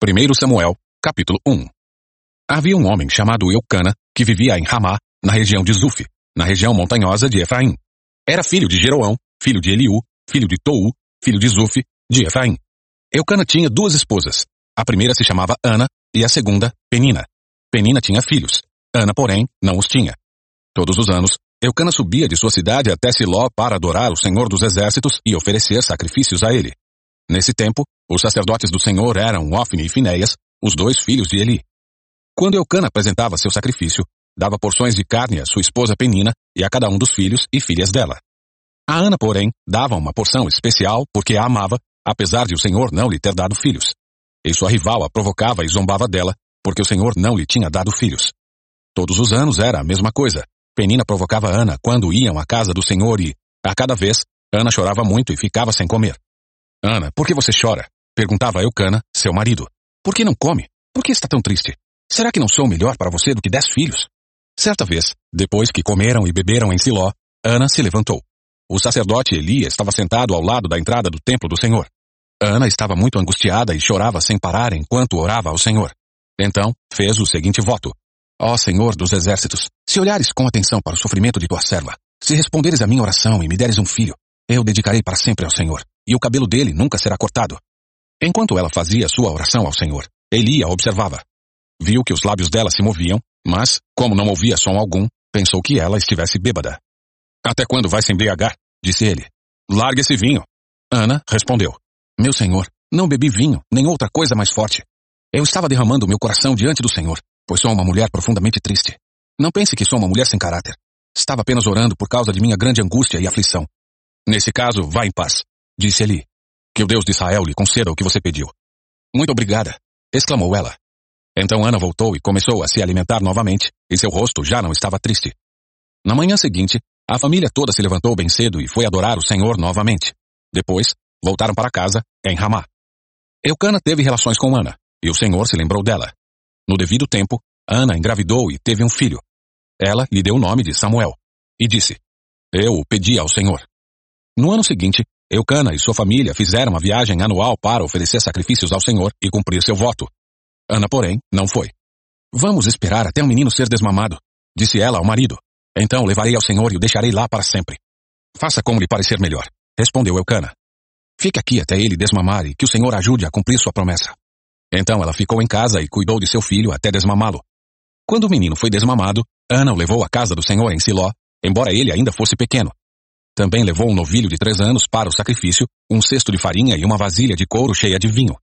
1 Samuel, capítulo 1 Havia um homem chamado Eucana, que vivia em Ramá, na região de Zuf, na região montanhosa de Efraim. Era filho de Jeroão, filho de Eliú, filho de Tou, filho de Zuf, de Efraim. Eucana tinha duas esposas. A primeira se chamava Ana e a segunda, Penina. Penina tinha filhos. Ana, porém, não os tinha. Todos os anos, Eucana subia de sua cidade até Siló para adorar o Senhor dos Exércitos e oferecer sacrifícios a ele. Nesse tempo, os sacerdotes do Senhor eram Ofne e Finéias, os dois filhos de Eli. Quando Eucana apresentava seu sacrifício, dava porções de carne à sua esposa Penina e a cada um dos filhos e filhas dela. A Ana, porém, dava uma porção especial porque a amava, apesar de o Senhor não lhe ter dado filhos. E sua rival a provocava e zombava dela, porque o Senhor não lhe tinha dado filhos. Todos os anos era a mesma coisa. Penina provocava Ana quando iam à casa do Senhor e, a cada vez, Ana chorava muito e ficava sem comer. Ana, por que você chora? Perguntava Eucana, seu marido. Por que não come? Por que está tão triste? Será que não sou melhor para você do que dez filhos? Certa vez, depois que comeram e beberam em Siló, Ana se levantou. O sacerdote Eli estava sentado ao lado da entrada do templo do Senhor. Ana estava muito angustiada e chorava sem parar enquanto orava ao Senhor. Então, fez o seguinte voto. Ó Senhor dos exércitos, se olhares com atenção para o sofrimento de tua serva, se responderes à minha oração e me deres um filho, eu dedicarei para sempre ao Senhor e o cabelo dele nunca será cortado. Enquanto ela fazia sua oração ao Senhor, Eli a observava. Viu que os lábios dela se moviam, mas, como não ouvia som algum, pensou que ela estivesse bêbada. Até quando vai se embriagar? disse ele. Largue esse vinho. Ana respondeu. Meu senhor, não bebi vinho, nem outra coisa mais forte. Eu estava derramando meu coração diante do Senhor, pois sou uma mulher profundamente triste. Não pense que sou uma mulher sem caráter. Estava apenas orando por causa de minha grande angústia e aflição. Nesse caso, vá em paz. Disse Eli. Que o Deus de Israel lhe conceda o que você pediu. Muito obrigada, exclamou ela. Então Ana voltou e começou a se alimentar novamente, e seu rosto já não estava triste. Na manhã seguinte, a família toda se levantou bem cedo e foi adorar o Senhor novamente. Depois, voltaram para casa, em Ramá. Eucana teve relações com Ana, e o Senhor se lembrou dela. No devido tempo, Ana engravidou e teve um filho. Ela lhe deu o nome de Samuel, e disse, Eu o pedi ao Senhor. No ano seguinte, Eucana e sua família fizeram uma viagem anual para oferecer sacrifícios ao Senhor e cumprir seu voto. Ana, porém, não foi. Vamos esperar até o menino ser desmamado, disse ela ao marido. Então levarei ao Senhor e o deixarei lá para sempre. Faça como lhe parecer melhor, respondeu Eucana. Fique aqui até ele desmamar e que o Senhor ajude a cumprir sua promessa. Então ela ficou em casa e cuidou de seu filho até desmamá-lo. Quando o menino foi desmamado, Ana o levou à casa do Senhor em Siló, embora ele ainda fosse pequeno, também levou um novilho de três anos para o sacrifício, um cesto de farinha e uma vasilha de couro cheia de vinho.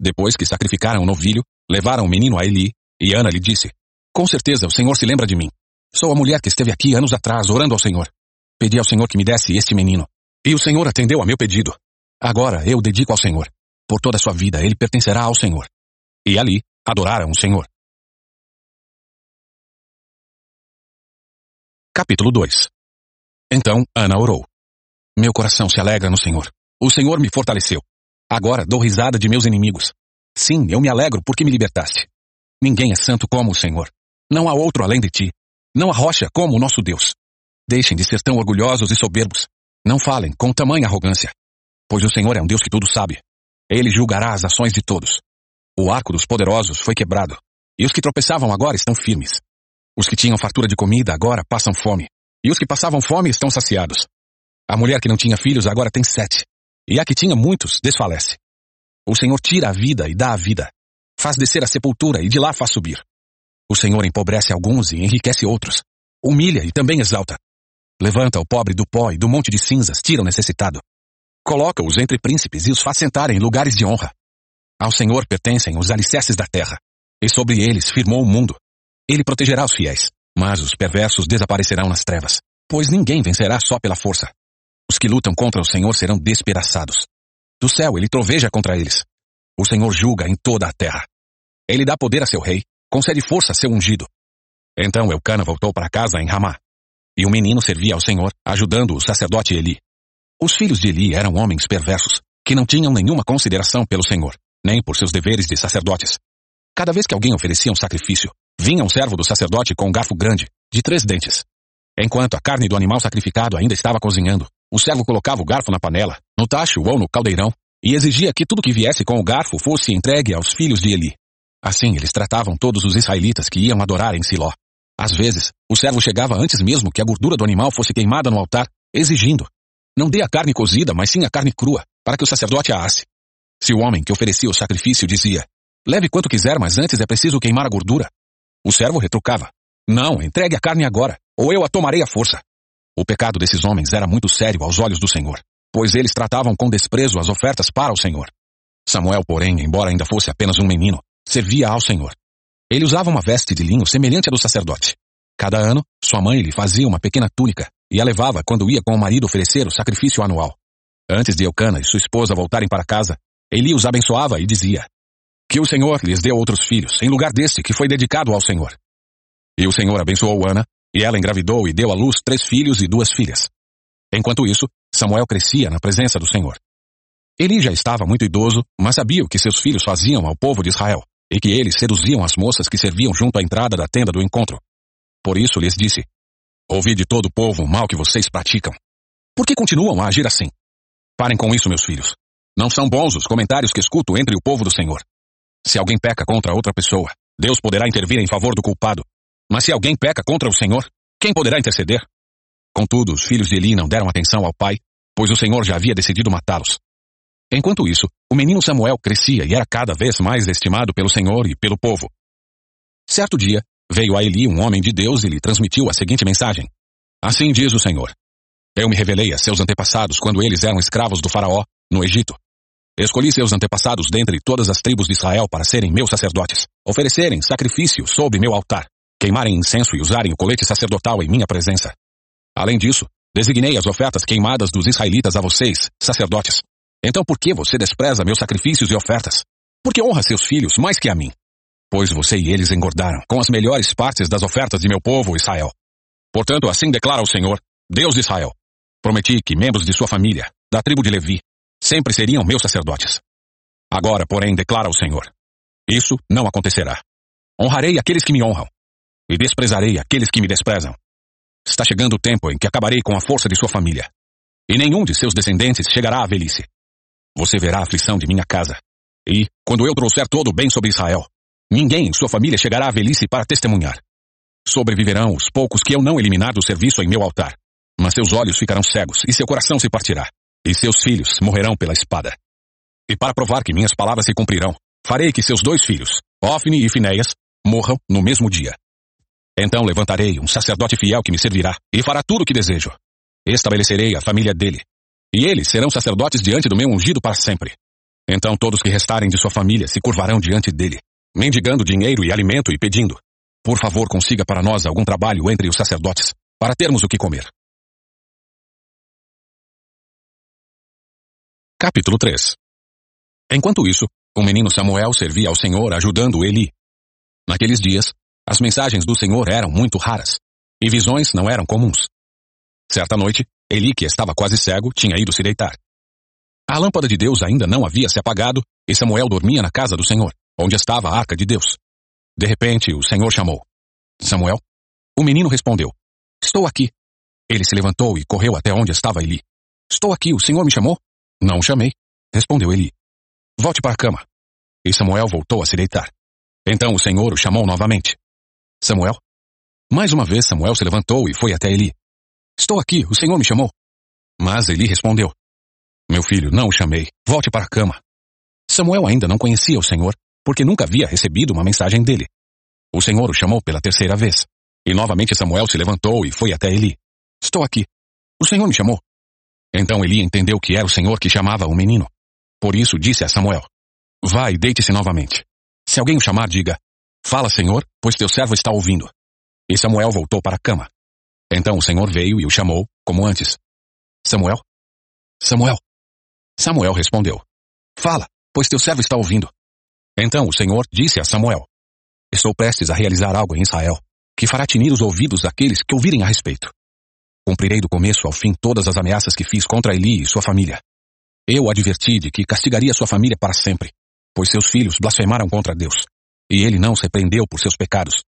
Depois que sacrificaram o novilho, levaram o menino a Eli, e Ana lhe disse, Com certeza o Senhor se lembra de mim. Sou a mulher que esteve aqui anos atrás orando ao Senhor. Pedi ao Senhor que me desse este menino. E o Senhor atendeu a meu pedido. Agora eu o dedico ao Senhor. Por toda a sua vida ele pertencerá ao Senhor. E ali adoraram o Senhor. Capítulo 2 então Ana orou. Meu coração se alegra no Senhor. O Senhor me fortaleceu. Agora dou risada de meus inimigos. Sim, eu me alegro porque me libertaste. Ninguém é santo como o Senhor. Não há outro além de ti. Não há rocha como o nosso Deus. Deixem de ser tão orgulhosos e soberbos. Não falem com tamanha arrogância. Pois o Senhor é um Deus que tudo sabe. Ele julgará as ações de todos. O arco dos poderosos foi quebrado. E os que tropeçavam agora estão firmes. Os que tinham fartura de comida agora passam fome. E os que passavam fome estão saciados. A mulher que não tinha filhos agora tem sete. E a que tinha muitos desfalece. O Senhor tira a vida e dá a vida. Faz descer a sepultura e de lá faz subir. O Senhor empobrece alguns e enriquece outros. Humilha e também exalta. Levanta o pobre do pó e do monte de cinzas tira o necessitado. Coloca-os entre príncipes e os faz sentar em lugares de honra. Ao Senhor pertencem os alicerces da terra, e sobre eles firmou o mundo. Ele protegerá os fiéis. Mas os perversos desaparecerão nas trevas, pois ninguém vencerá só pela força. Os que lutam contra o Senhor serão despedaçados. Do céu ele troveja contra eles. O Senhor julga em toda a terra. Ele dá poder a seu rei, concede força a seu ungido. Então Eucana voltou para casa em Ramá. E o menino servia ao Senhor, ajudando o sacerdote Eli. Os filhos de Eli eram homens perversos, que não tinham nenhuma consideração pelo Senhor, nem por seus deveres de sacerdotes. Cada vez que alguém oferecia um sacrifício, Vinha um servo do sacerdote com um garfo grande, de três dentes. Enquanto a carne do animal sacrificado ainda estava cozinhando, o servo colocava o garfo na panela, no tacho ou no caldeirão, e exigia que tudo que viesse com o garfo fosse entregue aos filhos de Eli. Assim eles tratavam todos os israelitas que iam adorar em Siló. Às vezes, o servo chegava antes mesmo que a gordura do animal fosse queimada no altar, exigindo: Não dê a carne cozida, mas sim a carne crua, para que o sacerdote a asse. Se o homem que oferecia o sacrifício dizia: Leve quanto quiser, mas antes é preciso queimar a gordura, o servo retrucava: Não, entregue a carne agora, ou eu a tomarei à força. O pecado desses homens era muito sério aos olhos do Senhor, pois eles tratavam com desprezo as ofertas para o Senhor. Samuel, porém, embora ainda fosse apenas um menino, servia ao Senhor. Ele usava uma veste de linho semelhante à do sacerdote. Cada ano, sua mãe lhe fazia uma pequena túnica e a levava quando ia com o marido oferecer o sacrifício anual. Antes de Eucana e sua esposa voltarem para casa, Eli os abençoava e dizia: Que o Senhor lhes dê outros filhos, em lugar deste que foi dedicado ao Senhor. E o Senhor abençoou Ana, e ela engravidou e deu à luz três filhos e duas filhas. Enquanto isso, Samuel crescia na presença do Senhor. Eli já estava muito idoso, mas sabia o que seus filhos faziam ao povo de Israel, e que eles seduziam as moças que serviam junto à entrada da tenda do encontro. Por isso lhes disse: Ouvi de todo o povo o mal que vocês praticam. Por que continuam a agir assim? Parem com isso, meus filhos. Não são bons os comentários que escuto entre o povo do Senhor. Se alguém peca contra outra pessoa, Deus poderá intervir em favor do culpado, mas se alguém peca contra o Senhor, quem poderá interceder? Contudo, os filhos de Eli não deram atenção ao pai, pois o Senhor já havia decidido matá-los. Enquanto isso, o menino Samuel crescia e era cada vez mais estimado pelo Senhor e pelo povo. Certo dia, veio a Eli um homem de Deus e lhe transmitiu a seguinte mensagem: Assim diz o Senhor: Eu me revelei a seus antepassados quando eles eram escravos do Faraó, no Egito. Escolhi seus antepassados dentre todas as tribos de Israel para serem meus sacerdotes, oferecerem sacrifício sob meu altar queimarem incenso e usarem o colete sacerdotal em minha presença. Além disso, designei as ofertas queimadas dos israelitas a vocês, sacerdotes. Então por que você despreza meus sacrifícios e ofertas? Por que honra seus filhos mais que a mim? Pois você e eles engordaram com as melhores partes das ofertas de meu povo Israel. Portanto, assim declara o Senhor, Deus de Israel. Prometi que membros de sua família, da tribo de Levi, sempre seriam meus sacerdotes. Agora, porém, declara o Senhor: Isso não acontecerá. Honrarei aqueles que me honram, e desprezarei aqueles que me desprezam. Está chegando o tempo em que acabarei com a força de sua família, e nenhum de seus descendentes chegará à velhice. Você verá a aflição de minha casa, e, quando eu trouxer todo o bem sobre Israel, ninguém em sua família chegará à velhice para testemunhar. Sobreviverão os poucos que eu não eliminar do serviço em meu altar, mas seus olhos ficarão cegos e seu coração se partirá, e seus filhos morrerão pela espada. E para provar que minhas palavras se cumprirão, farei que seus dois filhos, Ofne e Finéias, morram no mesmo dia. Então levantarei um sacerdote fiel que me servirá e fará tudo o que desejo. Estabelecerei a família dele. E eles serão sacerdotes diante do meu ungido para sempre. Então todos que restarem de sua família se curvarão diante dele, mendigando dinheiro e alimento e pedindo: Por favor, consiga para nós algum trabalho entre os sacerdotes, para termos o que comer. Capítulo 3 Enquanto isso, o menino Samuel servia ao Senhor ajudando Eli. Naqueles dias, as mensagens do Senhor eram muito raras, e visões não eram comuns. Certa noite, Eli, que estava quase cego, tinha ido se deitar. A lâmpada de Deus ainda não havia se apagado, e Samuel dormia na casa do Senhor, onde estava a arca de Deus. De repente, o Senhor chamou. Samuel? O menino respondeu. Estou aqui. Ele se levantou e correu até onde estava Eli. Estou aqui, o Senhor me chamou? Não o chamei, respondeu Eli. Volte para a cama. E Samuel voltou a se deitar. Então o Senhor o chamou novamente. Samuel? Mais uma vez Samuel se levantou e foi até Eli. Estou aqui, o Senhor me chamou. Mas Eli respondeu: Meu filho, não o chamei. Volte para a cama. Samuel ainda não conhecia o Senhor, porque nunca havia recebido uma mensagem dele. O Senhor o chamou pela terceira vez. E novamente Samuel se levantou e foi até Eli. Estou aqui. O Senhor me chamou. Então Eli entendeu que era o Senhor que chamava o menino. Por isso disse a Samuel: Vá e deite-se novamente. Se alguém o chamar, diga: Fala, Senhor, pois teu servo está ouvindo. E Samuel voltou para a cama. Então o Senhor veio e o chamou, como antes. Samuel? Samuel? Samuel respondeu: Fala, pois teu servo está ouvindo. Então o Senhor disse a Samuel: Estou prestes a realizar algo em Israel, que fará tinir os ouvidos daqueles que ouvirem a respeito. Cumprirei do começo ao fim todas as ameaças que fiz contra Eli e sua família. Eu adverti de que castigaria sua família para sempre, pois seus filhos blasfemaram contra Deus e ele não se repreendeu por seus pecados.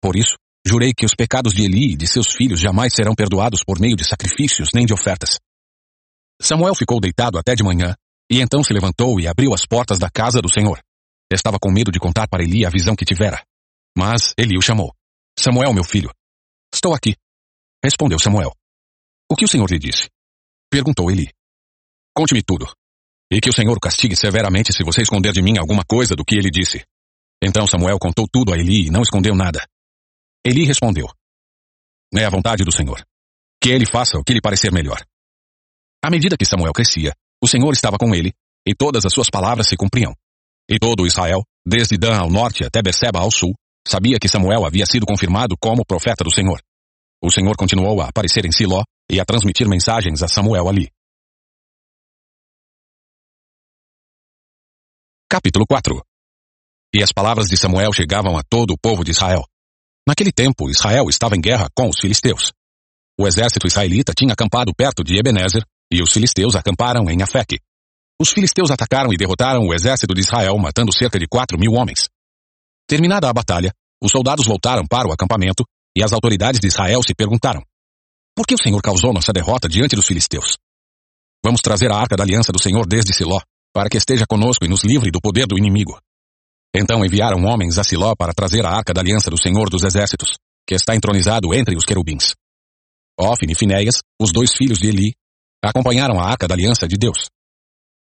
Por isso, jurei que os pecados de Eli e de seus filhos jamais serão perdoados por meio de sacrifícios nem de ofertas. Samuel ficou deitado até de manhã, E então se levantou e abriu as portas da casa do Senhor. Estava com medo de contar para Eli a visão que tivera. Mas Eli o chamou. Samuel, meu filho. Estou aqui. Respondeu Samuel. O que o Senhor lhe disse? Perguntou Eli. Conte-me tudo. E que o Senhor castigue severamente se você esconder de mim alguma coisa do que ele disse. Então Samuel contou tudo a Eli e não escondeu nada. Eli respondeu: É a vontade do Senhor. Que ele faça o que lhe parecer melhor. À medida que Samuel crescia, o Senhor estava com ele, e todas as suas palavras se cumpriam. E todo Israel, desde Dan ao norte até Beceba ao sul, sabia que Samuel havia sido confirmado como profeta do Senhor. O Senhor continuou a aparecer em Siló e a transmitir mensagens a Samuel ali. Capítulo 4 E as palavras de Samuel chegavam a todo o povo de Israel. Naquele tempo, Israel estava em guerra com os filisteus. O exército israelita tinha acampado perto de Ebenezer, e os filisteus acamparam em Afeque. Os filisteus atacaram e derrotaram o exército de Israel, matando cerca de quatro mil homens. Terminada a batalha, os soldados voltaram para o acampamento e as autoridades de Israel se perguntaram: Por que o Senhor causou nossa derrota diante dos filisteus? Vamos trazer a arca da aliança do Senhor desde Siló, para que esteja conosco e nos livre do poder do inimigo. Então enviaram homens a Siló para trazer a arca da aliança do Senhor dos Exércitos, que está entronizado entre os querubins. Ofne e Finéias, os dois filhos de Eli, acompanharam a arca da aliança de Deus.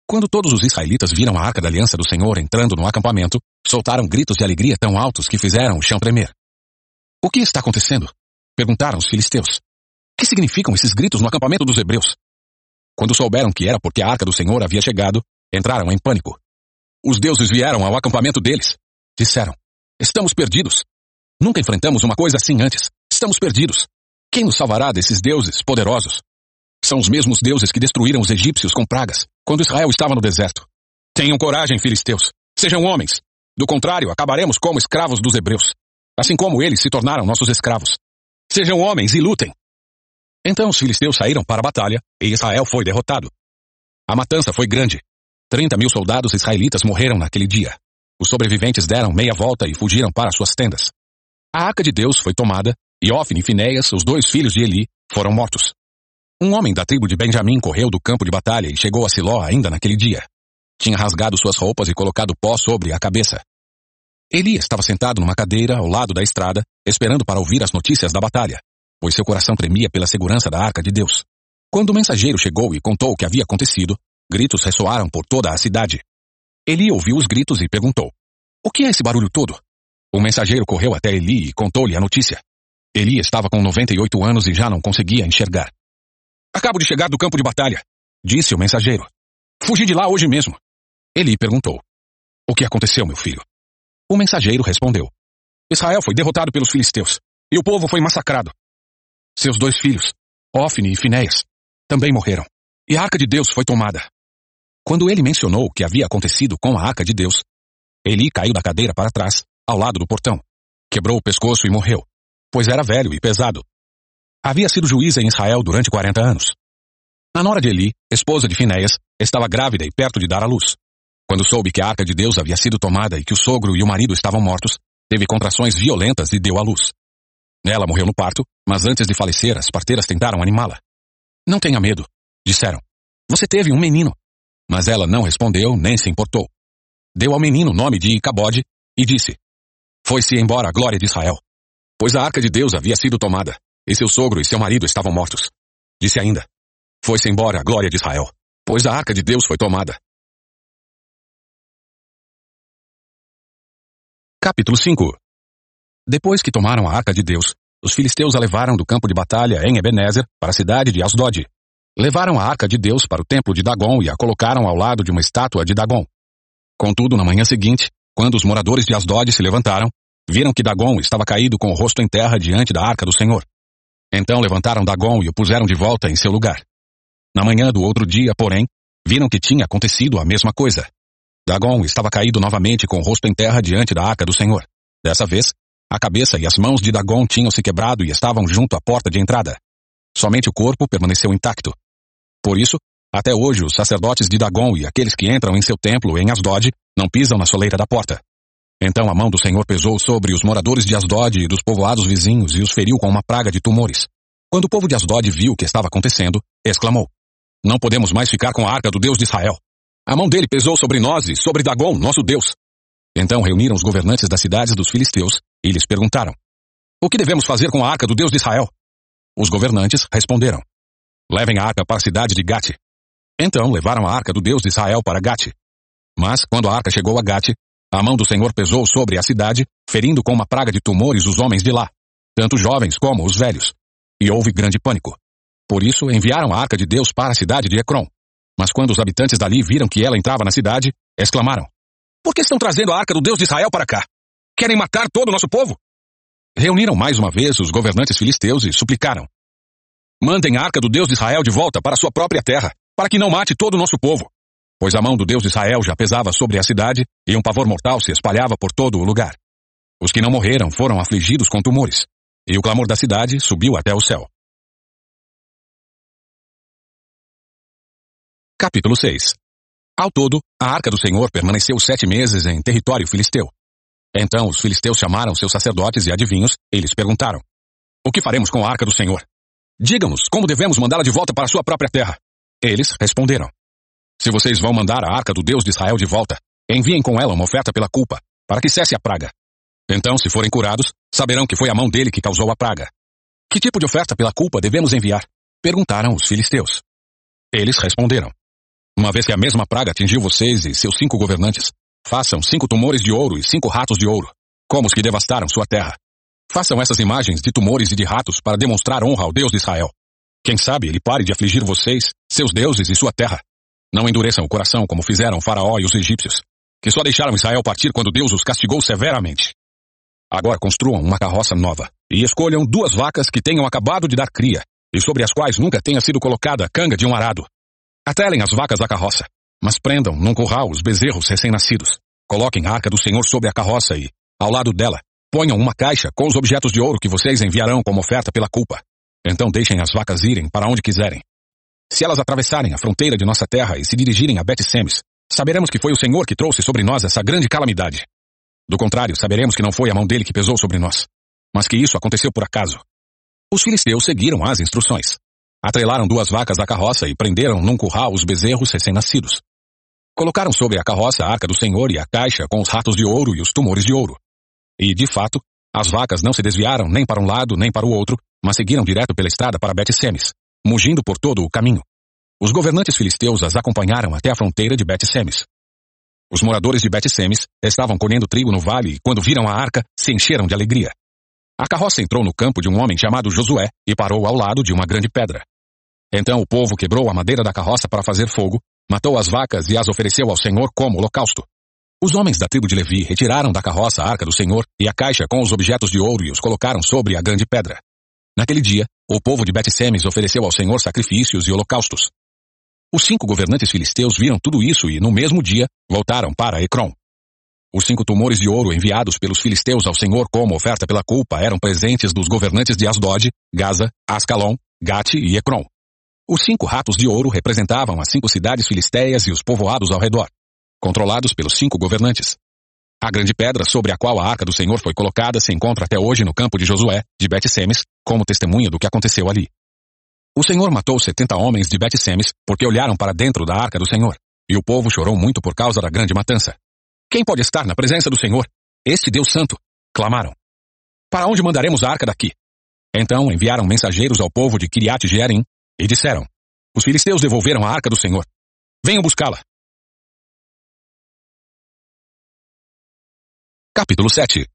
Quando todos os israelitas viram a arca da aliança do Senhor entrando no acampamento, soltaram gritos de alegria tão altos que fizeram o chão tremer. O que está acontecendo? Perguntaram os filisteus. Que significam esses gritos no acampamento dos hebreus? Quando souberam que era porque a arca do Senhor havia chegado, entraram em pânico. Os deuses vieram ao acampamento deles. Disseram: Estamos perdidos. Nunca enfrentamos uma coisa assim antes. Estamos perdidos. Quem nos salvará desses deuses poderosos? São os mesmos deuses que destruíram os egípcios com pragas, quando Israel estava no deserto. Tenham coragem, filisteus. Sejam homens. Do contrário, acabaremos como escravos dos hebreus, assim como eles se tornaram nossos escravos. Sejam homens e lutem. Então os filisteus saíram para a batalha e Israel foi derrotado. A matança foi grande. Trinta mil soldados israelitas morreram naquele dia. Os sobreviventes deram meia volta e fugiram para suas tendas. A arca de Deus foi tomada e Ofne e Finéias, os dois filhos de Eli, foram mortos. Um homem da tribo de Benjamim correu do campo de batalha e chegou a Siló ainda naquele dia. Tinha rasgado suas roupas e colocado pó sobre a cabeça. Eli estava sentado numa cadeira ao lado da estrada, esperando para ouvir as notícias da batalha, pois seu coração tremia pela segurança da arca de Deus. Quando o mensageiro chegou e contou o que havia acontecido, gritos ressoaram por toda a cidade. Eli ouviu os gritos e perguntou: O que é esse barulho todo? O mensageiro correu até Eli e contou-lhe a notícia. Eli estava com 98 anos e já não conseguia enxergar. Acabo de chegar do campo de batalha, disse o mensageiro. Fugi de lá hoje mesmo. Eli perguntou: O que aconteceu, meu filho? O mensageiro respondeu: Israel foi derrotado pelos filisteus, e o povo foi massacrado. Seus dois filhos, Ofne e Finéias, também morreram, e a arca de Deus foi tomada. Quando ele mencionou o que havia acontecido com a arca de Deus, Eli caiu da cadeira para trás, ao lado do portão, quebrou o pescoço e morreu, pois era velho e pesado, Havia sido juíza em Israel durante 40 anos. A nora de Eli, esposa de Finéias, estava grávida e perto de dar à luz. Quando soube que a arca de Deus havia sido tomada e que o sogro e o marido estavam mortos, teve contrações violentas e deu à luz. Ela morreu no parto, mas antes de falecer, as parteiras tentaram animá-la. Não tenha medo, disseram. Você teve um menino. Mas ela não respondeu nem se importou. Deu ao menino o nome de Icabode e disse: Foi-se embora a glória de Israel, pois a arca de Deus havia sido tomada. E seu sogro e seu marido estavam mortos. Disse ainda: Foi-se embora a glória de Israel, pois a arca de Deus foi tomada. Capítulo 5 Depois que tomaram a arca de Deus, os filisteus a levaram do campo de batalha em Ebenezer para a cidade de Asdod. Levaram a arca de Deus para o templo de Dagon e a colocaram ao lado de uma estátua de Dagon. Contudo, na manhã seguinte, quando os moradores de Asdod se levantaram, viram que Dagon estava caído com o rosto em terra diante da arca do Senhor. Então levantaram Dagon e o puseram de volta em seu lugar. Na manhã do outro dia, porém, viram que tinha acontecido a mesma coisa. Dagon estava caído novamente com o rosto em terra diante da arca do Senhor. Dessa vez, a cabeça e as mãos de Dagon tinham se quebrado e estavam junto à porta de entrada. Somente o corpo permaneceu intacto. Por isso, até hoje os sacerdotes de Dagon e aqueles que entram em seu templo em Asdod não pisam na soleira da porta. Então a mão do Senhor pesou sobre os moradores de Asdod e dos povoados vizinhos e os feriu com uma praga de tumores. Quando o povo de Asdod viu o que estava acontecendo, exclamou: Não podemos mais ficar com a arca do Deus de Israel. A mão dele pesou sobre nós e sobre Dagon, nosso Deus. Então reuniram os governantes das cidades dos filisteus e lhes perguntaram: O que devemos fazer com a arca do Deus de Israel? Os governantes responderam: Levem a arca para a cidade de Gate. Então levaram a arca do Deus de Israel para Gate. Mas, quando a arca chegou a Gate, a mão do Senhor pesou sobre a cidade, ferindo com uma praga de tumores os homens de lá, tanto jovens como os velhos. E houve grande pânico. Por isso enviaram a arca de Deus para a cidade de Ecrom. Mas quando os habitantes dali viram que ela entrava na cidade, exclamaram: Por que estão trazendo a arca do Deus de Israel para cá? Querem matar todo o nosso povo? Reuniram mais uma vez os governantes filisteus e suplicaram: Mandem a arca do Deus de Israel de volta para sua própria terra, para que não mate todo o nosso povo. Pois a mão do Deus de Israel já pesava sobre a cidade e um pavor mortal se espalhava por todo o lugar. Os que não morreram foram afligidos com tumores, e o clamor da cidade subiu até o céu. Capítulo 6 Ao todo, a arca do Senhor permaneceu sete meses em território filisteu. Então os filisteus chamaram seus sacerdotes e adivinhos e lhes perguntaram: O que faremos com a arca do Senhor? Diga-nos como devemos mandá-la de volta para sua própria terra. Eles responderam: Se vocês vão mandar a arca do Deus de Israel de volta, enviem com ela uma oferta pela culpa, para que cesse a praga. Então, se forem curados, saberão que foi a mão dele que causou a praga. Que tipo de oferta pela culpa devemos enviar? Perguntaram os filisteus. Eles responderam: uma vez que a mesma praga atingiu vocês e seus cinco governantes, façam cinco tumores de ouro e cinco ratos de ouro, como os que devastaram sua terra. Façam essas imagens de tumores e de ratos para demonstrar honra ao Deus de Israel. Quem sabe ele pare de afligir vocês, seus deuses e sua terra. Não endureçam o coração como fizeram Faraó e os egípcios, que só deixaram Israel partir quando Deus os castigou severamente. Agora construam uma carroça nova e escolham duas vacas que tenham acabado de dar cria e sobre as quais nunca tenha sido colocada a canga de um arado. Atelem as vacas da carroça, mas prendam num curral os bezerros recém-nascidos. Coloquem a arca do Senhor sobre a carroça e, ao lado dela, ponham uma caixa com os objetos de ouro que vocês enviarão como oferta pela culpa. Então deixem as vacas irem para onde quiserem. Se elas atravessarem a fronteira de nossa terra e se dirigirem a Bet-Semes, saberemos que foi o Senhor que trouxe sobre nós essa grande calamidade. Do contrário, saberemos que não foi a mão dele que pesou sobre nós, mas que isso aconteceu por acaso. Os filisteus seguiram as instruções. Atrelaram duas vacas da carroça e prenderam num curral os bezerros recém-nascidos. Colocaram sobre a carroça a arca do Senhor e a caixa com os ratos de ouro e os tumores de ouro. E, de fato, as vacas não se desviaram nem para um lado nem para o outro, mas seguiram direto pela estrada para Bet-Semes, mugindo por todo o caminho. Os governantes filisteus as acompanharam até a fronteira de Bet-Semes. Os moradores de Bet-Semes estavam colhendo trigo no vale e, quando viram a arca, se encheram de alegria. A carroça entrou no campo de um homem chamado Josué e parou ao lado de uma grande pedra. Então o povo quebrou a madeira da carroça para fazer fogo, matou as vacas e as ofereceu ao Senhor como holocausto. Os homens da tribo de Levi retiraram da carroça a arca do Senhor e a caixa com os objetos de ouro e os colocaram sobre a grande pedra. Naquele dia, o povo de Bet-Semes ofereceu ao Senhor sacrifícios e holocaustos. Os cinco governantes filisteus viram tudo isso e, no mesmo dia, voltaram para Ecrom. Os cinco tumores de ouro enviados pelos filisteus ao Senhor como oferta pela culpa eram presentes dos governantes de Asdod, Gaza, Ascalon, Gate e Ecrom. Os cinco ratos de ouro representavam as cinco cidades filisteias e os povoados ao redor, controlados pelos cinco governantes. A grande pedra sobre a qual a arca do Senhor foi colocada se encontra até hoje no campo de Josué, de Bet-Semes, como testemunha do que aconteceu ali. O Senhor matou setenta homens de Bet-Semes porque olharam para dentro da arca do Senhor, e o povo chorou muito por causa da grande matança. Quem pode estar na presença do Senhor? Este Deus Santo! clamaram. Para onde mandaremos a arca daqui? Então enviaram mensageiros ao povo de Kiriat Jearim e disseram: Os filisteus devolveram a arca do Senhor. Venham buscá-la. Capítulo 7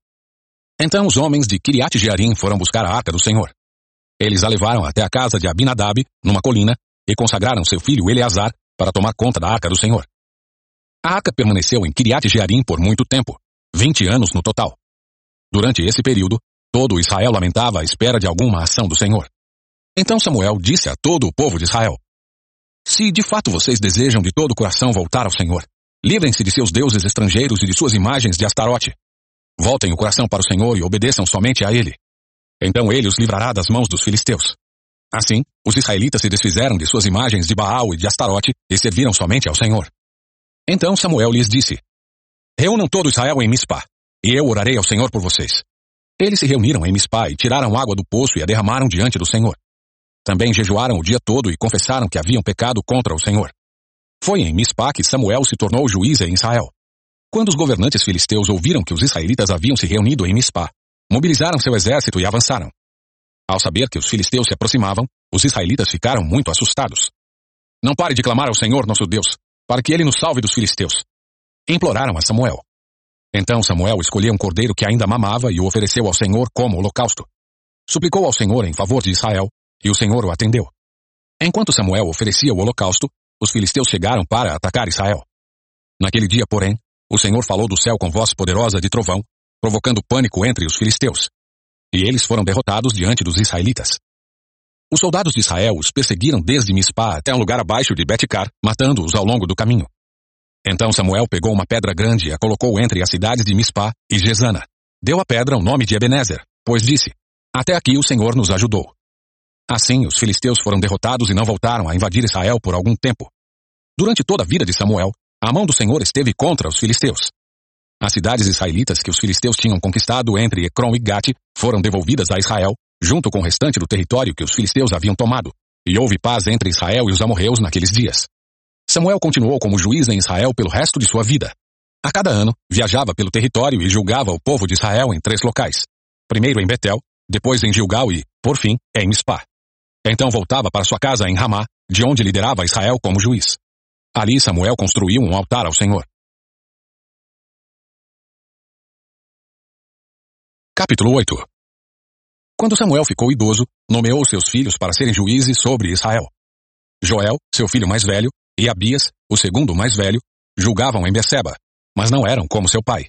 Então os homens de Kiriat Jearim foram buscar a arca do Senhor. Eles a levaram até a casa de Abinadab, numa colina, e consagraram seu filho Eleazar para tomar conta da arca do Senhor. A arca permaneceu em Kiriat Jearim por muito tempo, 20 anos no total. Durante esse período, todo Israel lamentava à espera de alguma ação do Senhor. Então Samuel disse a todo o povo de Israel: Se de fato vocês desejam de todo o coração voltar ao Senhor, livrem-se de seus deuses estrangeiros e de suas imagens de Astarote. Voltem o coração para o Senhor e obedeçam somente a Ele. Então ele os livrará das mãos dos filisteus. Assim, os israelitas se desfizeram de suas imagens de Baal e de Astarote e serviram somente ao Senhor. Então Samuel lhes disse: Reúnam todo Israel em Mispá, e eu orarei ao Senhor por vocês. Eles se reuniram em Mispá e tiraram água do poço e a derramaram diante do Senhor. Também jejuaram o dia todo e confessaram que haviam pecado contra o Senhor. Foi em Mispá que Samuel se tornou juiz em Israel. Quando os governantes filisteus ouviram que os israelitas haviam se reunido em Mispá, mobilizaram seu exército e avançaram. Ao saber que os filisteus se aproximavam, os israelitas ficaram muito assustados. Não pare de clamar ao Senhor nosso Deus, para que ele nos salve dos filisteus. Imploraram a Samuel. Então Samuel escolheu um cordeiro que ainda mamava e o ofereceu ao Senhor como holocausto. Suplicou ao Senhor em favor de Israel, e o Senhor o atendeu. Enquanto Samuel oferecia o holocausto, os filisteus chegaram para atacar Israel. Naquele dia, porém, o Senhor falou do céu com voz poderosa de trovão, provocando pânico entre os filisteus. E eles foram derrotados diante dos israelitas. Os soldados de Israel os perseguiram desde Mispá até um lugar abaixo de Betcar, matando-os ao longo do caminho. Então Samuel pegou uma pedra grande e a colocou entre as cidades de Mispá e Gesana. Deu à pedra o nome de Ebenezer, pois disse, Até aqui o Senhor nos ajudou. Assim, os filisteus foram derrotados e não voltaram a invadir Israel por algum tempo. Durante toda a vida de Samuel, a mão do Senhor esteve contra os filisteus. As cidades israelitas que os filisteus tinham conquistado entre Ecrom e Gate foram devolvidas a Israel, junto com o restante do território que os filisteus haviam tomado, e houve paz entre Israel e os amorreus naqueles dias. Samuel continuou como juiz em Israel pelo resto de sua vida. A cada ano, viajava pelo território e julgava o povo de Israel em três locais. Primeiro em Betel, depois em Gilgal e, por fim, em Mispá. Então voltava para sua casa em Ramá, de onde liderava Israel como juiz. Ali Samuel construiu um altar ao Senhor. Capítulo 8 Quando Samuel ficou idoso, nomeou seus filhos para serem juízes sobre Israel. Joel, seu filho mais velho, e Abias, o segundo mais velho, julgavam em Beceba, mas não eram como seu pai.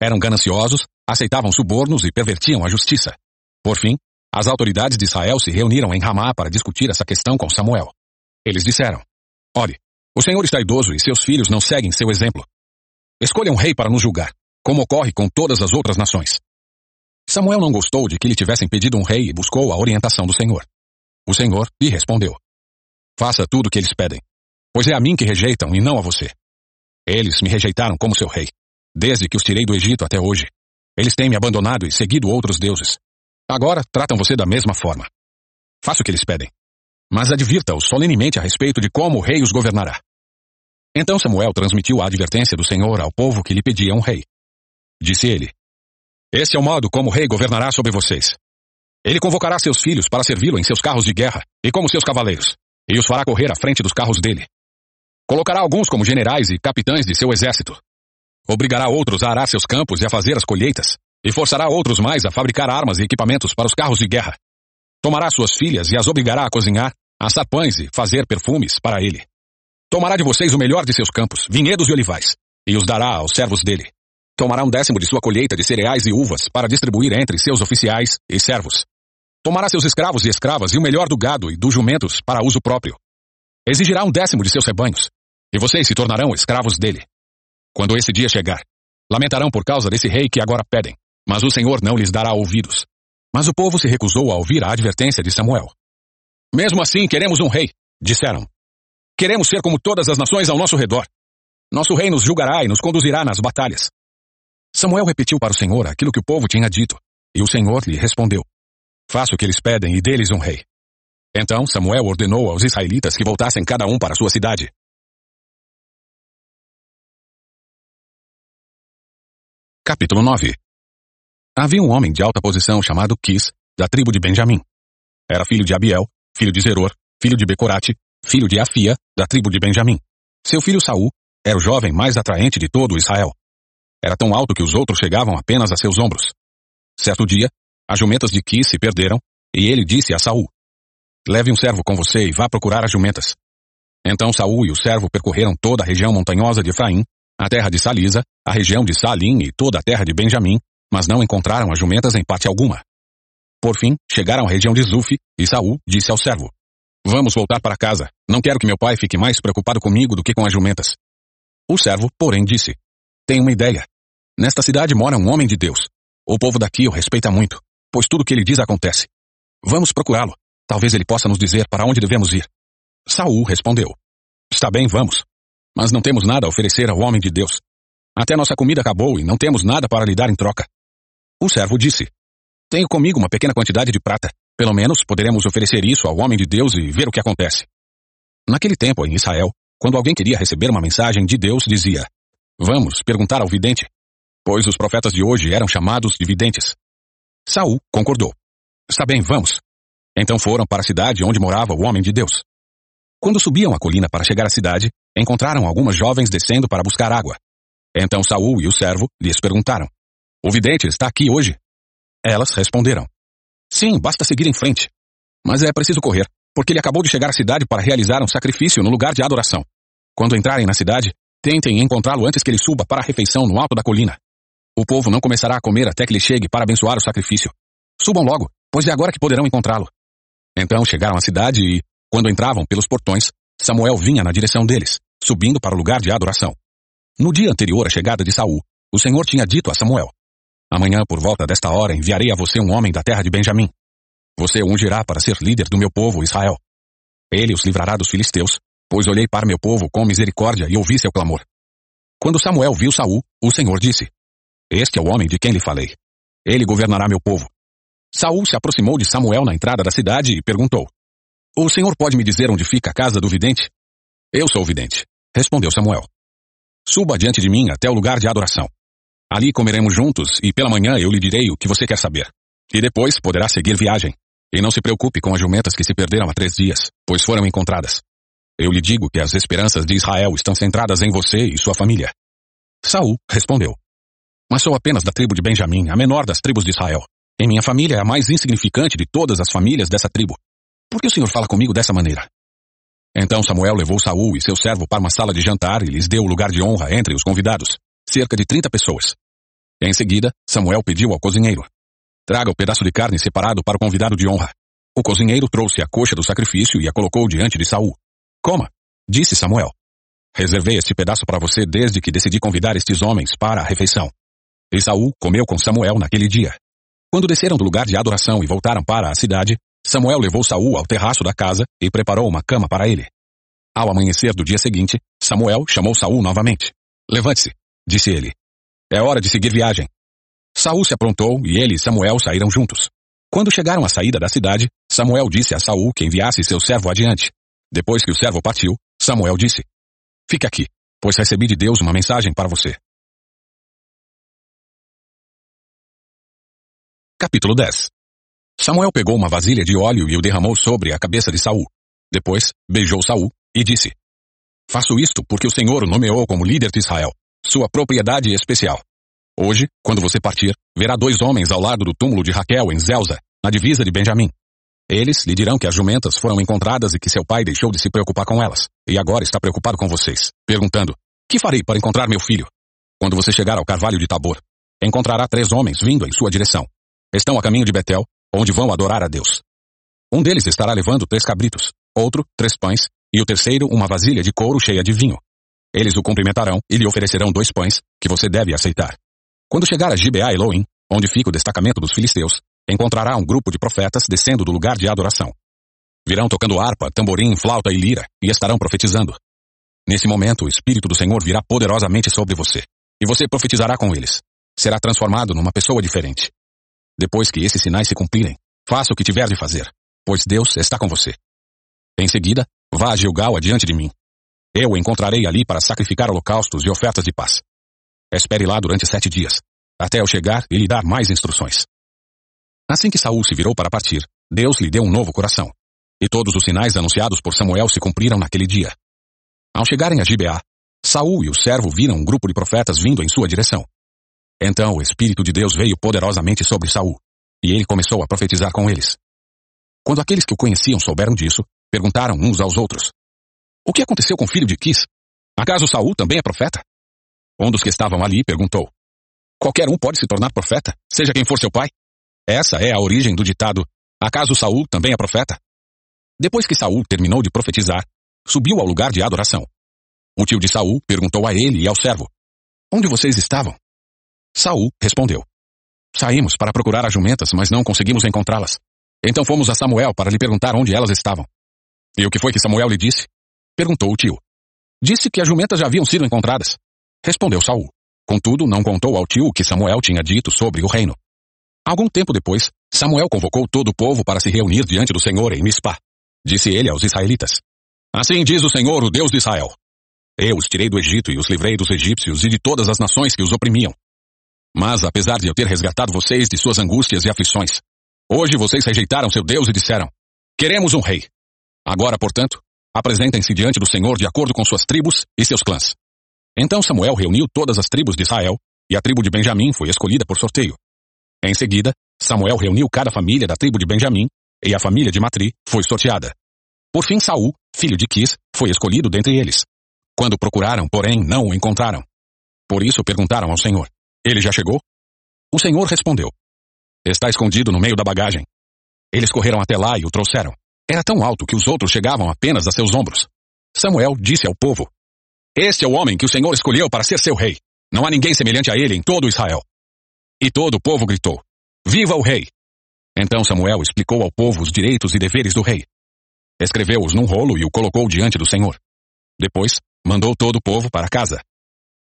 Eram gananciosos, aceitavam subornos e pervertiam a justiça. Por fim, as autoridades de Israel se reuniram em Ramá para discutir essa questão com Samuel. Eles disseram: Olhe, o Senhor está idoso e seus filhos não seguem seu exemplo. Escolha um rei para nos julgar, como ocorre com todas as outras nações. Samuel não gostou de que lhe tivessem pedido um rei e buscou a orientação do Senhor. O Senhor lhe respondeu: Faça tudo o que eles pedem, pois é a mim que rejeitam e não a você. Eles me rejeitaram como seu rei, desde que os tirei do Egito até hoje. Eles têm me abandonado e seguido outros deuses. Agora tratam você da mesma forma. Faça o que eles pedem. Mas advirta-os solenemente a respeito de como o rei os governará. Então Samuel transmitiu a advertência do Senhor ao povo que lhe pedia um rei. Disse ele: Esse é o modo como o rei governará sobre vocês. Ele convocará seus filhos para servi-lo em seus carros de guerra e como seus cavaleiros, e os fará correr à frente dos carros dele. Colocará alguns como generais e capitães de seu exército. Obrigará outros a arar seus campos e a fazer as colheitas, e forçará outros mais a fabricar armas e equipamentos para os carros de guerra. Tomará suas filhas e as obrigará a cozinhar, assar pães e fazer perfumes para ele. Tomará de vocês o melhor de seus campos, vinhedos e olivais, e os dará aos servos dele. Tomará um décimo de sua colheita de cereais e uvas para distribuir entre seus oficiais e servos. Tomará seus escravos e escravas e o melhor do gado e dos jumentos para uso próprio. Exigirá um décimo de seus rebanhos, e vocês se tornarão escravos dele. Quando esse dia chegar, lamentarão por causa desse rei que agora pedem, mas o Senhor não lhes dará ouvidos. Mas o povo se recusou a ouvir a advertência de Samuel. Mesmo assim, queremos um rei, disseram. Queremos ser como todas as nações ao nosso redor. Nosso rei nos julgará e nos conduzirá nas batalhas. Samuel repetiu para o Senhor aquilo que o povo tinha dito, e o Senhor lhe respondeu: Faça o que eles pedem e deles um rei. Então Samuel ordenou aos israelitas que voltassem cada um para sua cidade. Capítulo 9 Havia um homem de alta posição chamado Quis, da tribo de Benjamim. Era filho de Abiel, filho de Zeror, filho de Becorate, filho de Afia, da tribo de Benjamim. Seu filho Saul era o jovem mais atraente de todo Israel. Era tão alto que os outros chegavam apenas a seus ombros. Certo dia, as jumentas de Quis se perderam, e ele disse a Saul: Leve um servo com você e vá procurar as jumentas. Então Saul e o servo percorreram toda a região montanhosa de Efraim, a terra de Salisa, a região de Salim e toda a terra de Benjamim, mas não encontraram as jumentas em parte alguma. Por fim, chegaram à região de Zuf, e Saul disse ao servo: Vamos voltar para casa. Não quero que meu pai fique mais preocupado comigo do que com as jumentas. O servo, porém, disse: Tenho uma ideia. Nesta cidade mora um homem de Deus. O povo daqui o respeita muito, pois tudo o que ele diz acontece. Vamos procurá-lo. Talvez ele possa nos dizer para onde devemos ir. Saul respondeu: Está bem, vamos. Mas não temos nada a oferecer ao homem de Deus. Até nossa comida acabou e não temos nada para lhe dar em troca. O servo disse: Tenho comigo uma pequena quantidade de prata. Pelo menos poderemos oferecer isso ao homem de Deus e ver o que acontece. Naquele tempo, em Israel, quando alguém queria receber uma mensagem de Deus, dizia: Vamos perguntar ao vidente. Pois os profetas de hoje eram chamados de videntes. Saul concordou. Está bem, vamos. Então foram para a cidade onde morava o homem de Deus. Quando subiam a colina para chegar à cidade, encontraram algumas jovens descendo para buscar água. Então Saul e o servo lhes perguntaram: O vidente está aqui hoje? Elas responderam: Sim, basta seguir em frente. Mas é preciso correr, porque ele acabou de chegar à cidade para realizar um sacrifício no lugar de adoração. Quando entrarem na cidade, tentem encontrá-lo antes que ele suba para a refeição no alto da colina. O povo não começará a comer até que ele chegue para abençoar o sacrifício. Subam logo, pois é agora que poderão encontrá-lo. Então chegaram à cidade e, quando entravam pelos portões, Samuel vinha na direção deles, subindo para o lugar de adoração. No dia anterior à chegada de Saul, o Senhor tinha dito a Samuel: Amanhã, por volta desta hora, enviarei a você um homem da terra de Benjamim. Você o ungirá para ser líder do meu povo Israel. Ele os livrará dos filisteus, pois olhei para meu povo com misericórdia e ouvi seu clamor. Quando Samuel viu Saul, o Senhor disse: Este é o homem de quem lhe falei. Ele governará meu povo. Saul se aproximou de Samuel na entrada da cidade e perguntou: O Senhor pode me dizer onde fica a casa do vidente? Eu sou o vidente, respondeu Samuel. Suba diante de mim até o lugar de adoração. Ali comeremos juntos e pela manhã eu lhe direi o que você quer saber. E depois poderá seguir viagem. E não se preocupe com as jumentas que se perderam há três dias, pois foram encontradas. Eu lhe digo que as esperanças de Israel estão centradas em você e sua família. Saul respondeu: Mas sou apenas da tribo de Benjamim, a menor das tribos de Israel. E minha família é a mais insignificante de todas as famílias dessa tribo. Por que o Senhor fala comigo dessa maneira? Então Samuel levou Saul e seu servo para uma sala de jantar e lhes deu o lugar de honra entre os convidados, cerca de trinta pessoas. Em seguida, Samuel pediu ao cozinheiro: Traga o pedaço de carne separado para o convidado de honra. O cozinheiro trouxe a coxa do sacrifício e a colocou diante de Saul. Coma, disse Samuel. Reservei este pedaço para você desde que decidi convidar estes homens para a refeição. E Saul comeu com Samuel naquele dia. Quando desceram do lugar de adoração e voltaram para a cidade, Samuel levou Saul ao terraço da casa e preparou uma cama para ele. Ao amanhecer do dia seguinte, Samuel chamou Saul novamente. Levante-se, disse ele. É hora de seguir viagem. Saul se aprontou e ele e Samuel saíram juntos. Quando chegaram à saída da cidade, Samuel disse a Saul que enviasse seu servo adiante. Depois que o servo partiu, Samuel disse: Fique aqui, pois recebi de Deus uma mensagem para você. Capítulo 10 Samuel pegou uma vasilha de óleo e o derramou sobre a cabeça de Saul. Depois, beijou Saul e disse: Faço isto porque o Senhor o nomeou como líder de Israel, sua propriedade especial. Hoje, quando você partir, verá dois homens ao lado do túmulo de Raquel em Zelza, na divisa de Benjamim. Eles lhe dirão que as jumentas foram encontradas e que seu pai deixou de se preocupar com elas, e agora está preocupado com vocês, perguntando: Que farei para encontrar meu filho? Quando você chegar ao carvalho de Tabor, encontrará três homens vindo em sua direção. Estão a caminho de Betel, onde vão adorar a Deus. Um deles estará levando três cabritos, outro, três pães, e o terceiro, uma vasilha de couro cheia de vinho. Eles o cumprimentarão e lhe oferecerão dois pães, que você deve aceitar. Quando chegar a Gibeá Elohim, onde fica o destacamento dos filisteus, encontrará um grupo de profetas descendo do lugar de adoração. Virão tocando harpa, tamborim, flauta e lira, e estarão profetizando. Nesse momento, o Espírito do Senhor virá poderosamente sobre você, e você profetizará com eles. Será transformado numa pessoa diferente. Depois que esses sinais se cumprirem, faça o que tiver de fazer, pois Deus está com você. Em seguida, vá a Gilgal adiante de mim. Eu o encontrarei ali para sacrificar holocaustos e ofertas de paz. Espere lá durante sete dias, até eu chegar e lhe dar mais instruções. Assim que Saul se virou para partir, Deus lhe deu um novo coração. E todos os sinais anunciados por Samuel se cumpriram naquele dia. Ao chegarem a Gibeá, Saul e o servo viram um grupo de profetas vindo em sua direção. Então o Espírito de Deus veio poderosamente sobre Saul, e ele começou a profetizar com eles. Quando aqueles que o conheciam souberam disso, perguntaram uns aos outros: O que aconteceu com o filho de Quis? Acaso Saul também é profeta? Um dos que estavam ali perguntou: Qualquer um pode se tornar profeta, seja quem for seu pai? Essa é a origem do ditado: Acaso Saul também é profeta? Depois que Saul terminou de profetizar, subiu ao lugar de adoração. O tio de Saul perguntou a ele e ao servo: Onde vocês estavam? Saul respondeu: Saímos para procurar as jumentas, mas não conseguimos encontrá-las. Então fomos a Samuel para lhe perguntar onde elas estavam. E o que foi que Samuel lhe disse? Perguntou o tio. Disse que as jumentas já haviam sido encontradas. Respondeu Saul. Contudo, não contou ao tio o que Samuel tinha dito sobre o reino. Algum tempo depois, Samuel convocou todo o povo para se reunir diante do Senhor em Mispá. Disse ele aos israelitas: Assim diz o Senhor, o Deus de Israel: Eu os tirei do Egito e os livrei dos egípcios e de todas as nações que os oprimiam. Mas apesar de eu ter resgatado vocês de suas angústias e aflições, hoje vocês rejeitaram seu Deus e disseram: Queremos um rei. Agora, portanto, apresentem-se diante do Senhor de acordo com suas tribos e seus clãs. Então Samuel reuniu todas as tribos de Israel, e a tribo de Benjamim foi escolhida por sorteio. Em seguida, Samuel reuniu cada família da tribo de Benjamim, e a família de Matri foi sorteada. Por fim, Saul, filho de Quis, foi escolhido dentre eles. Quando procuraram, porém, não o encontraram. Por isso perguntaram ao Senhor: Ele já chegou? O Senhor respondeu: Está escondido no meio da bagagem. Eles correram até lá e o trouxeram. Era tão alto que os outros chegavam apenas a seus ombros. Samuel disse ao povo: Este é o homem que o Senhor escolheu para ser seu rei. Não há ninguém semelhante a ele em todo Israel. E todo o povo gritou: Viva o rei! Então Samuel explicou ao povo os direitos e deveres do rei. Escreveu-os num rolo e o colocou diante do Senhor. Depois, mandou todo o povo para casa.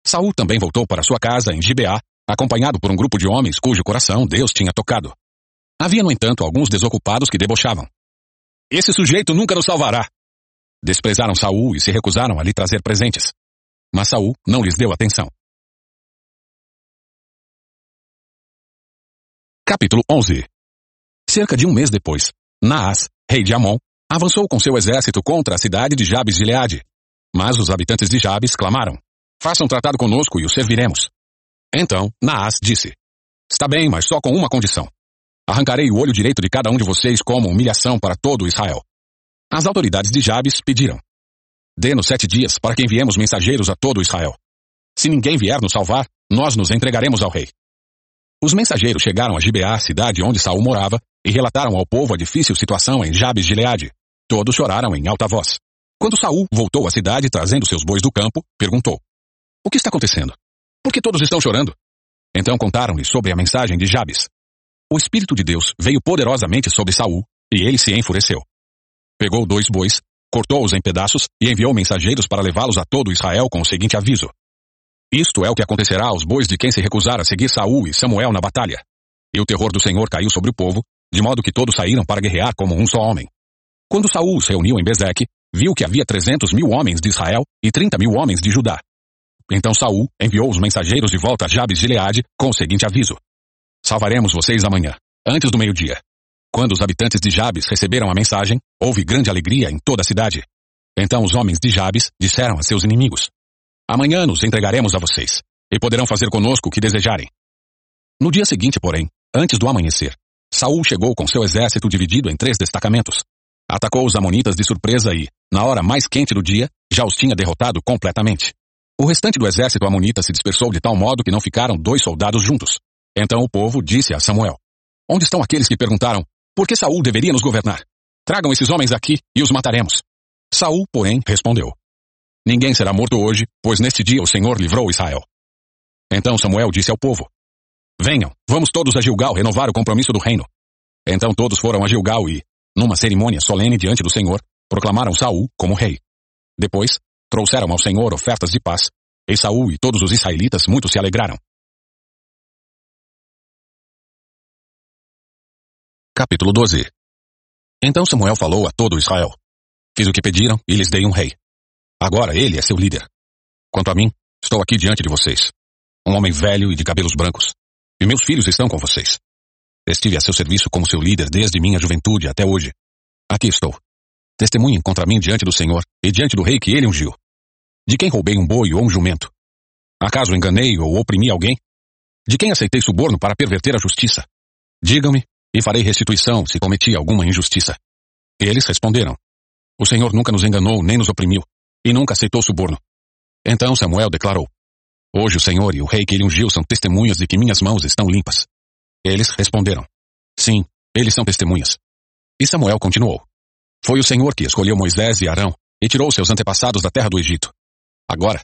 Saul também voltou para sua casa em Gibeá, acompanhado por um grupo de homens cujo coração Deus tinha tocado. Havia, no entanto, alguns desocupados que debochavam. Esse sujeito nunca nos salvará. Desprezaram Saul e se recusaram a lhe trazer presentes. Mas Saul não lhes deu atenção. Capítulo 11 Cerca de um mês depois, Naas, rei de Amon, avançou com seu exército contra a cidade de Jabes de Leade. Mas os habitantes de Jabes clamaram: Façam tratado conosco e o serviremos. Então Naas disse: Está bem, mas só com uma condição. Arrancarei o olho direito de cada um de vocês como humilhação para todo Israel. As autoridades de Jabes pediram: Dê-nos sete dias para que enviemos mensageiros a todo Israel. Se ninguém vier nos salvar, nós nos entregaremos ao rei. Os mensageiros chegaram a Gibeá, cidade onde Saul morava, e relataram ao povo a difícil situação em Jabes de Leade. Todos choraram em alta voz. Quando Saul voltou à cidade trazendo seus bois do campo, perguntou: O que está acontecendo? Por que todos estão chorando? Então contaram-lhe sobre a mensagem de Jabes. O Espírito de Deus veio poderosamente sobre Saul, e ele se enfureceu. Pegou dois bois, cortou-os em pedaços e enviou mensageiros para levá-los a todo Israel com o seguinte aviso: isto é o que acontecerá aos bois de quem se recusar a seguir Saul e Samuel na batalha. E o terror do Senhor caiu sobre o povo, de modo que todos saíram para guerrear como um só homem. Quando Saul se reuniu em Bezeque, viu que havia trezentos mil homens de Israel e trinta mil homens de Judá. Então Saul enviou os mensageiros de volta a Jabes de Leade com o seguinte aviso: Salvaremos vocês amanhã, antes do meio-dia. Quando os habitantes de Jabes receberam a mensagem, houve grande alegria em toda a cidade. Então os homens de Jabes disseram a seus inimigos: Amanhã nos entregaremos a vocês, e poderão fazer conosco o que desejarem. No dia seguinte, porém, antes do amanhecer, Saul chegou com seu exército dividido em três destacamentos. Atacou os amonitas de surpresa e, na hora mais quente do dia, já os tinha derrotado completamente. O restante do exército amonita se dispersou de tal modo que não ficaram dois soldados juntos. Então o povo disse a Samuel: Onde estão aqueles que perguntaram por que Saul deveria nos governar? Tragam esses homens aqui e os mataremos. Saul, porém, respondeu: Ninguém será morto hoje, pois neste dia o Senhor livrou Israel. Então Samuel disse ao povo: Venham, vamos todos a Gilgal renovar o compromisso do reino. Então todos foram a Gilgal e, numa cerimônia solene diante do Senhor, proclamaram Saul como rei. Depois, trouxeram ao Senhor ofertas de paz, e Saul e todos os israelitas muito se alegraram. Capítulo 12 Então Samuel falou a todo Israel: Fiz o que pediram e lhes dei um rei. Agora ele é seu líder. Quanto a mim, estou aqui diante de vocês. Um homem velho e de cabelos brancos. E meus filhos estão com vocês. Estive a seu serviço como seu líder desde minha juventude até hoje. Aqui estou. Testemunhem contra mim diante do Senhor e diante do rei que ele ungiu. De quem roubei um boi ou um jumento? Acaso enganei ou oprimi alguém? De quem aceitei suborno para perverter a justiça? Digam-me, e farei restituição se cometi alguma injustiça. Eles responderam: O Senhor nunca nos enganou nem nos oprimiu e nunca aceitou suborno. Então Samuel declarou: Hoje o Senhor e o rei que ele ungiu são testemunhas de que minhas mãos estão limpas. Eles responderam: Sim, eles são testemunhas. E Samuel continuou: Foi o Senhor que escolheu Moisés e Arão e tirou seus antepassados da terra do Egito. Agora,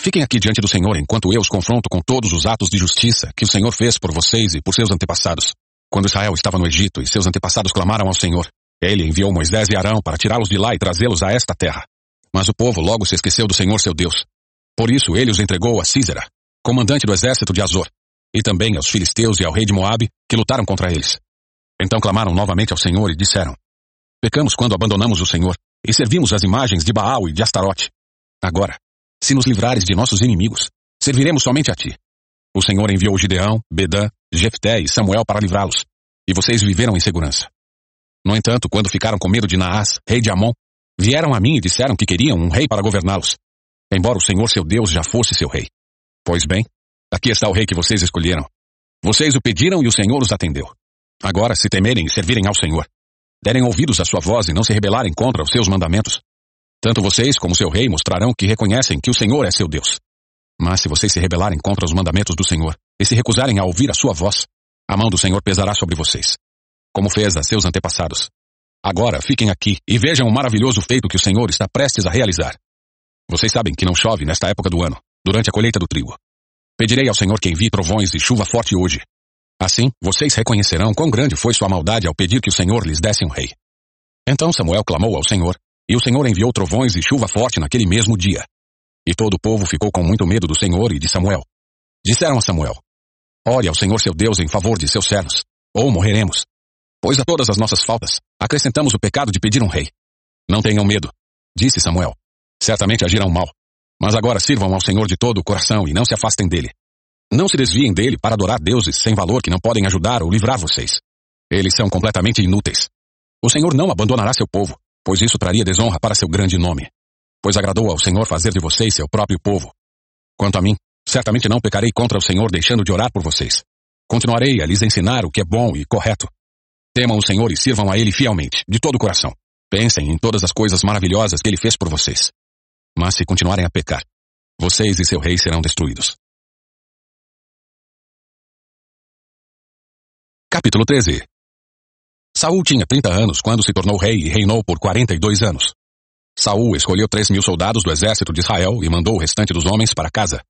fiquem aqui diante do Senhor enquanto eu os confronto com todos os atos de justiça que o Senhor fez por vocês e por seus antepassados. Quando Israel estava no Egito e seus antepassados clamaram ao Senhor, ele enviou Moisés e Arão para tirá-los de lá e trazê-los a esta terra. Mas o povo logo se esqueceu do Senhor seu Deus. Por isso ele os entregou a Císera, comandante do exército de Azor, e também aos filisteus e ao rei de Moabe, que lutaram contra eles. Então clamaram novamente ao Senhor e disseram: Pecamos quando abandonamos o Senhor e servimos as imagens de Baal e de Astarote. Agora, se nos livrares de nossos inimigos, serviremos somente a ti. O Senhor enviou Gideão, Bedã, Jefté e Samuel para livrá-los, e vocês viveram em segurança. No entanto, quando ficaram com medo de Naás, rei de Amon, vieram a mim e disseram que queriam um rei para governá-los, embora o Senhor seu Deus já fosse seu rei. Pois bem, aqui está o rei que vocês escolheram. Vocês o pediram e o Senhor os atendeu. Agora, se temerem e servirem ao Senhor, derem ouvidos à sua voz e não se rebelarem contra os seus mandamentos, tanto vocês como seu rei mostrarão que reconhecem que o Senhor é seu Deus. Mas se vocês se rebelarem contra os mandamentos do Senhor e se recusarem a ouvir a sua voz, a mão do Senhor pesará sobre vocês, como fez a seus antepassados. Agora fiquem aqui e vejam o maravilhoso feito que o Senhor está prestes a realizar. Vocês sabem que não chove nesta época do ano, durante a colheita do trigo. Pedirei ao Senhor que envie trovões e chuva forte hoje. Assim, vocês reconhecerão quão grande foi sua maldade ao pedir que o Senhor lhes desse um rei. Então Samuel clamou ao Senhor, e o Senhor enviou trovões e chuva forte naquele mesmo dia. E todo o povo ficou com muito medo do Senhor e de Samuel. Disseram a Samuel: Ore ao Senhor seu Deus em favor de seus servos, ou morreremos. Pois a todas as nossas faltas, acrescentamos o pecado de pedir um rei. Não tenham medo, disse Samuel. Certamente agirão mal. Mas agora sirvam ao Senhor de todo o coração e não se afastem dele. Não se desviem dele para adorar deuses sem valor que não podem ajudar ou livrar vocês. Eles são completamente inúteis. O Senhor não abandonará seu povo, pois isso traria desonra para seu grande nome. Pois agradou ao Senhor fazer de vocês seu próprio povo. Quanto a mim, certamente não pecarei contra o Senhor deixando de orar por vocês. Continuarei a lhes ensinar o que é bom e correto. Temam o Senhor e sirvam a Ele fielmente, de todo o coração. Pensem em todas as coisas maravilhosas que Ele fez por vocês. Mas se continuarem a pecar, vocês e seu rei serão destruídos. Capítulo 13 Saul tinha 30 anos quando se tornou rei e reinou por 42 anos. Saul escolheu três mil soldados do exército de Israel e mandou o restante dos homens para casa.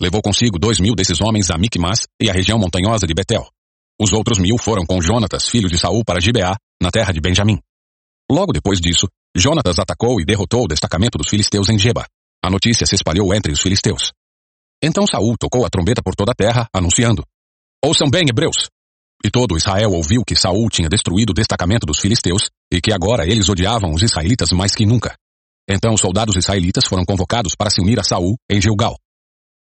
Levou consigo dois mil desses homens a Micmas e a região montanhosa de Betel. Os outros mil foram com Jonatas, filho de Saul, para Gibeá, na terra de Benjamim. Logo depois disso, Jonatas atacou e derrotou o destacamento dos filisteus em Geba. A notícia se espalhou entre os filisteus. Então Saul tocou a trombeta por toda a terra, anunciando: Ouçam bem, hebreus! E todo Israel ouviu que Saul tinha destruído o destacamento dos filisteus e que agora eles odiavam os israelitas mais que nunca. Então os soldados israelitas foram convocados para se unir a Saul em Gilgal.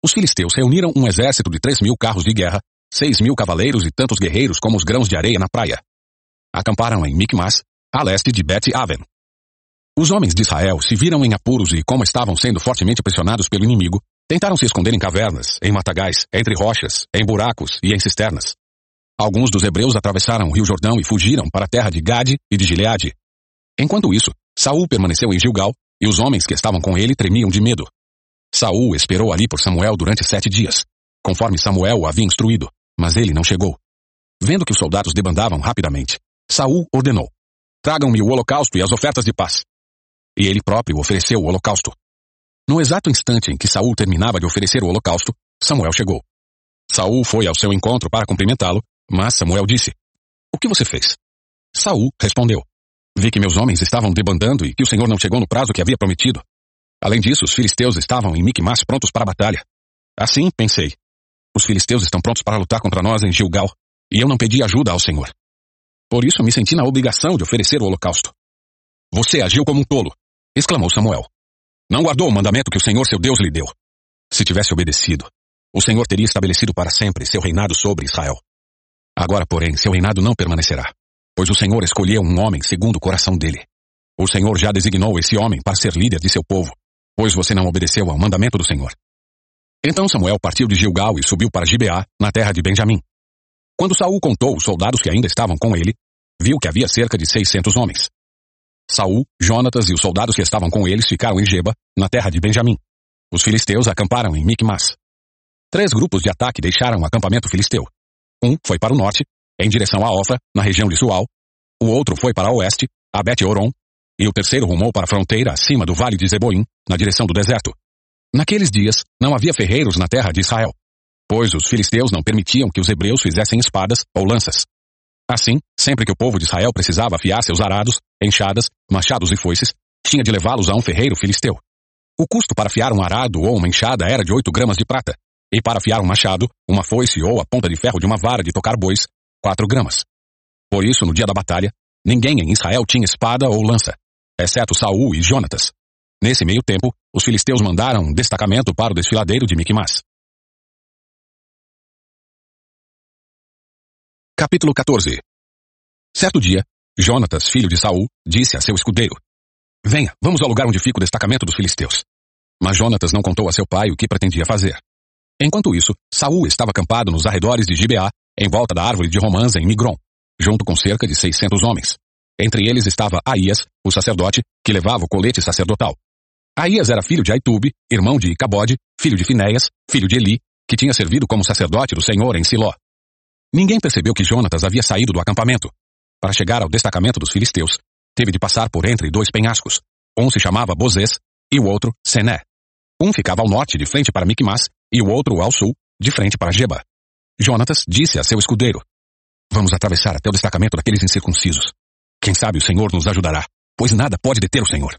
Os filisteus reuniram um exército de três mil carros de guerra, seis mil cavaleiros e tantos guerreiros como os grãos de areia na praia. Acamparam em Micmas, a leste de Bet-Aven. Os homens de Israel se viram em apuros e, como estavam sendo fortemente pressionados pelo inimigo, tentaram se esconder em cavernas, em matagais, entre rochas, em buracos e em cisternas. Alguns dos hebreus atravessaram o rio Jordão e fugiram para a terra de Gade e de Gileade. Enquanto isso, Saul permaneceu em Gilgal e os homens que estavam com ele tremiam de medo. Saul esperou ali por Samuel durante sete dias, conforme Samuel o havia instruído, mas ele não chegou. Vendo que os soldados debandavam rapidamente, Saul ordenou: Tragam-me o holocausto e as ofertas de paz. E ele próprio ofereceu o holocausto. No exato instante em que Saul terminava de oferecer o holocausto, Samuel chegou. Saul foi ao seu encontro para cumprimentá-lo mas Samuel disse: O que você fez? Saul respondeu: Vi que meus homens estavam debandando e que o Senhor não chegou no prazo que havia prometido. Além disso, os filisteus estavam em Micmas prontos para a batalha. Assim, pensei: Os filisteus estão prontos para lutar contra nós em Gilgal, e eu não pedi ajuda ao Senhor. Por isso me senti na obrigação de oferecer o holocausto. Você agiu como um tolo, exclamou Samuel. Não guardou o mandamento que o Senhor seu Deus lhe deu. Se tivesse obedecido, o Senhor teria estabelecido para sempre seu reinado sobre Israel. Agora, porém, seu reinado não permanecerá, pois o Senhor escolheu um homem segundo o coração dele. O Senhor já designou esse homem para ser líder de seu povo, pois você não obedeceu ao mandamento do Senhor. Então Samuel partiu de Gilgal e subiu para Gibeá, na terra de Benjamim. Quando Saul contou os soldados que ainda estavam com ele, viu que havia cerca de seiscentos homens. Saul, Jonatas e os soldados que estavam com eles ficaram em Geba, na terra de Benjamim. Os filisteus acamparam em Micmas. Três grupos de ataque deixaram o acampamento filisteu. Um foi para o norte, em direção a Ofra, na região de Sual. O outro foi para o oeste, a Bet-Oron. E o terceiro rumou para a fronteira acima do vale de Zeboim, na direção do deserto. Naqueles dias, não havia ferreiros na terra de Israel, pois os filisteus não permitiam que os hebreus fizessem espadas ou lanças. Assim, sempre que o povo de Israel precisava afiar seus arados, enxadas, machados e foices, tinha de levá-los a um ferreiro filisteu. O custo para afiar um arado ou uma enxada era de oito gramas de prata, e para afiar um machado, uma foice ou a ponta de ferro de uma vara de tocar bois, quatro gramas. Por isso, no dia da batalha, ninguém em Israel tinha espada ou lança, exceto Saul e Jonatas. Nesse meio tempo, os filisteus mandaram um destacamento para o desfiladeiro de Miquimás. Capítulo 14 Certo dia, Jonatas, filho de Saul, disse a seu escudeiro: Venha, vamos ao lugar onde fica o destacamento dos filisteus. Mas Jonatas não contou a seu pai o que pretendia fazer. Enquanto isso, Saul estava acampado nos arredores de Gibeá, em volta da árvore de romãs em Migron, junto com cerca de 600 homens. Entre eles estava Aías, o sacerdote, que levava o colete sacerdotal. Aías era filho de Aitube, irmão de Icabode, filho de Finéias, filho de Eli, que tinha servido como sacerdote do Senhor em Siló. Ninguém percebeu que Jonatas havia saído do acampamento. Para chegar ao destacamento dos filisteus, teve de passar por entre dois penhascos. Um se chamava Bozês e o outro Sené. Um ficava ao norte, de frente para Micmas, e o outro ao sul, de frente para Geba. Jonatas disse a seu escudeiro: Vamos atravessar até o destacamento daqueles incircuncisos. Quem sabe o Senhor nos ajudará, pois nada pode deter o Senhor.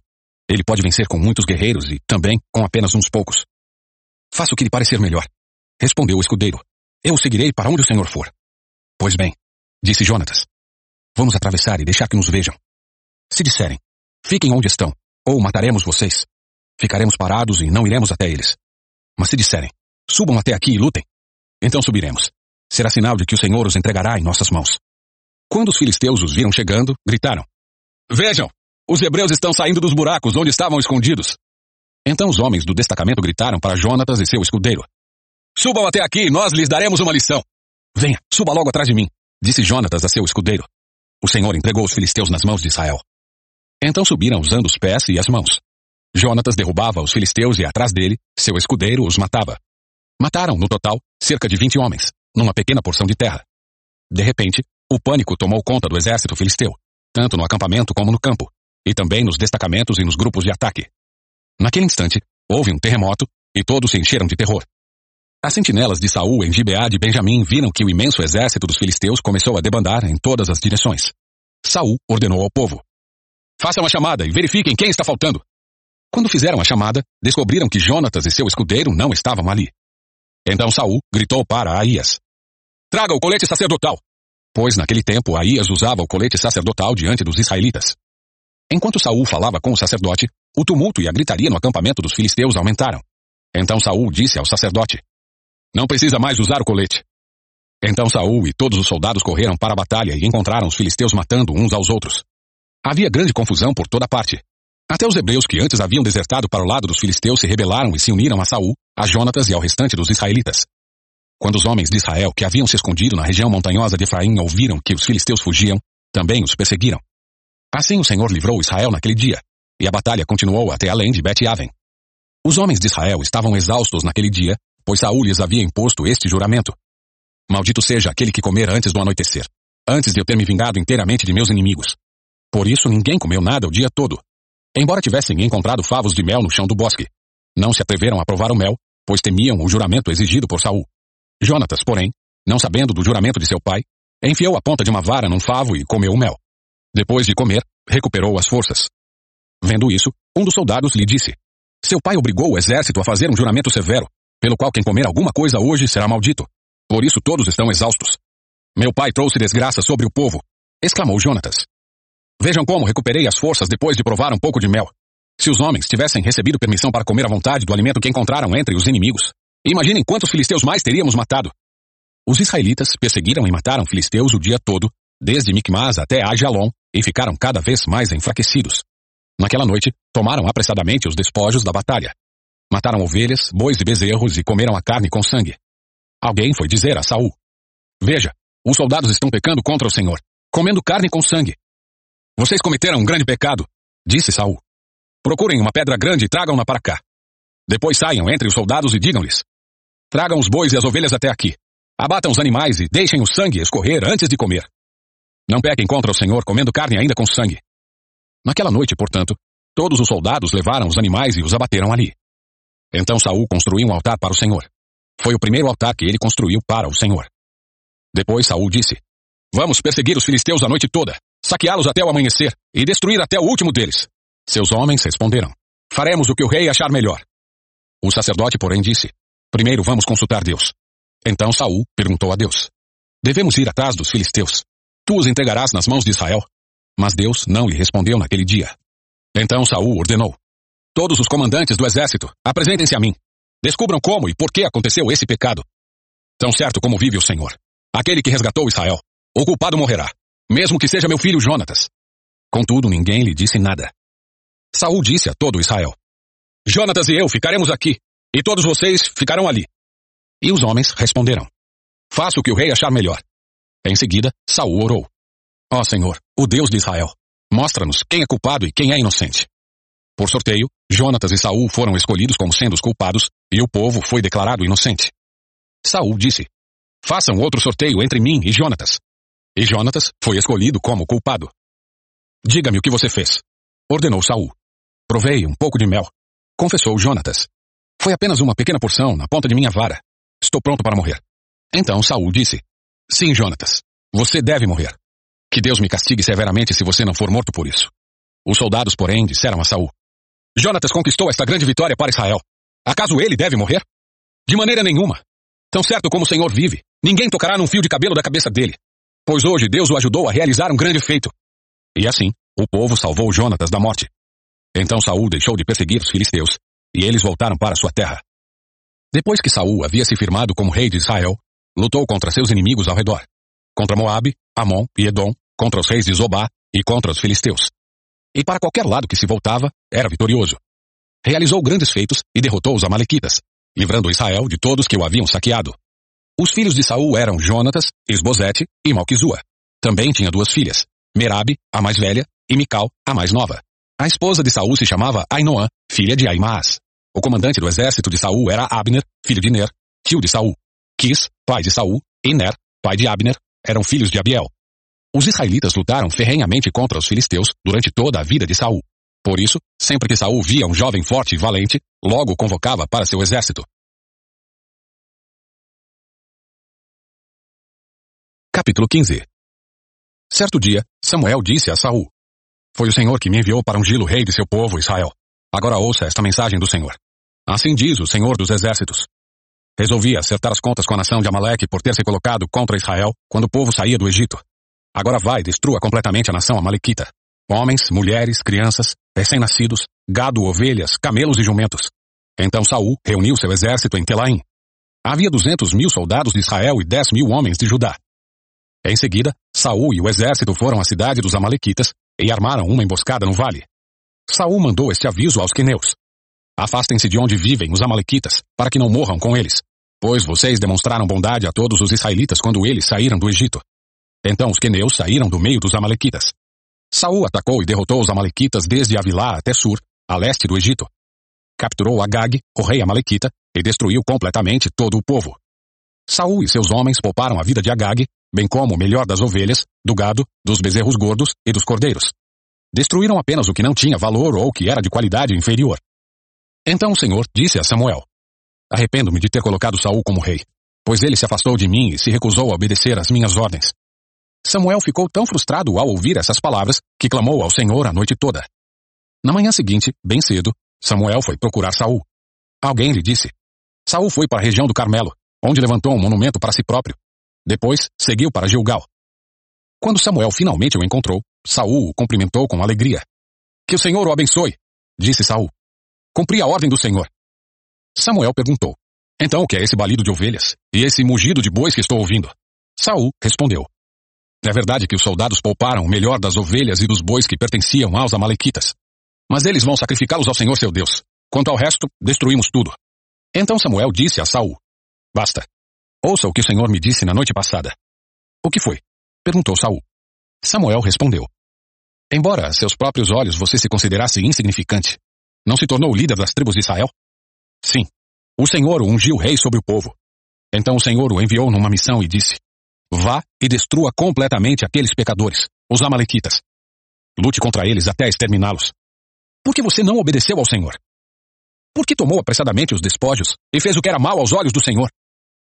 Ele pode vencer com muitos guerreiros e também com apenas uns poucos. Faça o que lhe parecer melhor, respondeu o escudeiro. Eu o seguirei para onde o Senhor for. Pois bem, disse Jonatas. Vamos atravessar e deixar que nos vejam. Se disserem, fiquem onde estão, ou mataremos vocês, ficaremos parados e não iremos até eles. Mas se disserem, subam até aqui e lutem, então subiremos. Será sinal de que o Senhor os entregará em nossas mãos. Quando os filisteus os viram chegando, gritaram: Vejam, os hebreus estão saindo dos buracos onde estavam escondidos. Então os homens do destacamento gritaram para Jonatas e seu escudeiro: Subam até aqui e nós lhes daremos uma lição. Venha, suba logo atrás de mim, disse Jonatas a seu escudeiro. O Senhor entregou os filisteus nas mãos de Israel. Então subiram usando os pés e as mãos. Jonatas derrubava os filisteus e atrás dele, seu escudeiro os matava. Mataram, no total, cerca de vinte homens, numa pequena porção de terra. De repente, o pânico tomou conta do exército filisteu, tanto no acampamento como no campo, e também nos destacamentos e nos grupos de ataque. Naquele instante, houve um terremoto e todos se encheram de terror. As sentinelas de Saul em Gibeá de Benjamim viram que o imenso exército dos filisteus começou a debandar em todas as direções. Saul ordenou ao povo: Façam a chamada e verifiquem quem está faltando. Quando fizeram a chamada, descobriram que Jonatas e seu escudeiro não estavam ali. Então Saul gritou para Aías: Traga o colete sacerdotal! Pois naquele tempo Aías usava o colete sacerdotal diante dos israelitas. Enquanto Saul falava com o sacerdote, o tumulto e a gritaria no acampamento dos filisteus aumentaram. Então Saul disse ao sacerdote: não precisa mais usar o colete. Então Saul e todos os soldados correram para a batalha e encontraram os filisteus matando uns aos outros. Havia grande confusão por toda parte. Até os hebreus que antes haviam desertado para o lado dos filisteus se rebelaram e se uniram a Saul, a Jonatas e ao restante dos israelitas. Quando os homens de Israel que haviam se escondido na região montanhosa de Efraim ouviram que os filisteus fugiam, também os perseguiram. Assim o Senhor livrou Israel naquele dia, e a batalha continuou até além de Bet-Aven. Os homens de Israel estavam exaustos naquele dia pois Saul lhes havia imposto este juramento. Maldito seja aquele que comer antes do anoitecer, antes de eu ter me vingado inteiramente de meus inimigos. Por isso ninguém comeu nada o dia todo. Embora tivessem encontrado favos de mel no chão do bosque, não se atreveram a provar o mel, pois temiam o juramento exigido por Saul. Jonatas, porém, não sabendo do juramento de seu pai, enfiou a ponta de uma vara num favo e comeu o mel. Depois de comer, recuperou as forças. Vendo isso, um dos soldados lhe disse: Seu pai obrigou o exército a fazer um juramento severo, pelo qual quem comer alguma coisa hoje será maldito. Por isso todos estão exaustos. Meu pai trouxe desgraça sobre o povo, exclamou Jonatas. Vejam como recuperei as forças depois de provar um pouco de mel. Se os homens tivessem recebido permissão para comer à vontade do alimento que encontraram entre os inimigos, imaginem quantos filisteus mais teríamos matado. Os israelitas perseguiram e mataram filisteus o dia todo, desde Micmas até Ajalon, e ficaram cada vez mais enfraquecidos. Naquela noite, tomaram apressadamente os despojos da batalha. Mataram ovelhas, bois e bezerros e comeram a carne com sangue. Alguém foi dizer a Saul: Veja, os soldados estão pecando contra o Senhor, comendo carne com sangue. Vocês cometeram um grande pecado, disse Saul. Procurem uma pedra grande e tragam-na para cá. Depois saiam entre os soldados e digam-lhes: Tragam os bois e as ovelhas até aqui. Abatam os animais e deixem o sangue escorrer antes de comer. Não pequem contra o Senhor comendo carne ainda com sangue. Naquela noite, portanto, todos os soldados levaram os animais e os abateram ali. Então Saul construiu um altar para o Senhor. Foi o primeiro altar que ele construiu para o Senhor. Depois Saul disse: Vamos perseguir os filisteus a noite toda, saqueá-los até o amanhecer e destruir até o último deles. Seus homens responderam: Faremos o que o rei achar melhor. O sacerdote, porém, disse: Primeiro vamos consultar Deus. Então Saul perguntou a Deus: Devemos ir atrás dos filisteus. Tu os entregarás nas mãos de Israel? Mas Deus não lhe respondeu naquele dia. Então Saul ordenou: Todos os comandantes do exército, apresentem-se a mim. Descubram como e por que aconteceu esse pecado. Tão certo como vive o Senhor, aquele que resgatou Israel, o culpado morrerá, mesmo que seja meu filho Jonatas. Contudo, ninguém lhe disse nada. Saul disse a todo Israel: Jonatas e eu ficaremos aqui, e todos vocês ficarão ali. E os homens responderam: Faça o que o rei achar melhor. Em seguida, Saul orou: Ó Senhor, o Deus de Israel, mostra-nos quem é culpado e quem é inocente. Por sorteio, Jonatas e Saul foram escolhidos como sendo os culpados, e o povo foi declarado inocente. Saul disse: Façam outro sorteio entre mim e Jonatas. E Jonatas foi escolhido como culpado. Diga-me o que você fez, ordenou Saul. Provei um pouco de mel, confessou Jonatas. Foi apenas uma pequena porção na ponta de minha vara. Estou pronto para morrer. Então Saul disse: Sim, Jonatas, você deve morrer. Que Deus me castigue severamente se você não for morto por isso. Os soldados, porém, disseram a Saul: Jonatas conquistou esta grande vitória para Israel. Acaso ele deve morrer? De maneira nenhuma. Tão certo como o Senhor vive, ninguém tocará num fio de cabelo da cabeça dele. Pois hoje Deus o ajudou a realizar um grande feito. E assim, o povo salvou Jonatas da morte. Então Saul deixou de perseguir os filisteus, e eles voltaram para sua terra. Depois que Saul havia se firmado como rei de Israel, lutou contra seus inimigos ao redor. Contra Moabe, Amon e Edom, contra os reis de Zobá e contra os filisteus e para qualquer lado que se voltava, era vitorioso. Realizou grandes feitos e derrotou os amalequitas, livrando Israel de todos que o haviam saqueado. Os filhos de Saul eram Jonatas, Esbozete e Malquizua. Também tinha duas filhas, Merabe, a mais velha, e Mical, a mais nova. A esposa de Saul se chamava Ainoã, filha de Aimaas. O comandante do exército de Saul era Abner, filho de Ner, tio de Saul. Quis, pai de Saul, e Ner, pai de Abner, eram filhos de Abiel. Os israelitas lutaram ferrenhamente contra os filisteus durante toda a vida de Saul. Por isso, sempre que Saul via um jovem forte e valente, logo convocava para seu exército. Capítulo 15 Certo dia, Samuel disse a Saul: Foi o Senhor que me enviou para ungir o rei de seu povo, Israel. Agora ouça esta mensagem do Senhor. Assim diz o Senhor dos Exércitos. Resolvi acertar as contas com a nação de Amaleque por ter se colocado contra Israel quando o povo saía do Egito. Agora vai, destrua completamente a nação amalequita. Homens, mulheres, crianças, recém-nascidos, gado, ovelhas, camelos e jumentos. Então Saul reuniu seu exército em Telaim. Havia duzentos mil soldados de Israel e dez mil homens de Judá. Em seguida, Saul e o exército foram à cidade dos amalequitas e armaram uma emboscada no vale. Saul mandou este aviso aos queneus. Afastem-se de onde vivem os amalequitas, para que não morram com eles, pois vocês demonstraram bondade a todos os israelitas quando eles saíram do Egito. Então os queneus saíram do meio dos amalequitas. Saul atacou e derrotou os amalequitas desde Avilá até Sur, a leste do Egito. Capturou Agag, o rei amalequita, e destruiu completamente todo o povo. Saul e seus homens pouparam a vida de Agag, bem como o melhor das ovelhas, do gado, dos bezerros gordos e dos cordeiros. Destruíram apenas o que não tinha valor ou que era de qualidade inferior. Então o Senhor disse a Samuel: Arrependo-me de ter colocado Saul como rei, pois ele se afastou de mim e se recusou a obedecer às minhas ordens. Samuel ficou tão frustrado ao ouvir essas palavras que clamou ao Senhor a noite toda. Na manhã seguinte, bem cedo, Samuel foi procurar Saul. Alguém lhe disse: Saul foi para a região do Carmelo, onde levantou um monumento para si próprio. Depois, seguiu para Gilgal. Quando Samuel finalmente o encontrou, Saul o cumprimentou com alegria. Que o Senhor o abençoe, disse Saul. Cumpri a ordem do Senhor. Samuel perguntou: Então o que é esse balido de ovelhas e esse mugido de bois que estou ouvindo? Saul respondeu: é verdade que os soldados pouparam o melhor das ovelhas e dos bois que pertenciam aos amalequitas. Mas eles vão sacrificá-los ao Senhor seu Deus. Quanto ao resto, destruímos tudo. Então Samuel disse a Saul: Basta. Ouça o que o Senhor me disse na noite passada. O que foi? perguntou Saul. Samuel respondeu: Embora a seus próprios olhos você se considerasse insignificante, não se tornou líder das tribos de Israel? Sim. O Senhor o ungiu rei sobre o povo. Então o Senhor o enviou numa missão e disse: Vá e destrua completamente aqueles pecadores, os amalequitas. Lute contra eles até exterminá-los. Por que você não obedeceu ao Senhor? Por que tomou apressadamente os despojos e fez o que era mal aos olhos do Senhor?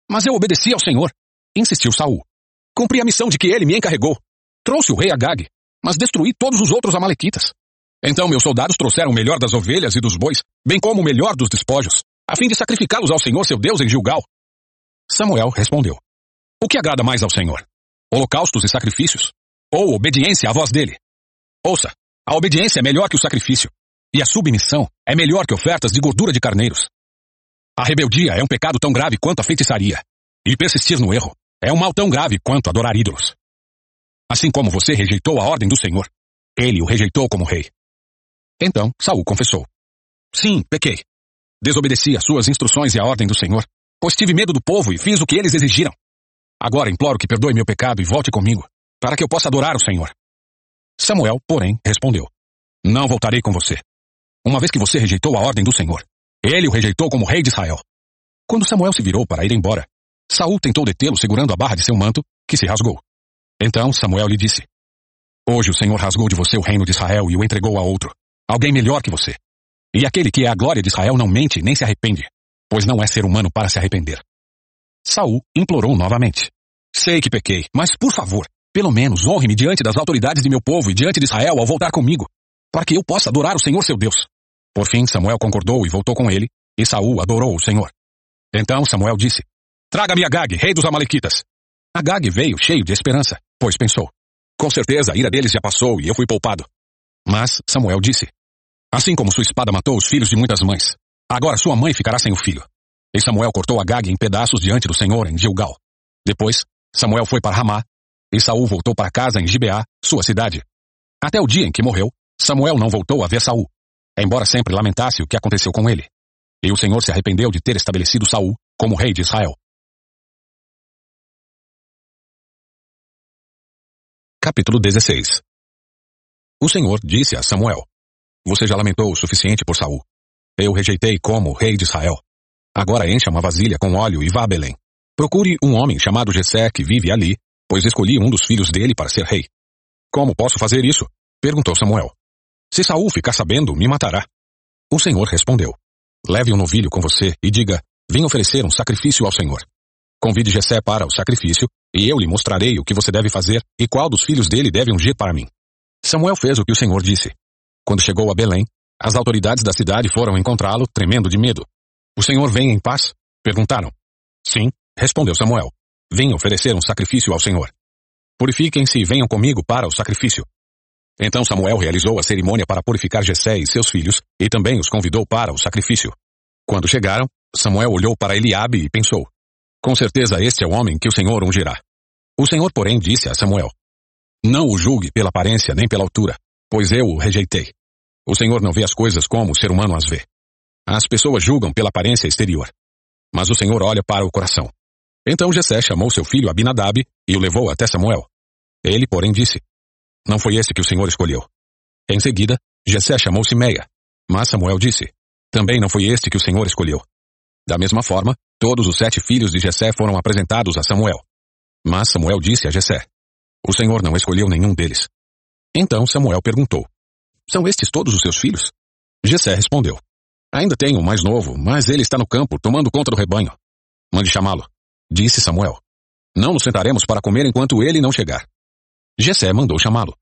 Mas eu obedeci ao Senhor, insistiu Saul. Cumpri a missão de que ele me encarregou. Trouxe o rei Agag, mas destruí todos os outros amalequitas. Então meus soldados trouxeram o melhor das ovelhas e dos bois, bem como o melhor dos despojos, a fim de sacrificá-los ao Senhor seu Deus em Gilgal. Samuel respondeu: o que agrada mais ao Senhor? Holocaustos e sacrifícios? Ou obediência à voz dele? Ouça, a obediência é melhor que o sacrifício. e a submissão é melhor que ofertas de gordura de carneiros. A rebeldia é um pecado tão grave quanto a feitiçaria, e persistir no erro é um mal tão grave quanto adorar ídolos. Assim como você rejeitou a ordem do Senhor, ele o rejeitou como rei. Então Saul confessou: Sim, pequei. Desobedeci às suas instruções e à ordem do Senhor, pois tive medo do povo e fiz o que eles exigiram. Agora imploro que perdoe meu pecado e volte comigo, para que eu possa adorar o Senhor. Samuel, porém, respondeu: Não voltarei com você. Uma vez que você rejeitou a ordem do Senhor, ele o rejeitou como rei de Israel. Quando Samuel se virou para ir embora, Saul tentou detê-lo segurando a barra de seu manto, que se rasgou. Então Samuel lhe disse: Hoje o Senhor rasgou de você o reino de Israel e o entregou a outro, alguém melhor que você. E aquele que é a glória de Israel não mente nem se arrepende, pois não é ser humano para se arrepender. Saul implorou novamente: Sei que pequei, mas por favor, pelo menos honre-me diante das autoridades de meu povo e diante de Israel ao voltar comigo, para que eu possa adorar o Senhor seu Deus. Por fim, Samuel concordou e voltou com ele, e Saul adorou o Senhor. Então Samuel disse: Traga-me Agag, rei dos Amalequitas. Agag veio cheio de esperança, pois pensou: Com certeza a ira deles já passou e eu fui poupado. Mas Samuel disse: Assim como sua espada matou os filhos de muitas mães, agora sua mãe ficará sem o filho. E Samuel cortou Agag em pedaços diante do Senhor em Gilgal. Depois, Samuel foi para Ramá, e Saul voltou para casa em Gibeá, sua cidade. Até o dia em que morreu, Samuel não voltou a ver Saul, embora sempre lamentasse o que aconteceu com ele. E o Senhor se arrependeu de ter estabelecido Saul como rei de Israel. Capítulo 16 O Senhor disse a Samuel: Você já lamentou o suficiente por Saul. Eu rejeitei como rei de Israel. Agora encha uma vasilha com óleo e vá a Belém. Procure um homem chamado Jessé que vive ali, pois escolhi um dos filhos dele para ser rei. Como posso fazer isso? perguntou Samuel. Se Saul ficar sabendo, me matará. O Senhor respondeu: Leve um novilho com você e diga: Vim oferecer um sacrifício ao Senhor. Convide Jessé para o sacrifício, e eu lhe mostrarei o que você deve fazer e qual dos filhos dele deve ungir para mim. Samuel fez o que o Senhor disse. Quando chegou a Belém, as autoridades da cidade foram encontrá-lo, tremendo de medo. O Senhor vem em paz? Perguntaram. Sim, respondeu Samuel. Vim oferecer um sacrifício ao Senhor. Purifiquem-se e venham comigo para o sacrifício. Então Samuel realizou a cerimônia para purificar Jessé e seus filhos, e também os convidou para o sacrifício. Quando chegaram, Samuel olhou para Eliabe e pensou: com certeza este é o homem que o Senhor ungirá. O Senhor, porém, disse a Samuel: Não o julgue pela aparência nem pela altura, pois eu o rejeitei. O Senhor não vê as coisas como o ser humano as vê. As pessoas julgam pela aparência exterior, mas o Senhor olha para o coração. Então Jessé chamou seu filho Abinadab e o levou até Samuel. Ele, porém, disse: Não foi esse que o Senhor escolheu. Em seguida, Jessé chamou Simeia, mas Samuel disse: Também não foi este que o Senhor escolheu. Da mesma forma, todos os sete filhos de Jessé foram apresentados a Samuel. Mas Samuel disse a Jessé: O Senhor não escolheu nenhum deles. Então Samuel perguntou: São estes todos os seus filhos? Jessé respondeu: Ainda tenho mais novo, mas ele está no campo, tomando conta do rebanho. Mande chamá-lo. Disse Samuel. Não nos sentaremos para comer enquanto ele não chegar. Jessé mandou chamá-lo.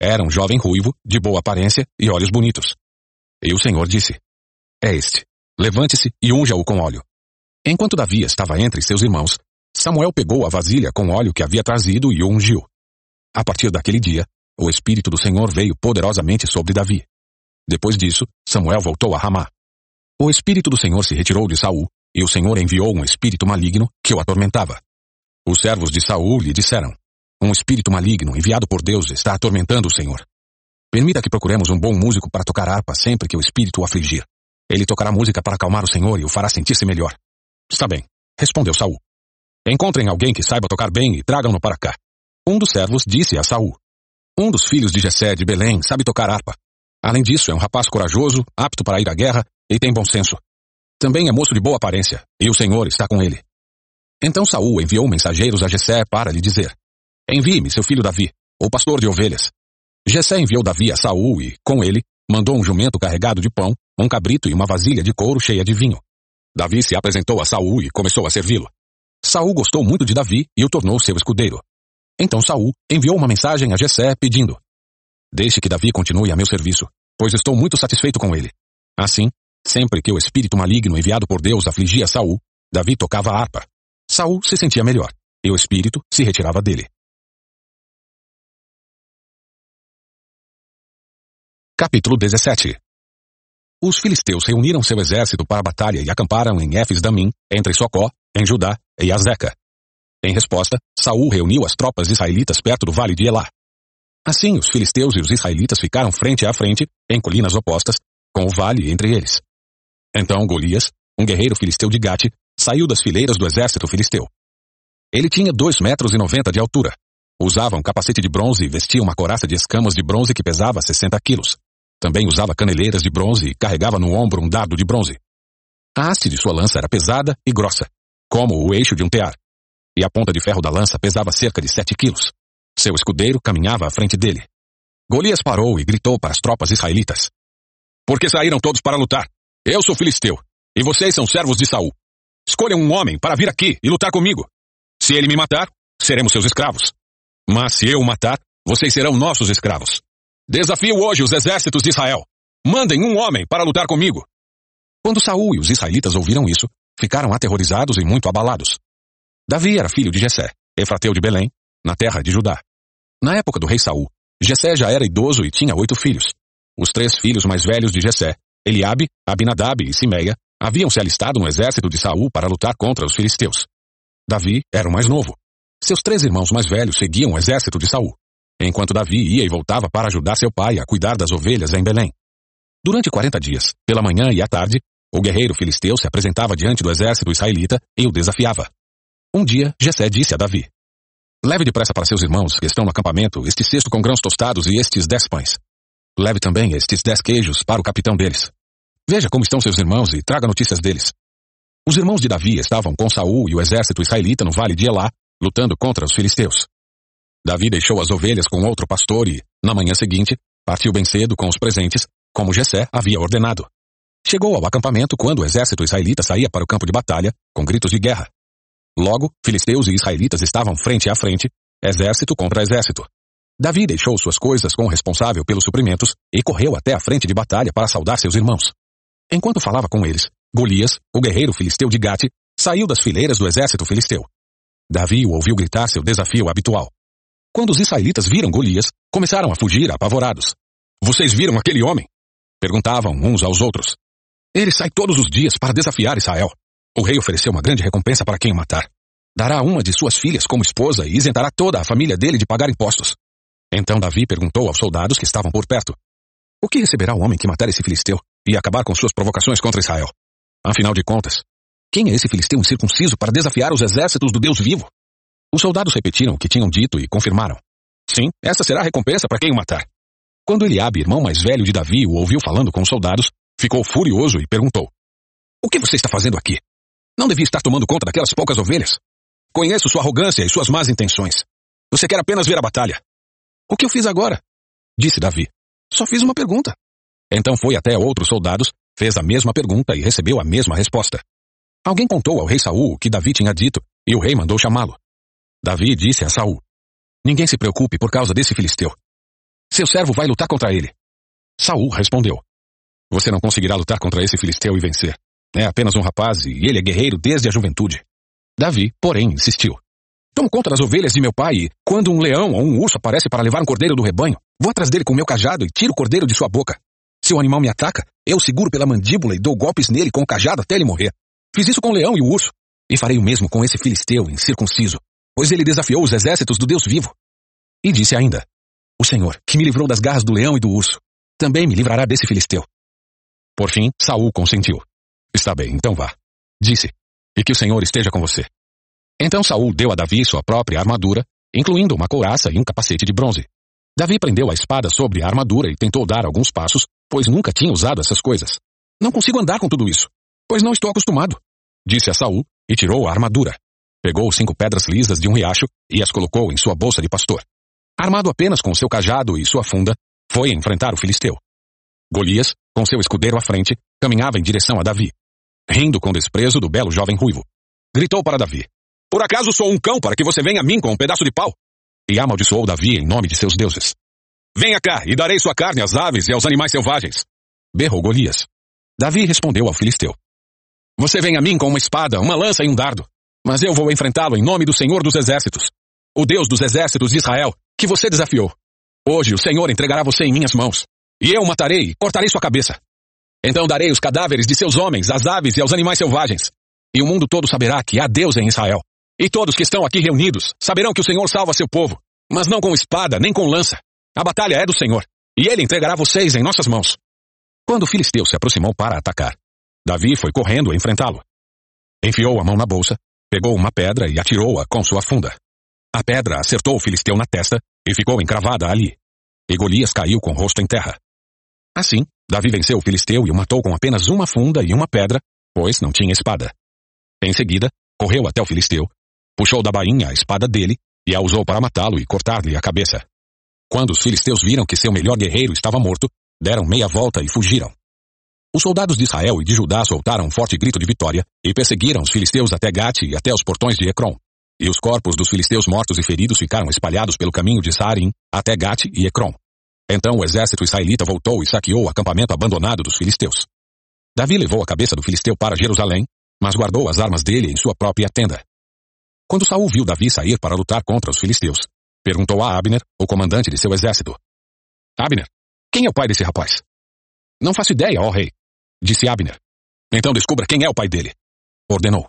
Era um jovem ruivo, de boa aparência e olhos bonitos. E o Senhor disse: É este. Levante-se e unja-o com óleo. Enquanto Davi estava entre seus irmãos, Samuel pegou a vasilha com óleo que havia trazido e o ungiu. A partir daquele dia, o Espírito do Senhor veio poderosamente sobre Davi. Depois disso, Samuel voltou a Ramá. O Espírito do Senhor se retirou de Saul, e o Senhor enviou um espírito maligno que o atormentava. Os servos de Saul lhe disseram: Um espírito maligno enviado por Deus está atormentando o Senhor. Permita que procuremos um bom músico para tocar harpa sempre que o espírito o afligir. Ele tocará música para acalmar o Senhor e o fará sentir-se melhor. Está bem, respondeu Saul. Encontrem alguém que saiba tocar bem e tragam-no para cá. Um dos servos disse a Saul. Um dos filhos de Jessé de Belém sabe tocar harpa. Além disso, é um rapaz corajoso, apto para ir à guerra e tem bom senso. Também é moço de boa aparência, e o Senhor está com ele. Então Saul enviou mensageiros a Jessé para lhe dizer: Envie-me seu filho Davi, o pastor de ovelhas. Jessé enviou Davi a Saul e, com ele, mandou um jumento carregado de pão, um cabrito e uma vasilha de couro cheia de vinho. Davi se apresentou a Saul e começou a servi-lo. Saul gostou muito de Davi e o tornou seu escudeiro. Então Saul enviou uma mensagem a Jessé pedindo: Deixe que Davi continue a meu serviço, pois estou muito satisfeito com ele. Assim, sempre que o espírito maligno enviado por Deus afligia Saul, Davi tocava a harpa. Saul se sentia melhor, e o espírito se retirava dele. Capítulo 17 Os filisteus reuniram seu exército para a batalha e acamparam em Éfes Damim, entre Socó, em Judá e Azeca. Em resposta, Saul reuniu as tropas israelitas perto do vale de Elá. Assim, os filisteus e os israelitas ficaram frente a frente, em colinas opostas, com o vale entre eles. Então Golias, um guerreiro filisteu de Gate, saiu das fileiras do exército filisteu. Ele tinha dois metros e noventa de altura. Usava um capacete de bronze e vestia uma coraça de escamas de bronze que pesava 60 quilos. Também usava caneleiras de bronze e carregava no ombro um dardo de bronze. A haste de sua lança era pesada e grossa, como o eixo de um tear. E a ponta de ferro da lança pesava cerca de sete quilos. Seu escudeiro caminhava à frente dele. Golias parou e gritou para as tropas israelitas. Por que saíram todos para lutar? Eu sou filisteu, e vocês são servos de Saul. Escolham um homem para vir aqui e lutar comigo. Se ele me matar, seremos seus escravos. Mas se eu o matar, vocês serão nossos escravos. Desafio hoje os exércitos de Israel. Mandem um homem para lutar comigo. Quando Saul e os israelitas ouviram isso, ficaram aterrorizados e muito abalados. Davi era filho de Jessé, efrateu de Belém, na terra de Judá. Na época do rei Saul, Jessé já era idoso e tinha oito filhos. Os três filhos mais velhos de Jessé, Eliabe, Abinadab e Simeia, haviam se alistado no exército de Saul para lutar contra os filisteus. Davi era o mais novo. Seus três irmãos mais velhos seguiam o exército de Saul enquanto Davi ia e voltava para ajudar seu pai a cuidar das ovelhas em Belém. Durante quarenta dias, pela manhã e à tarde, o guerreiro filisteu se apresentava diante do exército israelita e o desafiava. Um dia, Jessé disse a Davi, Leve depressa para seus irmãos que estão no acampamento este cesto com grãos tostados e estes dez pães. Leve também estes dez queijos para o capitão deles. Veja como estão seus irmãos e traga notícias deles. Os irmãos de Davi estavam com Saul e o exército israelita no vale de Elá, lutando contra os filisteus. Davi deixou as ovelhas com outro pastor e, na manhã seguinte, partiu bem cedo com os presentes, como Jessé havia ordenado. Chegou ao acampamento quando o exército israelita saía para o campo de batalha, com gritos de guerra. Logo, filisteus e israelitas estavam frente a frente, exército contra exército. Davi deixou suas coisas com o responsável pelos suprimentos e correu até a frente de batalha para saudar seus irmãos. Enquanto falava com eles, Golias, o guerreiro filisteu de Gate, saiu das fileiras do exército filisteu. Davi o ouviu gritar seu desafio habitual. Quando os israelitas viram Golias, começaram a fugir apavorados. Vocês viram aquele homem? Perguntavam uns aos outros. Ele sai todos os dias para desafiar Israel. O rei ofereceu uma grande recompensa para quem o matar. Dará uma de suas filhas como esposa e isentará toda a família dele de pagar impostos. Então Davi perguntou aos soldados que estavam por perto: O que receberá o homem que matar esse filisteu e acabar com suas provocações contra Israel? Afinal de contas, quem é esse filisteu incircunciso para desafiar os exércitos do Deus vivo? Os soldados repetiram o que tinham dito e confirmaram. Sim, essa será a recompensa para quem o matar. Quando Eliabe, irmão mais velho de Davi, o ouviu falando com os soldados, ficou furioso e perguntou: O que você está fazendo aqui? Não devia estar tomando conta daquelas poucas ovelhas? Conheço sua arrogância e suas más intenções. Você quer apenas ver a batalha. O que eu fiz agora? Disse Davi. Só fiz uma pergunta. Então foi até outros soldados, fez a mesma pergunta e recebeu a mesma resposta. Alguém contou ao rei Saul o que Davi tinha dito, e o rei mandou chamá-lo. Davi disse a Saul: Ninguém se preocupe por causa desse filisteu. Seu servo vai lutar contra ele. Saul respondeu: Você não conseguirá lutar contra esse filisteu e vencer. É apenas um rapaz e ele é guerreiro desde a juventude. Davi, porém, insistiu. Tomo conta das ovelhas de meu pai e, quando um leão ou um urso aparece para levar um cordeiro do rebanho, vou atrás dele com meu cajado e tiro o cordeiro de sua boca. Se o animal me ataca, eu seguro pela mandíbula e dou golpes nele com o cajado até ele morrer. Fiz isso com o leão e o urso, e farei o mesmo com esse filisteu incircunciso pois ele desafiou os exércitos do Deus vivo. E disse ainda: O Senhor, que me livrou das garras do leão e do urso, também me livrará desse filisteu. Por fim, Saul consentiu. Está bem, então vá. Disse: E que o Senhor esteja com você. Então Saul deu a Davi sua própria armadura, incluindo uma couraça e um capacete de bronze. Davi prendeu a espada sobre a armadura e tentou dar alguns passos, pois nunca tinha usado essas coisas. Não consigo andar com tudo isso, pois não estou acostumado, disse a Saul e tirou a armadura. Pegou cinco pedras lisas de um riacho e as colocou em sua bolsa de pastor. Armado apenas com seu cajado e sua funda, foi enfrentar o filisteu. Golias, com seu escudeiro à frente, caminhava em direção a Davi. Rindo com desprezo do belo jovem ruivo. Gritou para Davi: Por acaso sou um cão para que você venha a mim com um pedaço de pau? E amaldiçoou Davi em nome de seus deuses. Venha cá e darei sua carne às aves e aos animais selvagens. Berrou Golias. Davi respondeu ao filisteu: Você vem a mim com uma espada, uma lança e um dardo. Mas eu vou enfrentá-lo em nome do Senhor dos Exércitos, o Deus dos Exércitos de Israel, que você desafiou. Hoje o Senhor entregará você em minhas mãos, e eu o matarei e cortarei sua cabeça. Então darei os cadáveres de seus homens, às aves e aos animais selvagens. E o mundo todo saberá que há Deus em Israel. E todos que estão aqui reunidos saberão que o Senhor salva seu povo, mas não com espada nem com lança. A batalha é do Senhor, e ele entregará vocês em nossas mãos. Quando o filisteu se aproximou para atacar, Davi foi correndo enfrentá-lo. Enfiou a mão na bolsa, pegou uma pedra e atirou-a com sua funda. A pedra acertou o filisteu na testa e ficou encravada ali. E Golias caiu com o rosto em terra. Assim, Davi venceu o filisteu e o matou com apenas uma funda e uma pedra, pois não tinha espada. Em seguida, correu até o filisteu, puxou da bainha a espada dele e a usou para matá-lo e cortar-lhe a cabeça. Quando os filisteus viram que seu melhor guerreiro estava morto, deram meia volta e fugiram. Os soldados de Israel e de Judá soltaram um forte grito de vitória e perseguiram os filisteus até Gate e até os portões de Ecrom. E os corpos dos filisteus mortos e feridos ficaram espalhados pelo caminho de Saarim até Gate e Ecrom. Então o exército israelita voltou e saqueou o acampamento abandonado dos filisteus. Davi levou a cabeça do filisteu para Jerusalém, mas guardou as armas dele em sua própria tenda. Quando Saul viu Davi sair para lutar contra os filisteus, perguntou a Abner, o comandante de seu exército. Abner, quem é o pai desse rapaz? Não faço ideia, ó rei, disse Abner. Então descubra quem é o pai dele, ordenou.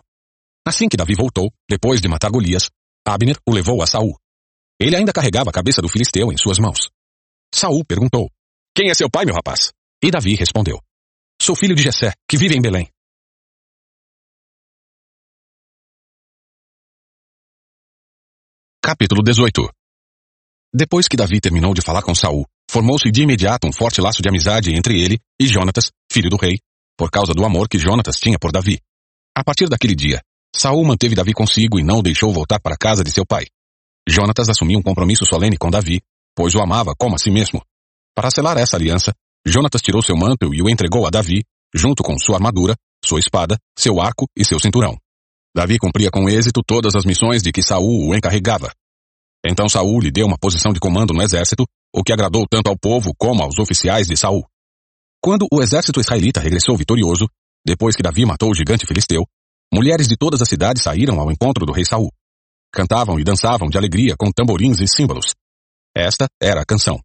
Assim que Davi voltou, depois de matar Golias, Abner o levou a Saul. Ele ainda carregava a cabeça do filisteu em suas mãos. Saul perguntou: Quem é seu pai, meu rapaz? E Davi respondeu: Sou filho de Jessé, que vive em Belém. Capítulo 18 Depois que Davi terminou de falar com Saul, formou-se de imediato um forte laço de amizade entre ele e Jonatas, filho do rei, por causa do amor que Jonatas tinha por Davi. A partir daquele dia, Saul manteve Davi consigo e não o deixou voltar para a casa de seu pai. Jonatas assumiu um compromisso solene com Davi, pois o amava como a si mesmo. Para selar essa aliança, Jonatas tirou seu manto e o entregou a Davi, junto com sua armadura, sua espada, seu arco e seu cinturão. Davi cumpria com êxito todas as missões de que Saul o encarregava. Então Saul lhe deu uma posição de comando no exército, o que agradou tanto ao povo como aos oficiais de Saul. Quando o exército israelita regressou vitorioso, depois que Davi matou o gigante filisteu, mulheres de todas as cidades saíram ao encontro do rei Saul. Cantavam e dançavam de alegria com tamborins e símbolos. Esta era a canção.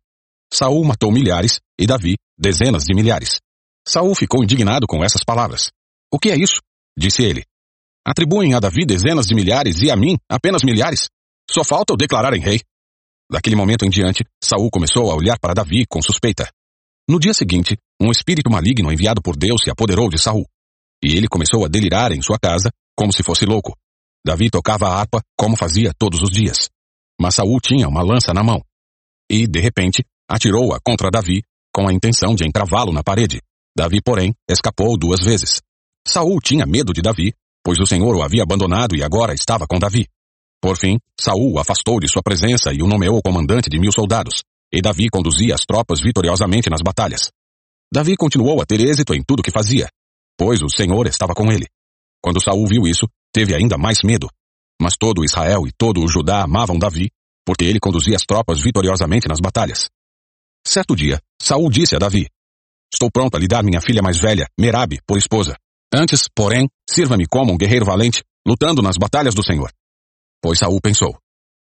Saul matou milhares e Davi dezenas de milhares. Saul ficou indignado com essas palavras. O que é isso? disse ele. Atribuem a Davi dezenas de milhares e a mim apenas milhares. Só falta o declararem rei. Daquele momento em diante, Saul começou a olhar para Davi com suspeita. No dia seguinte, um espírito maligno enviado por Deus se apoderou de Saul. E ele começou a delirar em sua casa, como se fosse louco. Davi tocava a harpa como fazia todos os dias. Mas Saul tinha uma lança na mão. E, de repente, atirou-a contra Davi, com a intenção de encravá-lo na parede. Davi, porém, escapou duas vezes. Saul tinha medo de Davi, pois o Senhor o havia abandonado e agora estava com Davi. Por fim, Saul afastou de sua presença e o nomeou comandante de mil soldados, e Davi conduzia as tropas vitoriosamente nas batalhas. Davi continuou a ter êxito em tudo que fazia, pois o Senhor estava com ele. Quando Saul viu isso, teve ainda mais medo. Mas todo Israel e todo o Judá amavam Davi, porque ele conduzia as tropas vitoriosamente nas batalhas. Certo dia, Saul disse a Davi: Estou pronto a lhe dar minha filha mais velha, Merabe, por esposa. Antes, porém, sirva-me como um guerreiro valente, lutando nas batalhas do Senhor. Pois Saul pensou: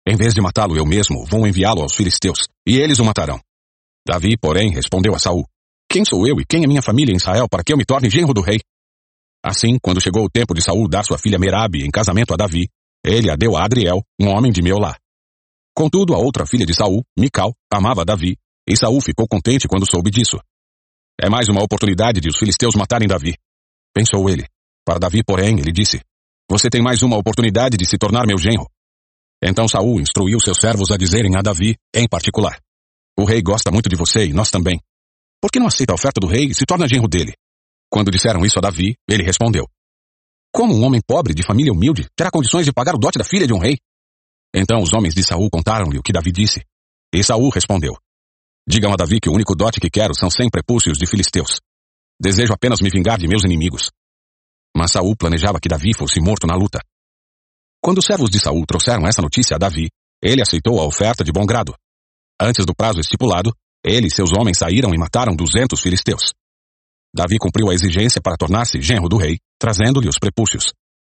Em vez de matá-lo eu mesmo, vou enviá-lo aos filisteus, e eles o matarão. Davi, porém, respondeu a Saul: Quem sou eu e quem é minha família em Israel para que eu me torne genro do rei? Assim, quando chegou o tempo de Saul dar sua filha Merabe em casamento a Davi, ele a deu a Adriel, um homem de Meolá. Contudo, a outra filha de Saul, Mical, amava Davi, e Saul ficou contente quando soube disso. É mais uma oportunidade de os filisteus matarem Davi. Pensou ele. Para Davi, porém, ele disse: Você tem mais uma oportunidade de se tornar meu genro. Então Saul instruiu seus servos a dizerem a Davi, em particular: O rei gosta muito de você e nós também. Por que não aceita a oferta do rei e se torna genro dele? Quando disseram isso a Davi, ele respondeu: Como um homem pobre de família humilde terá condições de pagar o dote da filha de um rei? Então os homens de Saul contaram-lhe o que Davi disse. E Saul respondeu: Digam a Davi que o único dote que quero são cem prepúcios de filisteus. Desejo apenas me vingar de meus inimigos. Mas Saul planejava que Davi fosse morto na luta. Quando os servos de Saul trouxeram essa notícia a Davi, ele aceitou a oferta de bom grado. Antes do prazo estipulado, ele e seus homens saíram e mataram duzentos filisteus. Davi cumpriu a exigência para tornar-se genro do rei, trazendo-lhe os prepúcios.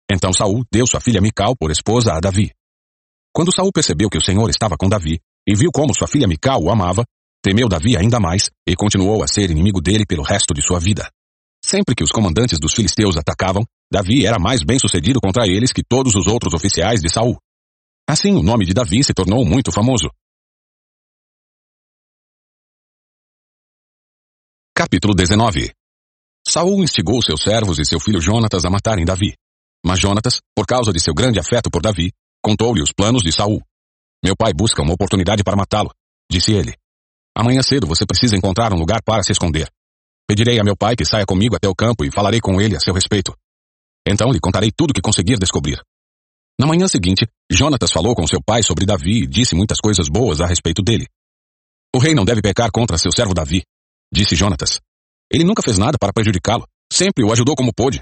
Então Saul deu sua filha Mical por esposa a Davi. Quando Saul percebeu que o Senhor estava com Davi, e viu como sua filha Mical o amava, temeu Davi ainda mais e continuou a ser inimigo dele pelo resto de sua vida. Sempre que os comandantes dos filisteus atacavam, Davi era mais bem sucedido contra eles que todos os outros oficiais de Saul. Assim, o nome de Davi se tornou muito famoso. Capítulo 19 Saul instigou seus servos e seu filho Jonatas a matarem Davi. Mas Jonatas, por causa de seu grande afeto por Davi, contou-lhe os planos de Saul. Meu pai busca uma oportunidade para matá-lo, disse ele. Amanhã cedo você precisa encontrar um lugar para se esconder. Pedirei a meu pai que saia comigo até o campo e falarei com ele a seu respeito. Então lhe contarei tudo o que conseguir descobrir. Na manhã seguinte, Jonatas falou com seu pai sobre Davi e disse muitas coisas boas a respeito dele. O rei não deve pecar contra seu servo Davi, disse Jonatas. Ele nunca fez nada para prejudicá-lo, sempre o ajudou como pôde.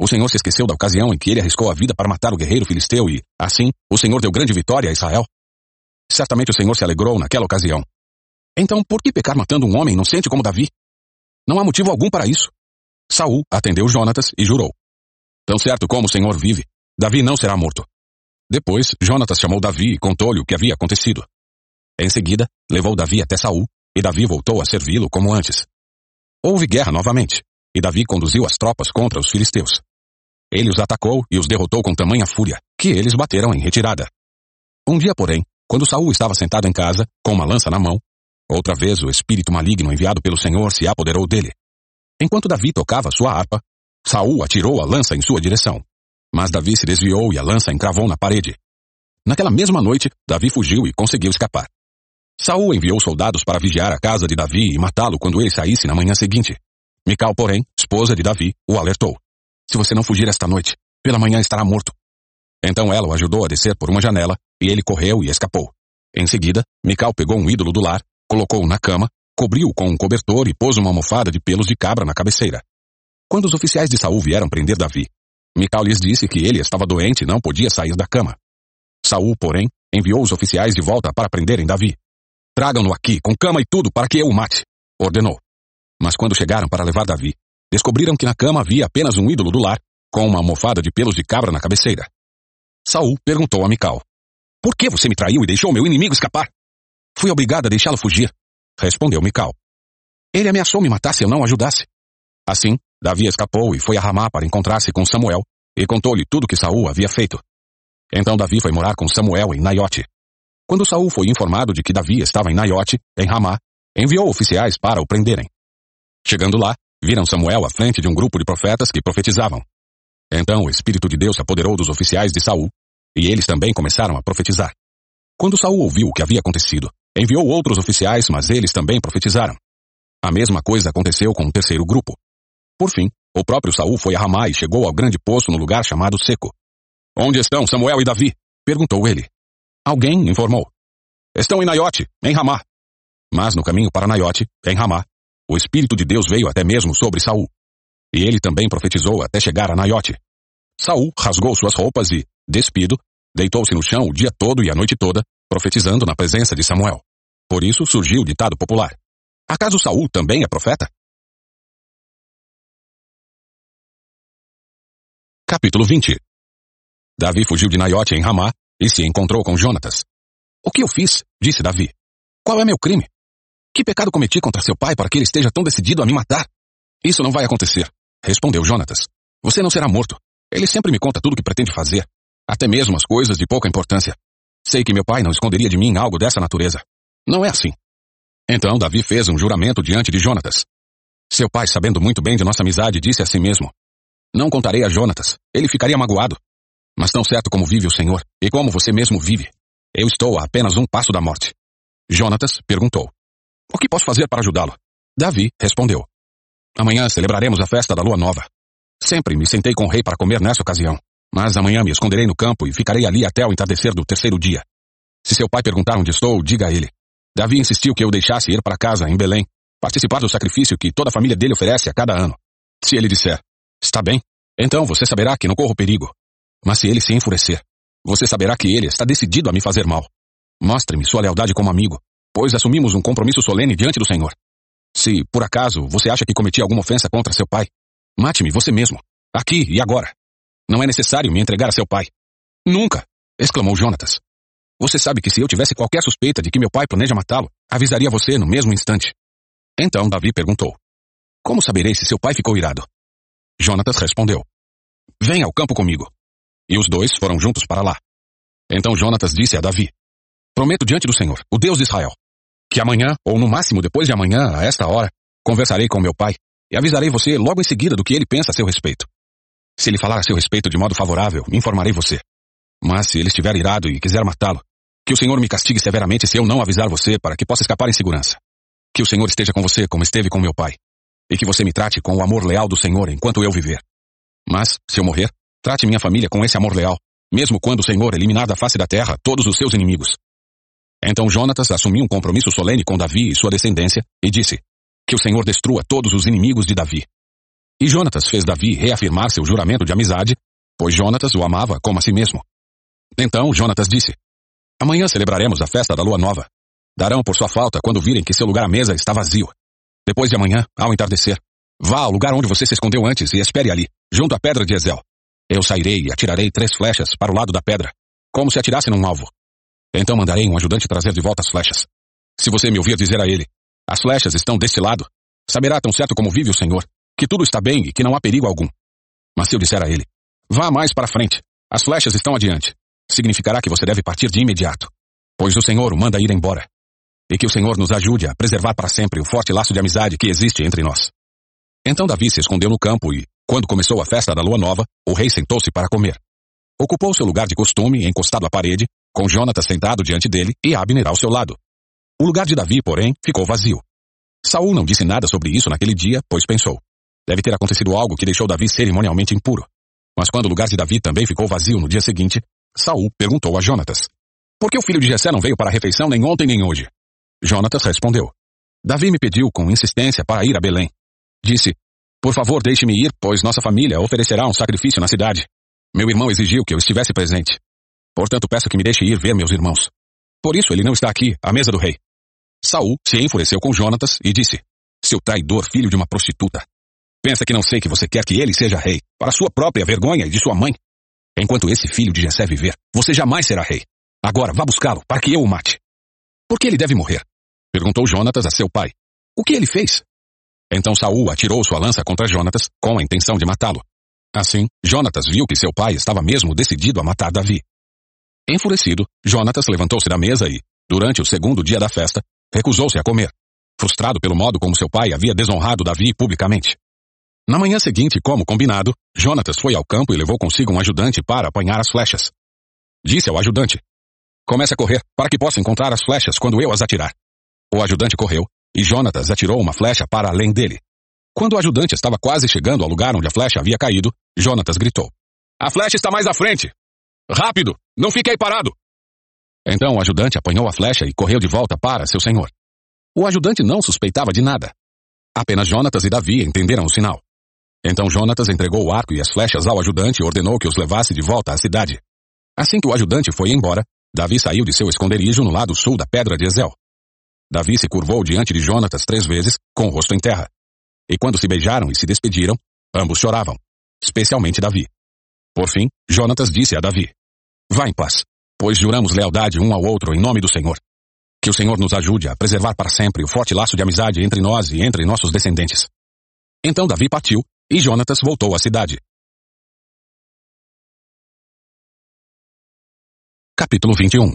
O Senhor se esqueceu da ocasião em que ele arriscou a vida para matar o guerreiro filisteu e, assim, o Senhor deu grande vitória a Israel. Certamente o Senhor se alegrou naquela ocasião. Então, por que pecar matando um homem inocente como Davi? Não há motivo algum para isso. Saul atendeu Jonatas e jurou. Tão certo como o Senhor vive, Davi não será morto. Depois, Jonatas chamou Davi e contou-lhe o que havia acontecido. Em seguida, levou Davi até Saul, e Davi voltou a servi-lo como antes. Houve guerra novamente, e Davi conduziu as tropas contra os filisteus. Ele os atacou e os derrotou com tamanha fúria, que eles bateram em retirada. Um dia, porém, quando Saul estava sentado em casa, com uma lança na mão, outra vez o espírito maligno enviado pelo Senhor se apoderou dele. Enquanto Davi tocava sua harpa, Saul atirou a lança em sua direção. Mas Davi se desviou e a lança encravou na parede. Naquela mesma noite, Davi fugiu e conseguiu escapar. Saul enviou soldados para vigiar a casa de Davi e matá-lo quando ele saísse na manhã seguinte. Mical, porém, esposa de Davi, o alertou. Se você não fugir esta noite, pela manhã estará morto. Então ela o ajudou a descer por uma janela, e ele correu e escapou. Em seguida, Mical pegou um ídolo do lar, colocou-o na cama, cobriu-o com um cobertor e pôs uma almofada de pelos de cabra na cabeceira. Quando os oficiais de Saul vieram prender Davi, Mical lhes disse que ele estava doente e não podia sair da cama. Saul, porém, enviou os oficiais de volta para prenderem Davi. Tragam-no aqui, com cama e tudo, para que eu o mate, ordenou. Mas quando chegaram para levar Davi, descobriram que na cama havia apenas um ídolo do lar, com uma almofada de pelos de cabra na cabeceira. Saul perguntou a Mical: Por que você me traiu e deixou meu inimigo escapar? Fui obrigada a deixá-lo fugir, respondeu Mical. Ele ameaçou me matar se eu não ajudasse. Assim, Davi escapou e foi a Ramá para encontrar-se com Samuel e contou-lhe tudo que Saul havia feito. Então Davi foi morar com Samuel em Naiote. Quando Saul foi informado de que Davi estava em Naiote, em Ramá, enviou oficiais para o prenderem. Chegando lá, viram Samuel à frente de um grupo de profetas que profetizavam. Então o Espírito de Deus se apoderou dos oficiais de Saul, e eles também começaram a profetizar. Quando Saul ouviu o que havia acontecido, enviou outros oficiais, mas eles também profetizaram. A mesma coisa aconteceu com o terceiro grupo. Por fim, o próprio Saul foi a Ramá e chegou ao grande poço no lugar chamado Seco. Onde estão Samuel e Davi? perguntou ele. Alguém informou. Estão em Naiote, em Ramá. Mas no caminho para Naiote, em Ramá, o Espírito de Deus veio até mesmo sobre Saul. E ele também profetizou até chegar a Naiote. Saul rasgou suas roupas e, despido, deitou-se no chão o dia todo e a noite toda, profetizando na presença de Samuel. Por isso surgiu o ditado popular. Acaso Saul também é profeta? Capítulo 20 Davi fugiu de Naiote em Ramá e se encontrou com Jonatas. O que eu fiz? disse Davi. Qual é meu crime? Que pecado cometi contra seu pai para que ele esteja tão decidido a me matar? Isso não vai acontecer, respondeu Jonatas. Você não será morto. Ele sempre me conta tudo o que pretende fazer, até mesmo as coisas de pouca importância. Sei que meu pai não esconderia de mim algo dessa natureza. Não é assim. Então Davi fez um juramento diante de Jonatas. Seu pai, sabendo muito bem de nossa amizade, disse a si mesmo: Não contarei a Jonatas, ele ficaria magoado. Mas tão certo como vive o Senhor, e como você mesmo vive, eu estou a apenas um passo da morte. Jonatas perguntou: O que posso fazer para ajudá-lo? Davi respondeu: Amanhã celebraremos a festa da lua nova. Sempre me sentei com o rei para comer nessa ocasião. Mas amanhã me esconderei no campo e ficarei ali até o entardecer do terceiro dia. Se seu pai perguntar onde estou, diga a ele. Davi insistiu que eu deixasse ir para casa, em Belém, participar do sacrifício que toda a família dele oferece a cada ano. Se ele disser, está bem, então você saberá que não corro perigo. Mas se ele se enfurecer, você saberá que ele está decidido a me fazer mal. Mostre-me sua lealdade como amigo, pois assumimos um compromisso solene diante do Senhor. Se, por acaso, você acha que cometi alguma ofensa contra seu pai, mate-me você mesmo, aqui e agora. Não é necessário me entregar a seu pai. Nunca! exclamou Jonatas. Você sabe que se eu tivesse qualquer suspeita de que meu pai planeja matá-lo, avisaria você no mesmo instante. Então Davi perguntou: Como saberei se seu pai ficou irado? Jonatas respondeu: Venha ao campo comigo. E os dois foram juntos para lá. Então Jonatas disse a Davi: Prometo diante do Senhor, o Deus de Israel, que amanhã, ou no máximo depois de amanhã, a esta hora, conversarei com meu pai e avisarei você logo em seguida do que ele pensa a seu respeito. Se ele falar a seu respeito de modo favorável, informarei você. Mas se ele estiver irado e quiser matá-lo, que o Senhor me castigue severamente se eu não avisar você para que possa escapar em segurança. Que o Senhor esteja com você como esteve com meu pai. E que você me trate com o amor leal do Senhor enquanto eu viver. Mas, se eu morrer, trate minha família com esse amor leal, mesmo quando o Senhor eliminar da face da terra todos os seus inimigos. Então Jonatas assumiu um compromisso solene com Davi e sua descendência e disse: Que o Senhor destrua todos os inimigos de Davi. E Jonatas fez Davi reafirmar seu juramento de amizade, pois Jonatas o amava como a si mesmo. Então Jonatas disse: Amanhã celebraremos a festa da lua nova. Darão por sua falta quando virem que seu lugar à mesa está vazio. Depois de amanhã, ao entardecer, vá ao lugar onde você se escondeu antes e espere ali, junto à pedra de Ezel. Eu sairei e atirarei três flechas para o lado da pedra, como se atirasse num alvo. Então mandarei um ajudante trazer de volta as flechas. Se você me ouvir dizer a ele, as flechas estão deste lado, saberá tão certo como vive o Senhor, que tudo está bem e que não há perigo algum. Mas se eu disser a ele, vá mais para frente, as flechas estão adiante, significará que você deve partir de imediato, pois o Senhor o manda ir embora. E que o Senhor nos ajude a preservar para sempre o forte laço de amizade que existe entre nós. Então Davi se escondeu no campo e, quando começou a festa da lua nova, o rei sentou-se para comer. Ocupou seu lugar de costume, encostado à parede, com Jonatas sentado diante dele e Abner ao seu lado. O lugar de Davi, porém, ficou vazio. Saul não disse nada sobre isso naquele dia, pois pensou: deve ter acontecido algo que deixou Davi cerimonialmente impuro. Mas quando o lugar de Davi também ficou vazio no dia seguinte, Saul perguntou a Jonatas: Por que o filho de Jessé não veio para a refeição nem ontem nem hoje? Jonatas respondeu: Davi me pediu com insistência para ir a Belém. Disse: Por favor, deixe-me ir, pois nossa família oferecerá um sacrifício na cidade. Meu irmão exigiu que eu estivesse presente. Portanto, peço que me deixe ir ver meus irmãos. Por isso ele não está aqui, à mesa do rei. Saul se enfureceu com Jonatas e disse: Seu traidor filho de uma prostituta. Pensa que não sei que você quer que ele seja rei, para sua própria vergonha e de sua mãe. Enquanto esse filho de Jessé viver, você jamais será rei. Agora vá buscá-lo, para que eu o mate. Por que ele deve morrer? Perguntou Jonatas a seu pai. O que ele fez? Então Saul atirou sua lança contra Jonatas, com a intenção de matá-lo. Assim, Jonatas viu que seu pai estava mesmo decidido a matar Davi. Enfurecido, Jonatas levantou-se da mesa e, durante o segundo dia da festa, recusou-se a comer, frustrado pelo modo como seu pai havia desonrado Davi publicamente. Na manhã seguinte, como combinado, Jonatas foi ao campo e levou consigo um ajudante para apanhar as flechas. Disse ao ajudante: Comece a correr, para que possa encontrar as flechas quando eu as atirar. O ajudante correu, e Jonatas atirou uma flecha para além dele. Quando o ajudante estava quase chegando ao lugar onde a flecha havia caído, Jonatas gritou: A flecha está mais à frente! Rápido! Não fique aí parado! Então o ajudante apanhou a flecha e correu de volta para seu senhor. O ajudante não suspeitava de nada. Apenas Jonatas e Davi entenderam o sinal. Então Jonatas entregou o arco e as flechas ao ajudante e ordenou que os levasse de volta à cidade. Assim que o ajudante foi embora, Davi saiu de seu esconderijo no lado sul da pedra de Ezel. Davi se curvou diante de Jonatas três vezes, com o rosto em terra. E quando se beijaram e se despediram, ambos choravam, especialmente Davi. Por fim, Jonatas disse a Davi: Vá em paz, pois juramos lealdade um ao outro em nome do Senhor. Que o Senhor nos ajude a preservar para sempre o forte laço de amizade entre nós e entre nossos descendentes. Então Davi partiu e Jonatas voltou à cidade. Capítulo 21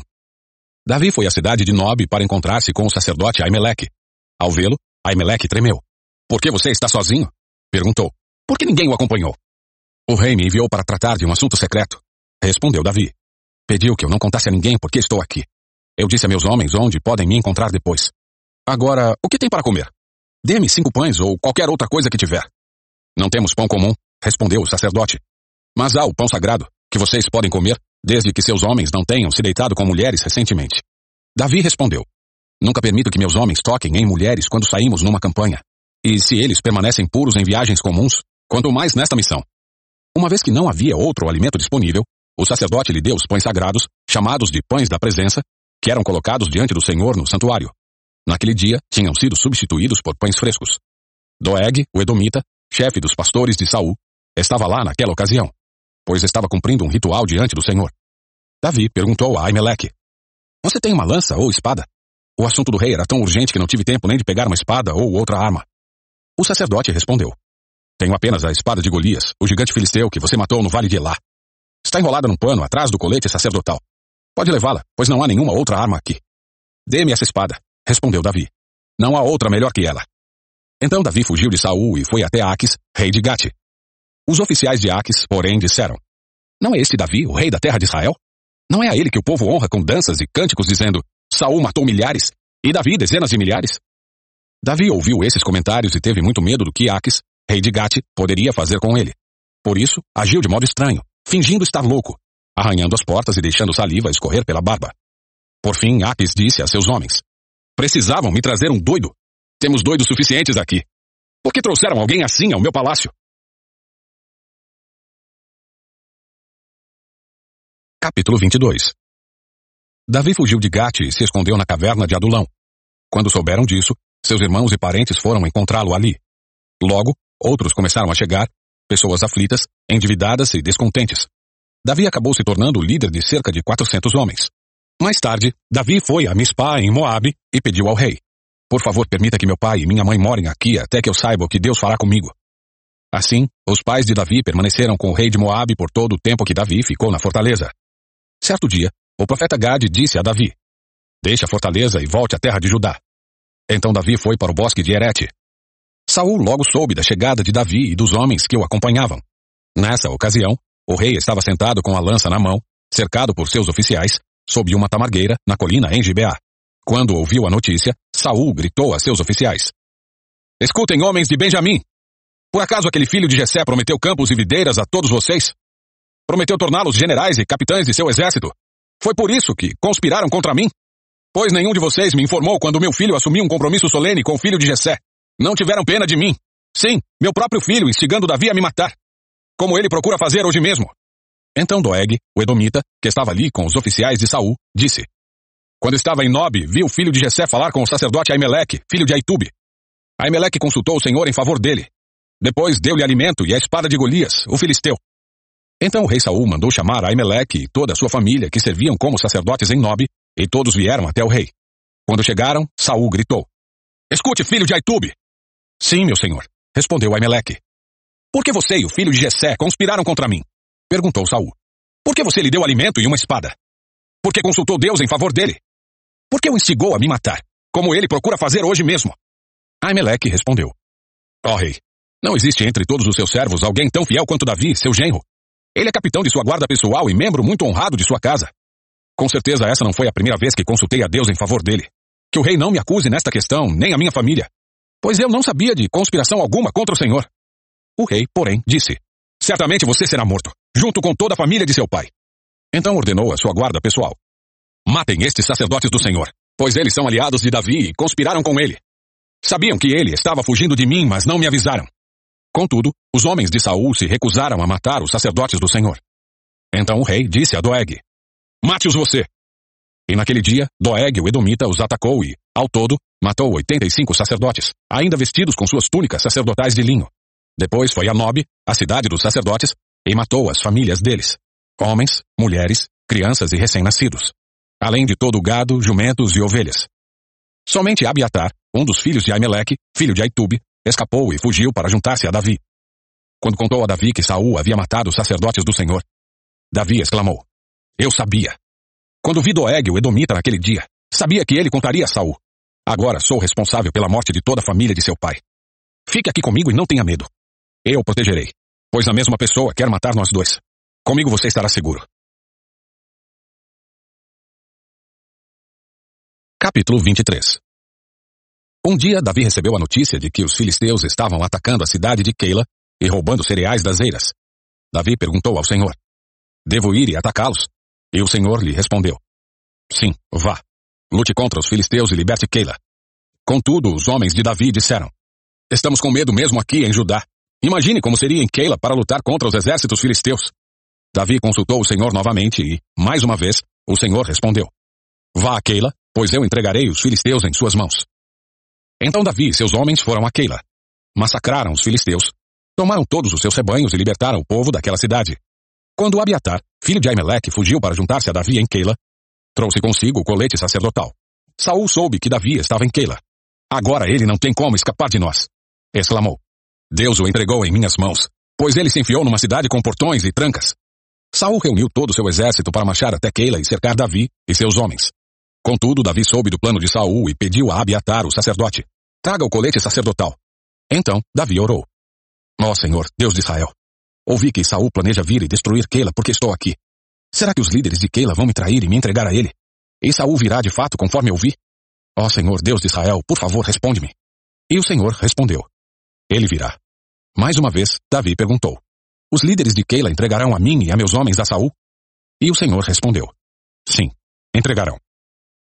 Davi foi à cidade de Nob para encontrar-se com o sacerdote Aimeleque. Ao vê-lo, Aimeleque tremeu. Por que você está sozinho? Perguntou. Por que ninguém o acompanhou? O rei me enviou para tratar de um assunto secreto. Respondeu Davi. Pediu que eu não contasse a ninguém porque estou aqui. Eu disse a meus homens onde podem me encontrar depois. Agora, o que tem para comer? Dê-me cinco pães ou qualquer outra coisa que tiver. Não temos pão comum, respondeu o sacerdote. Mas há o pão sagrado, que vocês podem comer, desde que seus homens não tenham se deitado com mulheres recentemente. Davi respondeu: Nunca permito que meus homens toquem em mulheres quando saímos numa campanha. E se eles permanecem puros em viagens comuns, quanto mais nesta missão. Uma vez que não havia outro alimento disponível, o sacerdote lhe deu os pães sagrados, chamados de pães da presença, que eram colocados diante do Senhor no santuário. Naquele dia, tinham sido substituídos por pães frescos. Doeg, o Edomita, chefe dos pastores de Saul, estava lá naquela ocasião, pois estava cumprindo um ritual diante do Senhor. Davi perguntou a Aimeleque, Você tem uma lança ou espada? O assunto do rei era tão urgente que não tive tempo nem de pegar uma espada ou outra arma. O sacerdote respondeu, Tenho apenas a espada de Golias, o gigante filisteu que você matou no vale de Elá. Está enrolada num pano atrás do colete sacerdotal. Pode levá-la, pois não há nenhuma outra arma aqui. Dê-me essa espada, respondeu Davi. Não há outra melhor que ela. Então Davi fugiu de Saul e foi até Aques, rei de Gate. Os oficiais de Aques, porém, disseram: Não é este Davi, o rei da terra de Israel? Não é a ele que o povo honra com danças e cânticos, dizendo: Saul matou milhares e Davi dezenas de milhares? Davi ouviu esses comentários e teve muito medo do que Aques, rei de Gate, poderia fazer com ele. Por isso, agiu de modo estranho, fingindo estar louco, arranhando as portas e deixando saliva escorrer pela barba. Por fim, Aques disse a seus homens: Precisavam me trazer um doido. Temos doidos suficientes aqui. Por que trouxeram alguém assim ao meu palácio? Capítulo 22 Davi fugiu de Gate e se escondeu na caverna de Adulão. Quando souberam disso, seus irmãos e parentes foram encontrá-lo ali. Logo, outros começaram a chegar, pessoas aflitas, endividadas e descontentes. Davi acabou se tornando o líder de cerca de 400 homens. Mais tarde, Davi foi a Mispá, em Moabe, e pediu ao rei: Por favor, permita que meu pai e minha mãe morem aqui até que eu saiba o que Deus fará comigo. Assim, os pais de Davi permaneceram com o rei de Moabe por todo o tempo que Davi ficou na fortaleza. Certo dia, o profeta Gade disse a Davi: Deixe a fortaleza e volte à terra de Judá. Então Davi foi para o bosque de Erete. Saul logo soube da chegada de Davi e dos homens que o acompanhavam. Nessa ocasião, o rei estava sentado com a lança na mão, cercado por seus oficiais, sob uma tamargueira na colina em Gibeá. Quando ouviu a notícia, Saul gritou a seus oficiais: Escutem, homens de Benjamim! Por acaso aquele filho de Jessé prometeu campos e videiras a todos vocês? Prometeu torná-los generais e capitães de seu exército? Foi por isso que conspiraram contra mim? Pois nenhum de vocês me informou quando meu filho assumiu um compromisso solene com o filho de Jessé. Não tiveram pena de mim. Sim, meu próprio filho instigando Davi a me matar. Como ele procura fazer hoje mesmo. Então Doeg, o Edomita, que estava ali com os oficiais de Saul, disse: Quando estava em Nob, vi o filho de Jessé falar com o sacerdote Aimeleque, filho de Aitube. Aimeleque consultou o Senhor em favor dele. Depois deu-lhe alimento e a espada de Golias, o filisteu. Então o rei Saul mandou chamar Aimeleque e toda a sua família, que serviam como sacerdotes em Nob, e todos vieram até o rei. Quando chegaram, Saul gritou: Escute, filho de Aitube! Sim, meu senhor, respondeu Aimeleque. Por que você e o filho de Jessé conspiraram contra mim? Perguntou Saul. Por que você lhe deu alimento e uma espada? Por que consultou Deus em favor dele? Por que o instigou a me matar, como ele procura fazer hoje mesmo? Aimeleque respondeu. Ó oh, rei, não existe entre todos os seus servos alguém tão fiel quanto Davi, seu genro. Ele é capitão de sua guarda pessoal e membro muito honrado de sua casa. Com certeza essa não foi a primeira vez que consultei a Deus em favor dele. Que o rei não me acuse nesta questão, nem a minha família. Pois eu não sabia de conspiração alguma contra o Senhor. O rei, porém, disse: Certamente você será morto, junto com toda a família de seu pai. Então ordenou a sua guarda pessoal: Matem estes sacerdotes do Senhor, pois eles são aliados de Davi e conspiraram com ele. Sabiam que ele estava fugindo de mim, mas não me avisaram. Contudo, os homens de Saul se recusaram a matar os sacerdotes do Senhor. Então o rei disse a Doeg: Mate-os você! E naquele dia, Doeg, o Edomita, os atacou e, ao todo, matou 85 sacerdotes, ainda vestidos com suas túnicas sacerdotais de linho. Depois foi a Nob, a cidade dos sacerdotes, e matou as famílias deles. Homens, mulheres, crianças e recém-nascidos. Além de todo o gado, jumentos e ovelhas. Somente Abiatar, um dos filhos de Aimeleque, filho de Aitube, escapou e fugiu para juntar-se a Davi. Quando contou a Davi que Saul havia matado os sacerdotes do Senhor, Davi exclamou: eu sabia. Quando vi Doeg, o Edomita, naquele dia, sabia que ele contaria a Saul. Agora sou responsável pela morte de toda a família de seu pai. Fique aqui comigo e não tenha medo. Eu o protegerei, pois a mesma pessoa quer matar nós dois. Comigo você estará seguro. Capítulo 23 Um dia Davi recebeu a notícia de que os filisteus estavam atacando a cidade de Keila e roubando cereais das eiras. Davi perguntou ao Senhor: Devo ir e atacá-los? E o Senhor lhe respondeu: Sim, vá. Lute contra os filisteus e liberte Keila. Contudo, os homens de Davi disseram: Estamos com medo mesmo aqui em Judá. Imagine como seria em Keila para lutar contra os exércitos filisteus. Davi consultou o Senhor novamente e, mais uma vez, o Senhor respondeu: Vá a Keila, pois eu entregarei os filisteus em suas mãos. Então Davi e seus homens foram a Keila. Massacraram os filisteus, tomaram todos os seus rebanhos e libertaram o povo daquela cidade. Quando Abiatar, filho de Aimeleque, fugiu para juntar-se a Davi em Keila, trouxe consigo o colete sacerdotal. Saul soube que Davi estava em Keila. Agora ele não tem como escapar de nós. Exclamou. Deus o entregou em minhas mãos, pois ele se enfiou numa cidade com portões e trancas. Saul reuniu todo o seu exército para marchar até Keila e cercar Davi e seus homens. Contudo, Davi soube do plano de Saul e pediu a Abiatar, o sacerdote, traga o colete sacerdotal. Então, Davi orou. Ó oh, Senhor, Deus de Israel, ouvi que Saul planeja vir e destruir Keila porque estou aqui. Será que os líderes de Keila vão me trair e me entregar a ele? E Saul virá de fato conforme eu vi? Ó oh, Senhor, Deus de Israel, por favor, responde-me. E o Senhor respondeu. Ele virá. Mais uma vez, Davi perguntou. Os líderes de Keila entregarão a mim e a meus homens a Saul? E o Senhor respondeu. Sim, entregarão.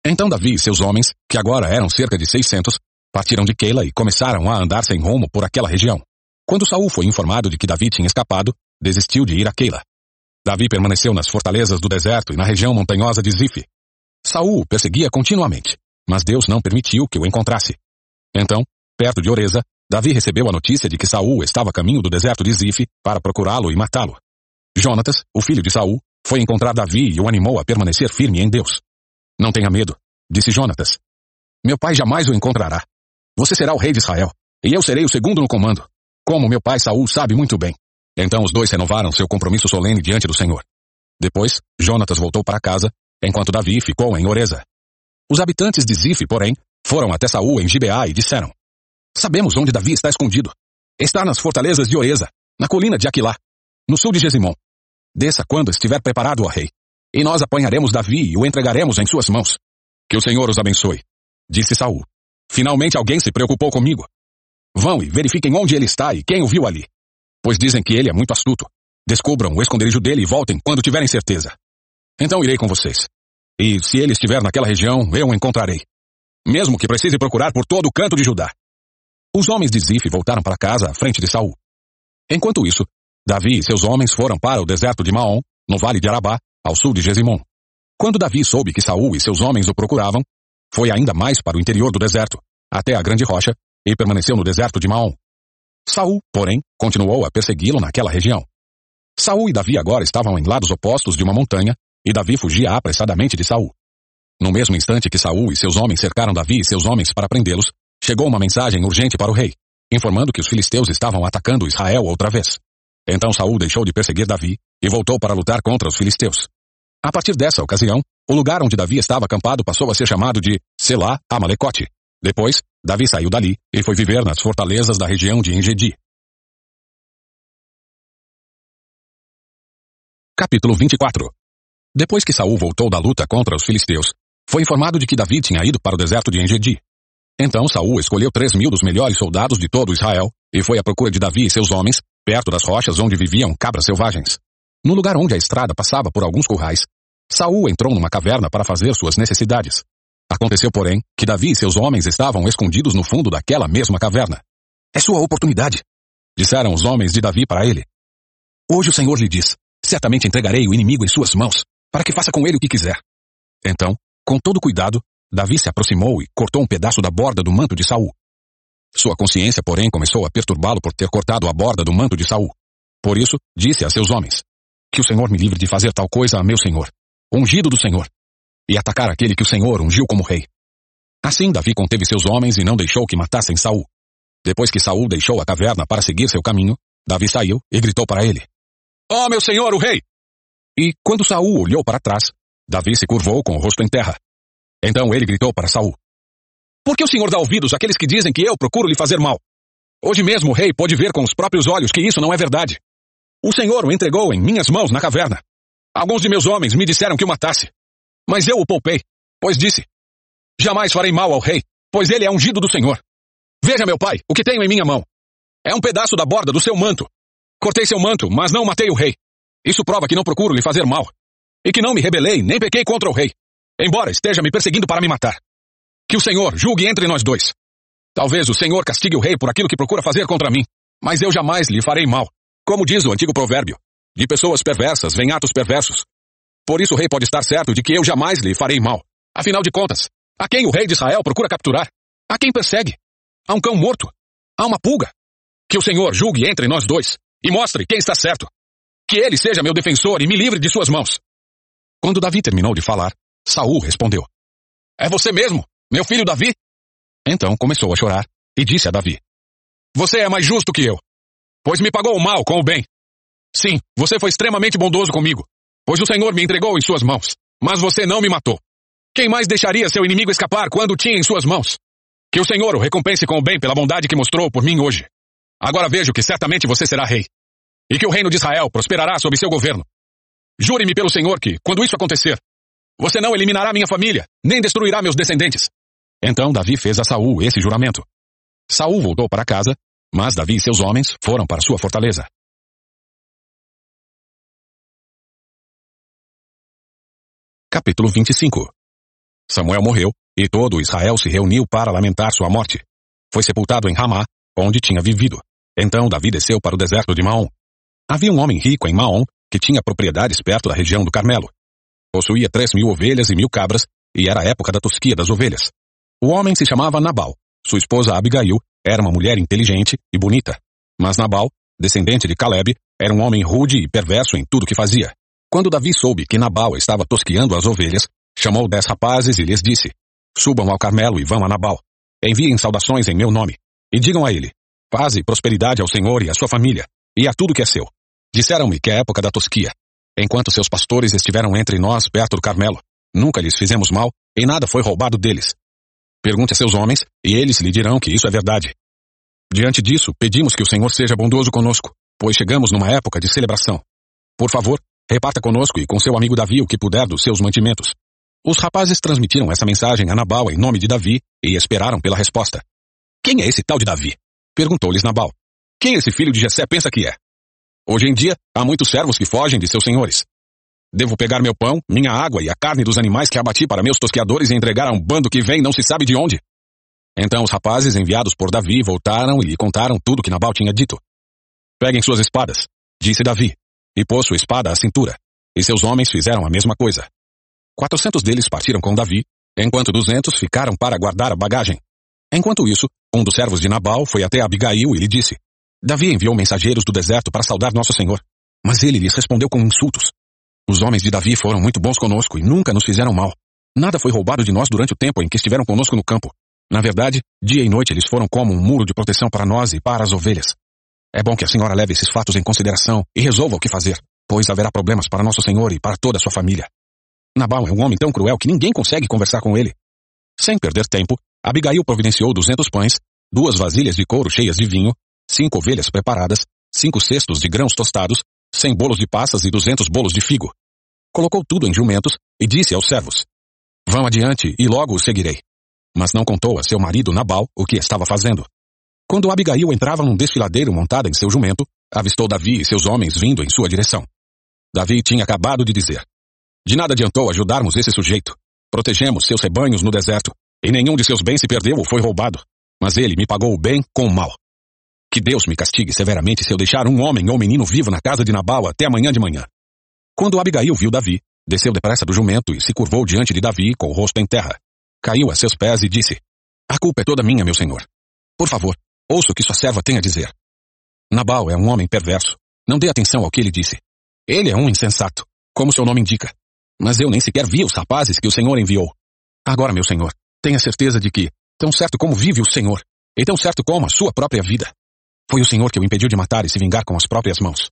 Então Davi e seus homens, que agora eram cerca de seiscentos, partiram de Keila e começaram a andar sem rumo por aquela região. Quando Saul foi informado de que Davi tinha escapado, desistiu de ir a Keila. Davi permaneceu nas fortalezas do deserto e na região montanhosa de Zif. Saul o perseguia continuamente, mas Deus não permitiu que o encontrasse. Então, perto de Oreza, Davi recebeu a notícia de que Saul estava a caminho do deserto de Zif para procurá-lo e matá-lo. Jonatas, o filho de Saul, foi encontrar Davi e o animou a permanecer firme em Deus. Não tenha medo, disse Jonatas. Meu pai jamais o encontrará. Você será o rei de Israel, e eu serei o segundo no comando, como meu pai Saul sabe muito bem. Então os dois renovaram seu compromisso solene diante do Senhor. Depois, Jonatas voltou para casa, enquanto Davi ficou em Oreza. Os habitantes de Zif, porém, foram até Saul em Gibeá e disseram: Sabemos onde Davi está escondido. Está nas fortalezas de Oreza, na colina de Aquilá, no sul de Gesimon. Desça quando estiver preparado, ó rei. E nós apanharemos Davi e o entregaremos em suas mãos. Que o Senhor os abençoe. Disse Saul. Finalmente alguém se preocupou comigo. Vão e verifiquem onde ele está e quem o viu ali. Pois dizem que ele é muito astuto. Descubram o esconderijo dele e voltem quando tiverem certeza. Então irei com vocês. E se ele estiver naquela região, eu o encontrarei. Mesmo que precise procurar por todo o canto de Judá. Os homens de Zif voltaram para casa à frente de Saul. Enquanto isso, Davi e seus homens foram para o deserto de Maom, no vale de Arabá, ao sul de Gesimon. Quando Davi soube que Saul e seus homens o procuravam, foi ainda mais para o interior do deserto, até a grande rocha, e permaneceu no deserto de Maom. Saul, porém, continuou a persegui-lo naquela região. Saul e Davi agora estavam em lados opostos de uma montanha, e Davi fugia apressadamente de Saul. No mesmo instante que Saul e seus homens cercaram Davi e seus homens para prendê-los, chegou uma mensagem urgente para o rei, informando que os filisteus estavam atacando Israel outra vez. Então Saul deixou de perseguir Davi e voltou para lutar contra os filisteus. A partir dessa ocasião, o lugar onde Davi estava acampado passou a ser chamado de Selá Amalecote. Depois, Davi saiu dali e foi viver nas fortalezas da região de Engedi. Capítulo 24 Depois que Saul voltou da luta contra os filisteus, foi informado de que Davi tinha ido para o deserto de Engedi. Então Saul escolheu três mil dos melhores soldados de todo Israel e foi à procura de Davi e seus homens, perto das rochas onde viviam cabras selvagens. No lugar onde a estrada passava por alguns currais, Saul entrou numa caverna para fazer suas necessidades. Aconteceu, porém, que Davi e seus homens estavam escondidos no fundo daquela mesma caverna. É sua oportunidade, disseram os homens de Davi para ele. Hoje o Senhor lhe diz: certamente entregarei o inimigo em suas mãos, para que faça com ele o que quiser. Então, com todo cuidado, Davi se aproximou e cortou um pedaço da borda do manto de Saul. Sua consciência, porém, começou a perturbá-lo por ter cortado a borda do manto de Saul. Por isso, disse a seus homens: Que o Senhor me livre de fazer tal coisa a meu senhor, ungido do Senhor, e atacar aquele que o Senhor ungiu como rei. Assim Davi conteve seus homens e não deixou que matassem Saul. Depois que Saul deixou a caverna para seguir seu caminho, Davi saiu e gritou para ele: Ó oh, meu senhor, o rei! E quando Saul olhou para trás, Davi se curvou com o rosto em terra. Então ele gritou para Saul: Por que o senhor dá ouvidos àqueles que dizem que eu procuro lhe fazer mal? Hoje mesmo o rei pode ver com os próprios olhos que isso não é verdade. O senhor o entregou em minhas mãos na caverna. Alguns de meus homens me disseram que o matasse. Mas eu o poupei, pois disse: Jamais farei mal ao rei, pois ele é ungido do Senhor. Veja, meu pai, o que tenho em minha mão. É um pedaço da borda do seu manto. Cortei seu manto, mas não matei o rei. Isso prova que não procuro lhe fazer mal. E que não me rebelei, nem pequei contra o rei. Embora esteja me perseguindo para me matar. Que o Senhor julgue entre nós dois. Talvez o Senhor castigue o rei por aquilo que procura fazer contra mim. Mas eu jamais lhe farei mal. Como diz o antigo provérbio. De pessoas perversas vêm atos perversos. Por isso o rei pode estar certo de que eu jamais lhe farei mal. Afinal de contas, a quem o rei de Israel procura capturar? A quem persegue? A um cão morto? A uma pulga? Que o Senhor julgue entre nós dois e mostre quem está certo. Que ele seja meu defensor e me livre de suas mãos. Quando Davi terminou de falar, Saul respondeu: É você mesmo, meu filho Davi? Então começou a chorar e disse a Davi: Você é mais justo que eu, pois me pagou o mal com o bem. Sim, você foi extremamente bondoso comigo, pois o Senhor me entregou em suas mãos, mas você não me matou. Quem mais deixaria seu inimigo escapar quando tinha em suas mãos? Que o Senhor o recompense com o bem pela bondade que mostrou por mim hoje. Agora vejo que certamente você será rei, e que o reino de Israel prosperará sob seu governo. Jure-me pelo Senhor que, quando isso acontecer, você não eliminará minha família, nem destruirá meus descendentes. Então Davi fez a Saul esse juramento. Saul voltou para casa, mas Davi e seus homens foram para sua fortaleza. Capítulo 25 Samuel morreu, e todo Israel se reuniu para lamentar sua morte. Foi sepultado em Ramá, onde tinha vivido. Então Davi desceu para o deserto de Maom. Havia um homem rico em Maom, que tinha propriedades perto da região do Carmelo. Possuía três mil ovelhas e mil cabras, e era a época da tosquia das ovelhas. O homem se chamava Nabal. Sua esposa Abigail era uma mulher inteligente e bonita. Mas Nabal, descendente de Caleb, era um homem rude e perverso em tudo que fazia. Quando Davi soube que Nabal estava tosquiando as ovelhas, chamou dez rapazes e lhes disse, Subam ao Carmelo e vão a Nabal. Enviem saudações em meu nome. E digam a ele, Faze prosperidade ao Senhor e à sua família, e a tudo que é seu. Disseram-me que é época da tosquia. Enquanto seus pastores estiveram entre nós perto do Carmelo, nunca lhes fizemos mal e nada foi roubado deles. Pergunte a seus homens, e eles lhe dirão que isso é verdade. Diante disso, pedimos que o Senhor seja bondoso conosco, pois chegamos numa época de celebração. Por favor, reparta conosco e com seu amigo Davi o que puder dos seus mantimentos. Os rapazes transmitiram essa mensagem a Nabal em nome de Davi e esperaram pela resposta. Quem é esse tal de Davi? Perguntou-lhes Nabal. Quem esse filho de Jessé pensa que é? Hoje em dia, há muitos servos que fogem de seus senhores. Devo pegar meu pão, minha água e a carne dos animais que abati para meus tosqueadores e entregar a um bando que vem não se sabe de onde? Então os rapazes enviados por Davi voltaram e lhe contaram tudo que Nabal tinha dito. Peguem suas espadas, disse Davi, e pôs sua espada à cintura. E seus homens fizeram a mesma coisa. Quatrocentos deles partiram com Davi, enquanto duzentos ficaram para guardar a bagagem. Enquanto isso, um dos servos de Nabal foi até Abigail e lhe disse, Davi enviou mensageiros do deserto para saudar nosso senhor, mas ele lhes respondeu com insultos. Os homens de Davi foram muito bons conosco e nunca nos fizeram mal. Nada foi roubado de nós durante o tempo em que estiveram conosco no campo. Na verdade, dia e noite eles foram como um muro de proteção para nós e para as ovelhas. É bom que a senhora leve esses fatos em consideração e resolva o que fazer, pois haverá problemas para nosso senhor e para toda a sua família. Nabal é um homem tão cruel que ninguém consegue conversar com ele. Sem perder tempo, Abigail providenciou duzentos pães, duas vasilhas de couro cheias de vinho, cinco ovelhas preparadas, cinco cestos de grãos tostados, cem bolos de passas e duzentos bolos de figo. Colocou tudo em jumentos e disse aos servos, Vão adiante e logo o seguirei. Mas não contou a seu marido Nabal o que estava fazendo. Quando Abigail entrava num desfiladeiro montada em seu jumento, avistou Davi e seus homens vindo em sua direção. Davi tinha acabado de dizer, De nada adiantou ajudarmos esse sujeito. Protegemos seus rebanhos no deserto, e nenhum de seus bens se perdeu ou foi roubado. Mas ele me pagou o bem com o mal. Que Deus me castigue severamente se eu deixar um homem ou menino vivo na casa de Nabal até amanhã de manhã. Quando Abigail viu Davi, desceu depressa do jumento e se curvou diante de Davi com o rosto em terra. Caiu a seus pés e disse, A culpa é toda minha, meu senhor. Por favor, ouça o que sua serva tem a dizer. Nabal é um homem perverso. Não dê atenção ao que ele disse. Ele é um insensato, como seu nome indica. Mas eu nem sequer vi os rapazes que o Senhor enviou. Agora, meu senhor, tenha certeza de que, tão certo como vive o Senhor, e tão certo como a sua própria vida, foi o Senhor que o impediu de matar e se vingar com as próprias mãos.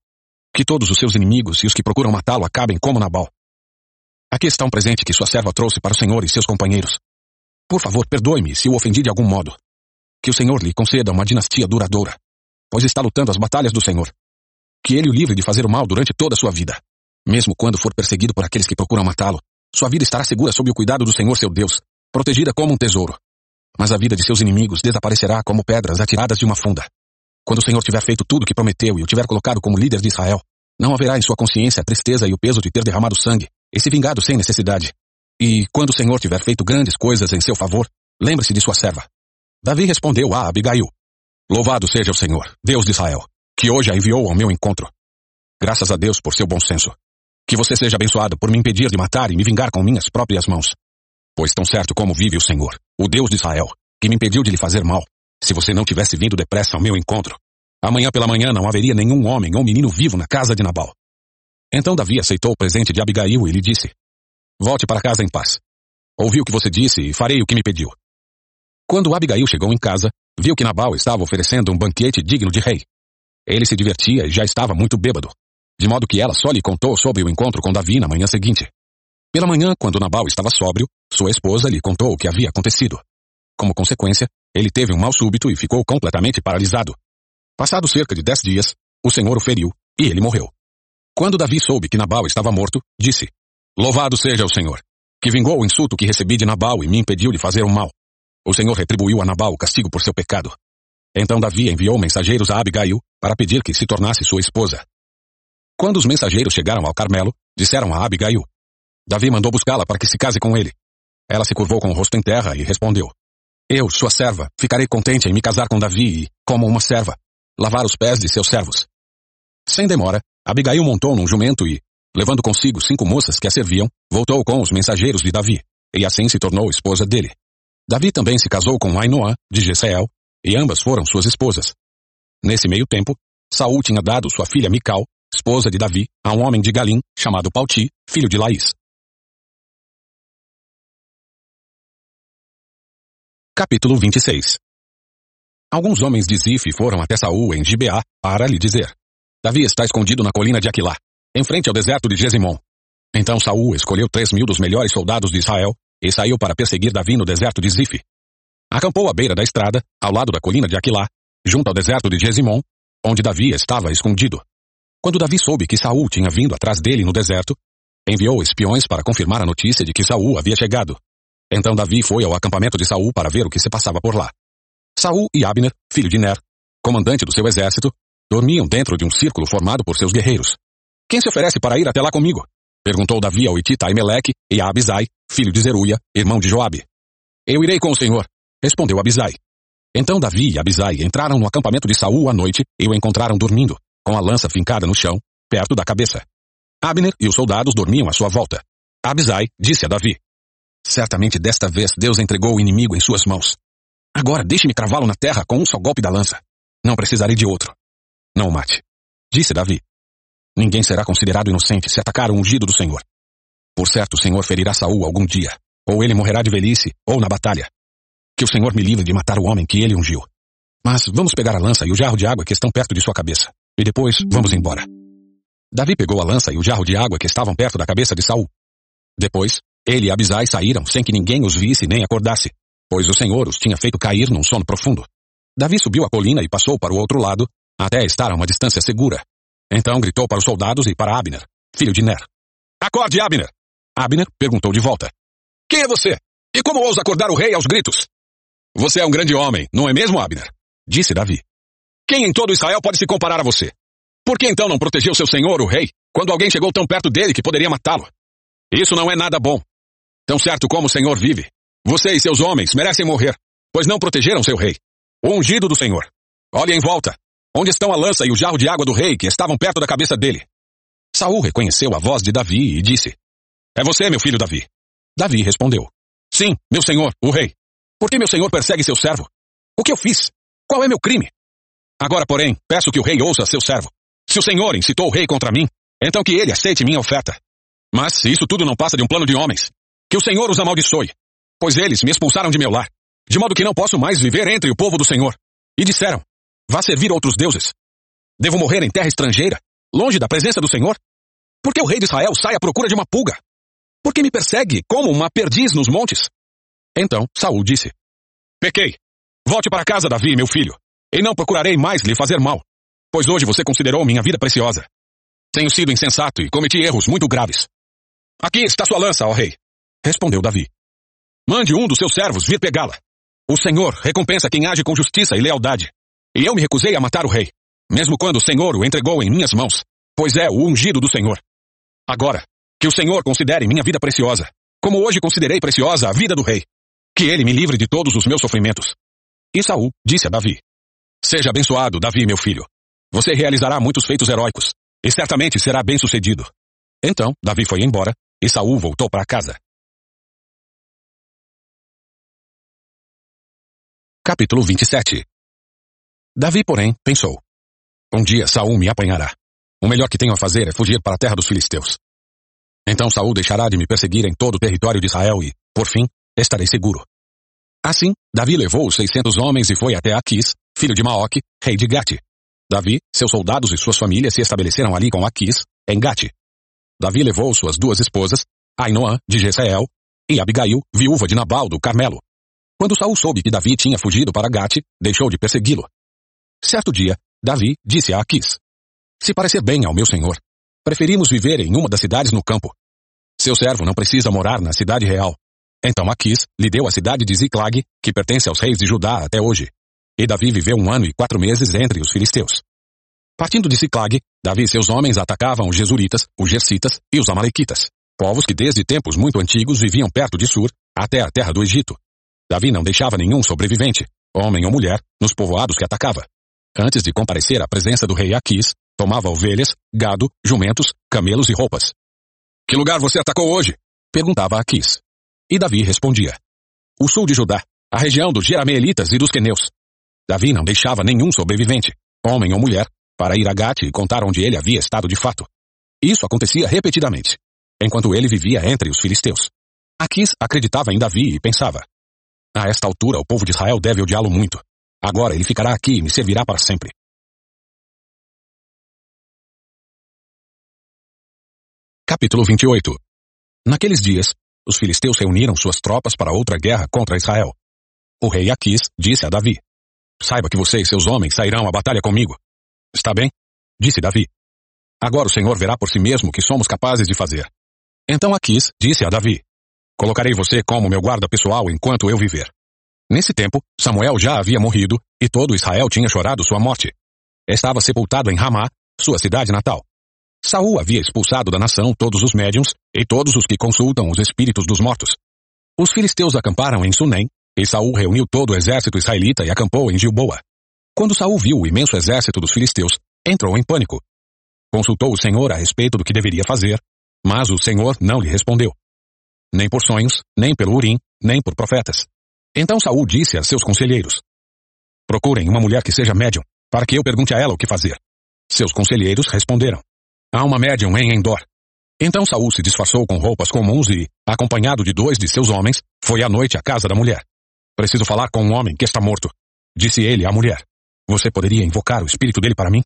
Que todos os seus inimigos e os que procuram matá-lo acabem como Nabal. Aqui está um presente que sua serva trouxe para o Senhor e seus companheiros. Por favor, perdoe-me se o ofendi de algum modo. Que o Senhor lhe conceda uma dinastia duradoura, pois está lutando as batalhas do Senhor. Que ele o livre de fazer o mal durante toda a sua vida. Mesmo quando for perseguido por aqueles que procuram matá-lo, sua vida estará segura sob o cuidado do Senhor seu Deus, protegida como um tesouro. Mas a vida de seus inimigos desaparecerá como pedras atiradas de uma funda. Quando o Senhor tiver feito tudo o que prometeu e o tiver colocado como líder de Israel, não haverá em sua consciência a tristeza e o peso de ter derramado sangue e se vingado sem necessidade. E quando o Senhor tiver feito grandes coisas em seu favor, lembre-se de sua serva. Davi respondeu a Abigail: Louvado seja o Senhor, Deus de Israel, que hoje a enviou ao meu encontro. Graças a Deus por seu bom senso. Que você seja abençoado por me impedir de matar e me vingar com minhas próprias mãos. Pois tão certo como vive o Senhor, o Deus de Israel, que me impediu de lhe fazer mal, se você não tivesse vindo depressa ao meu encontro, amanhã pela manhã não haveria nenhum homem ou menino vivo na casa de Nabal. Então Davi aceitou o presente de Abigail e lhe disse, Volte para casa em paz. Ouvi o que você disse e farei o que me pediu. Quando Abigail chegou em casa, viu que Nabal estava oferecendo um banquete digno de rei. ele se divertia e já estava muito bêbado, de modo que ela só lhe contou sobre o encontro com Davi na manhã seguinte. Pela manhã, quando Nabal estava sóbrio, sua esposa lhe contou o que havia acontecido. Como consequência, ele teve um mal súbito e ficou completamente paralisado. Passado cerca de dez dias, o Senhor o feriu e ele morreu. Quando Davi soube que Nabal estava morto, disse: Louvado seja o Senhor, que vingou o insulto que recebi de Nabal e me impediu de fazer o mal. O Senhor retribuiu a Nabal o castigo por seu pecado. Então Davi enviou mensageiros a Abigail para pedir que se tornasse sua esposa. Quando os mensageiros chegaram ao Carmelo, disseram a Abigail: Davi mandou buscá-la para que se case com ele. Ela se curvou com o rosto em terra e respondeu: Eu, sua serva, ficarei contente em me casar com Davi e, como uma serva, lavar os pés de seus servos. Sem demora, Abigail montou num jumento e, levando consigo cinco moças que a serviam, voltou com os mensageiros de Davi, e assim se tornou esposa dele. Davi também se casou com Ainoã, de Jezreel, e ambas foram suas esposas. Nesse meio tempo, Saul tinha dado sua filha Mical, esposa de Davi, a um homem de Galim, chamado Pauti, filho de Laís. Capítulo 26 Alguns homens de Zif foram até Saul em Gibeá para lhe dizer: Davi está escondido na colina de Aquilá, em frente ao deserto de Gesimon. Então Saul escolheu três mil dos melhores soldados de Israel e saiu para perseguir Davi no deserto de Zif. Acampou à beira da estrada, ao lado da colina de Aquilá, junto ao deserto de Gesimon, onde Davi estava escondido. Quando Davi soube que Saul tinha vindo atrás dele no deserto, enviou espiões para confirmar a notícia de que Saul havia chegado. Então Davi foi ao acampamento de Saul para ver o que se passava por lá. Saul e Abner, filho de Ner, comandante do seu exército, dormiam dentro de um círculo formado por seus guerreiros. Quem se oferece para ir até lá comigo? Perguntou Davi ao Itita Aimeleque e a Abisai, filho de Zeruia, irmão de Joabe. Eu irei com o senhor, respondeu Abisai. Então Davi e Abisai entraram no acampamento de Saul à noite e o encontraram dormindo, com a lança fincada no chão, perto da cabeça. Abner e os soldados dormiam à sua volta. Abisai disse a Davi: Certamente desta vez Deus entregou o inimigo em suas mãos. Agora deixe-me cravá-lo na terra com um só golpe da lança. Não precisarei de outro. Não o mate. Disse Davi. Ninguém será considerado inocente se atacar o ungido do Senhor. Por certo, o Senhor ferirá Saul algum dia, ou ele morrerá de velhice, ou na batalha. Que o Senhor me livre de matar o homem que ele ungiu. Mas vamos pegar a lança e o jarro de água que estão perto de sua cabeça, e depois vamos embora. Davi pegou a lança e o jarro de água que estavam perto da cabeça de Saul. Depois, ele e Abisai saíram sem que ninguém os visse nem acordasse, pois o Senhor os tinha feito cair num sono profundo. Davi subiu a colina e passou para o outro lado, até estar a uma distância segura. Então gritou para os soldados e para Abner, filho de Ner. Acorde, Abner! Abner perguntou de volta. Quem é você? E como ousa acordar o rei aos gritos? Você é um grande homem, não é mesmo, Abner? Disse Davi. Quem em todo Israel pode se comparar a você? Por que então não protegeu seu senhor, o rei, quando alguém chegou tão perto dele que poderia matá-lo? Isso não é nada bom. Tão certo como o senhor vive, você e seus homens merecem morrer, pois não protegeram seu rei, o ungido do Senhor. Olhe em volta. Onde estão a lança e o jarro de água do rei que estavam perto da cabeça dele? Saul reconheceu a voz de Davi e disse: É você, meu filho Davi. Davi respondeu: Sim, meu senhor, o rei. Por que meu senhor persegue seu servo? O que eu fiz? Qual é meu crime? Agora, porém, peço que o rei ouça seu servo. Se o senhor incitou o rei contra mim, então que ele aceite minha oferta. Mas se isso tudo não passa de um plano de homens, que o senhor os amaldiçoe pois eles me expulsaram de meu lar, de modo que não posso mais viver entre o povo do Senhor. E disseram: Vá servir outros deuses. Devo morrer em terra estrangeira, longe da presença do Senhor? Porque o rei de Israel sai à procura de uma pulga? Porque me persegue como uma perdiz nos montes? Então Saul disse: Pequei. Volte para casa, Davi, meu filho, e não procurarei mais lhe fazer mal, pois hoje você considerou minha vida preciosa. Tenho sido insensato e cometi erros muito graves. Aqui está sua lança, ó rei, respondeu Davi. Mande um dos seus servos vir pegá-la. O Senhor recompensa quem age com justiça e lealdade. E eu me recusei a matar o rei, mesmo quando o Senhor o entregou em minhas mãos, pois é o ungido do Senhor. Agora, que o Senhor considere minha vida preciosa, como hoje considerei preciosa a vida do rei. Que ele me livre de todos os meus sofrimentos. E Saul disse a Davi: Seja abençoado, Davi, meu filho. Você realizará muitos feitos heróicos, e certamente será bem-sucedido. Então, Davi foi embora, e Saul voltou para casa. Capítulo 27 Davi, porém, pensou: Um dia Saul me apanhará. O melhor que tenho a fazer é fugir para a terra dos filisteus. Então Saul deixará de me perseguir em todo o território de Israel e, por fim, estarei seguro. Assim, Davi levou os seiscentos homens e foi até Aquis, filho de Maoque, rei de Gate. Davi, seus soldados e suas famílias se estabeleceram ali com Aquis, em Gate. Davi levou suas duas esposas, Ainoã, de Jezreel, e Abigail, viúva de Nabal do Carmelo. Quando Saul soube que Davi tinha fugido para Gate, deixou de persegui-lo. Certo dia, Davi disse a Aquis, Se parecer bem ao meu senhor, preferimos viver em uma das cidades no campo. Seu servo não precisa morar na cidade real. Então Aquis lhe deu a cidade de Ziclag, que pertence aos reis de Judá até hoje. E Davi viveu um ano e quatro meses entre os filisteus. Partindo de Ziclag, Davi e seus homens atacavam os Jesuritas, os Gersitas e os Amalequitas, povos que desde tempos muito antigos viviam perto de Sur, até a terra do Egito. Davi não deixava nenhum sobrevivente, homem ou mulher, nos povoados que atacava. Antes de comparecer à presença do rei Aquis, tomava ovelhas, gado, jumentos, camelos e roupas. Que lugar você atacou hoje? perguntava Aquis. E Davi respondia. O sul de Judá, a região dos Jerameelitas e dos Queneus. Davi não deixava nenhum sobrevivente, homem ou mulher, para ir a Gate e contar onde ele havia estado de fato. Isso acontecia repetidamente, enquanto ele vivia entre os filisteus. Aquis acreditava em Davi e pensava: A esta altura o povo de Israel deve odiá-lo muito. Agora ele ficará aqui e me servirá para sempre. Capítulo 28 Naqueles dias, os filisteus reuniram suas tropas para outra guerra contra Israel. O rei Aquis disse a Davi: Saiba que você e seus homens sairão à batalha comigo. Está bem? Disse Davi. Agora o Senhor verá por si mesmo o que somos capazes de fazer. Então Aquis disse a Davi: Colocarei você como meu guarda pessoal enquanto eu viver. Nesse tempo, Samuel já havia morrido e todo Israel tinha chorado sua morte. Estava sepultado em Ramá, sua cidade natal. Saul havia expulsado da nação todos os médiums e todos os que consultam os espíritos dos mortos. Os filisteus acamparam em Sunem, e Saul reuniu todo o exército israelita e acampou em Gilboa. Quando Saul viu o imenso exército dos filisteus, entrou em pânico. Consultou o Senhor a respeito do que deveria fazer, mas o Senhor não lhe respondeu. Nem por sonhos, nem pelo urim, nem por profetas. Então Saul disse a seus conselheiros: Procurem uma mulher que seja médium, para que eu pergunte a ela o que fazer. Seus conselheiros responderam: Há uma médium em Endor. Então Saul se disfarçou com roupas comuns e, acompanhado de dois de seus homens, foi à noite à casa da mulher. Preciso falar com um homem que está morto, disse ele à mulher. Você poderia invocar o espírito dele para mim?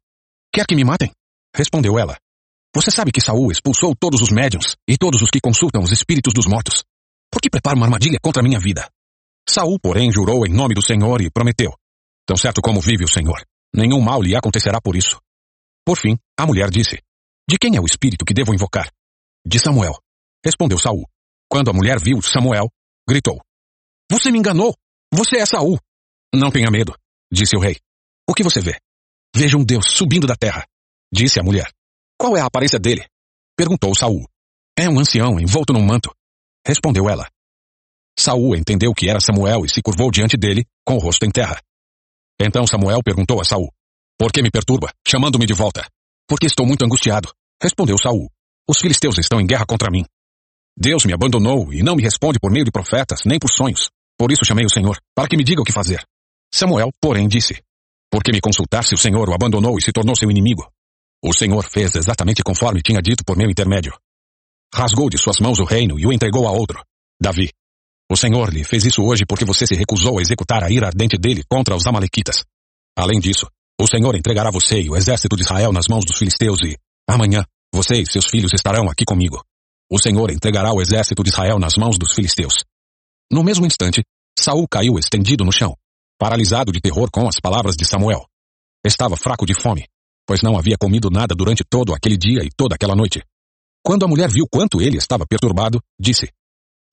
Quer que me matem? Respondeu ela. Você sabe que Saul expulsou todos os médiuns e todos os que consultam os espíritos dos mortos. Por que prepara uma armadilha contra minha vida? Saul, porém, jurou em nome do Senhor e prometeu: Tão certo como vive o Senhor, nenhum mal lhe acontecerá por isso. Por fim, a mulher disse: De quem é o espírito que devo invocar? De Samuel. Respondeu Saul. Quando a mulher viu Samuel, gritou: Você me enganou! Você é Saul! Não tenha medo, disse o rei. O que você vê? Vejo um Deus subindo da terra, disse a mulher. Qual é a aparência dele? Perguntou Saul. É um ancião envolto num manto, respondeu ela. Saul entendeu que era Samuel e se curvou diante dele, com o rosto em terra. Então Samuel perguntou a Saul: Por que me perturba, chamando-me de volta? Porque estou muito angustiado, respondeu Saul. Os filisteus estão em guerra contra mim. Deus me abandonou e não me responde por meio de profetas, nem por sonhos. Por isso chamei o Senhor, para que me diga o que fazer. Samuel, porém, disse: por que me consultar se o Senhor o abandonou e se tornou seu inimigo? O Senhor fez exatamente conforme tinha dito por meu intermédio. Rasgou de suas mãos o reino e o entregou a outro, Davi. O Senhor lhe fez isso hoje porque você se recusou a executar a ira ardente dele contra os Amalequitas. Além disso, o Senhor entregará você e o exército de Israel nas mãos dos filisteus e, amanhã, você e seus filhos estarão aqui comigo. O Senhor entregará o exército de Israel nas mãos dos filisteus. No mesmo instante, Saul caiu estendido no chão, paralisado de terror com as palavras de Samuel. Estava fraco de fome, pois não havia comido nada durante todo aquele dia e toda aquela noite. Quando a mulher viu quanto ele estava perturbado, disse: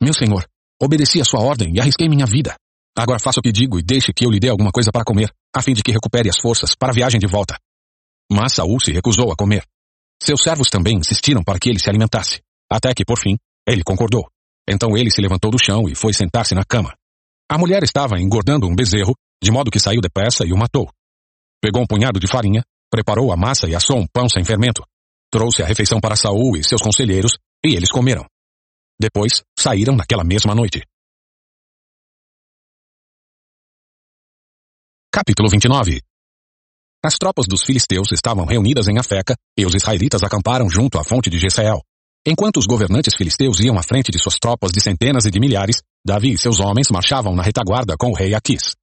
Meu senhor, obedeci a sua ordem e arrisquei minha vida. Agora faça o que digo e deixe que eu lhe dê alguma coisa para comer, a fim de que recupere as forças para a viagem de volta. Mas Saul se recusou a comer. Seus servos também insistiram para que ele se alimentasse, até que, por fim, ele concordou. Então ele se levantou do chão e foi sentar-se na cama. A mulher estava engordando um bezerro, de modo que saiu depressa e o matou. Pegou um punhado de farinha, preparou a massa e assou um pão sem fermento. Trouxe a refeição para Saul e seus conselheiros, e eles comeram. Depois, saíram naquela mesma noite. Capítulo 29 As tropas dos filisteus estavam reunidas em Afeca, e os israelitas acamparam junto à fonte de Jezreel. Enquanto os governantes filisteus iam à frente de suas tropas de centenas e de milhares, Davi e seus homens marchavam na retaguarda com o rei Aquis.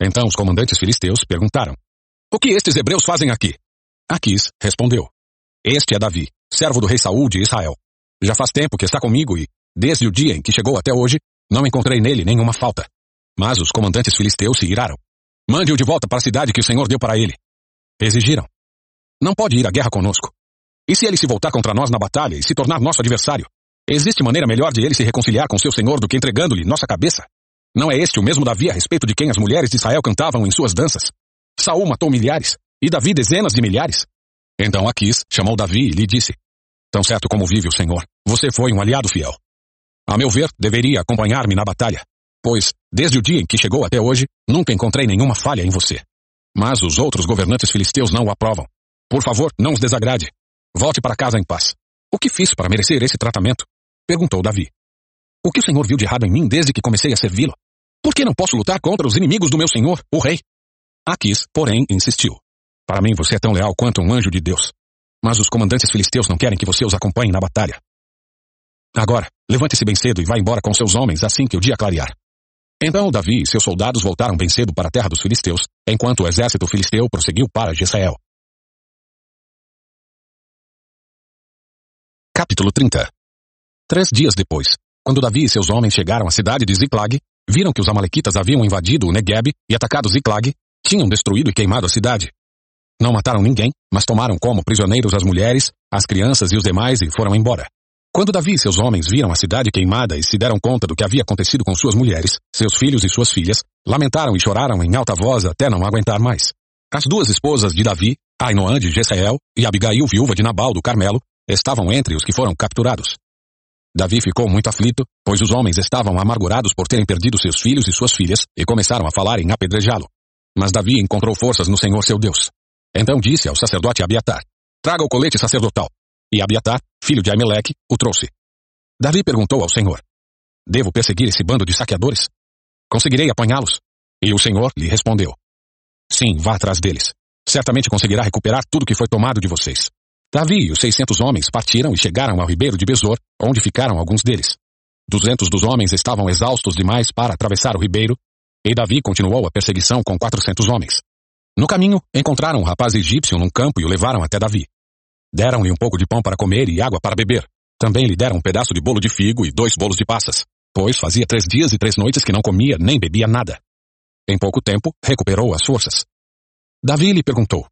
Então os comandantes filisteus perguntaram: O que estes hebreus fazem aqui? Aquis respondeu. Este é Davi, servo do rei Saul de Israel. Já faz tempo que está comigo e, desde o dia em que chegou até hoje, não encontrei nele nenhuma falta. Mas os comandantes filisteus se iraram. Mande-o de volta para a cidade que o Senhor deu para ele. Exigiram. Não pode ir à guerra conosco. E se ele se voltar contra nós na batalha e se tornar nosso adversário? Existe maneira melhor de ele se reconciliar com seu Senhor do que entregando-lhe nossa cabeça? Não é este o mesmo Davi a respeito de quem as mulheres de Israel cantavam em suas danças? Saul matou milhares, e Davi dezenas de milhares. Então Aquis chamou Davi e lhe disse, Tão certo como vive o Senhor, você foi um aliado fiel. A meu ver, deveria acompanhar-me na batalha, pois, desde o dia em que chegou até hoje, nunca encontrei nenhuma falha em você. Mas os outros governantes filisteus não o aprovam. Por favor, não os desagrade. Volte para casa em paz. O que fiz para merecer esse tratamento? Perguntou Davi. O que o Senhor viu de errado em mim desde que comecei a servi-lo? Por que não posso lutar contra os inimigos do meu Senhor, o rei? Aquis, porém, insistiu. Para mim você é tão leal quanto um anjo de Deus. Mas os comandantes filisteus não querem que você os acompanhe na batalha. Agora, levante-se bem cedo e vá embora com seus homens assim que o dia clarear. Então Davi e seus soldados voltaram bem cedo para a terra dos filisteus, enquanto o exército filisteu prosseguiu para Jezreel. Capítulo 30 Três dias depois, quando Davi e seus homens chegaram à cidade de Ziklag, viram que os amalequitas haviam invadido o Negueb e atacado Ziklag, tinham destruído e queimado a cidade. Não mataram ninguém, mas tomaram como prisioneiros as mulheres, as crianças e os demais e foram embora. Quando Davi e seus homens viram a cidade queimada e se deram conta do que havia acontecido com suas mulheres, seus filhos e suas filhas, lamentaram e choraram em alta voz até não aguentar mais. As duas esposas de Davi, Ainoã de Jezreel e Abigail, viúva de Nabal do Carmelo, estavam entre os que foram capturados. Davi ficou muito aflito, pois os homens estavam amargurados por terem perdido seus filhos e suas filhas e começaram a falar em apedrejá-lo. Mas Davi encontrou forças no Senhor seu Deus. Então disse ao sacerdote Abiatar, traga o colete sacerdotal. E Abiatar, filho de Aimeleque, o trouxe. Davi perguntou ao Senhor, devo perseguir esse bando de saqueadores? Conseguirei apanhá-los? E o Senhor lhe respondeu, sim, vá atrás deles. Certamente conseguirá recuperar tudo que foi tomado de vocês. Davi e os seiscentos homens partiram e chegaram ao ribeiro de Besor, onde ficaram alguns deles. Duzentos dos homens estavam exaustos demais para atravessar o ribeiro, e Davi continuou a perseguição com quatrocentos homens. No caminho, encontraram um rapaz egípcio num campo e o levaram até Davi. Deram-lhe um pouco de pão para comer e água para beber. Também lhe deram um pedaço de bolo de figo e dois bolos de passas, pois fazia três dias e três noites que não comia nem bebia nada. Em pouco tempo, recuperou as forças. Davi lhe perguntou,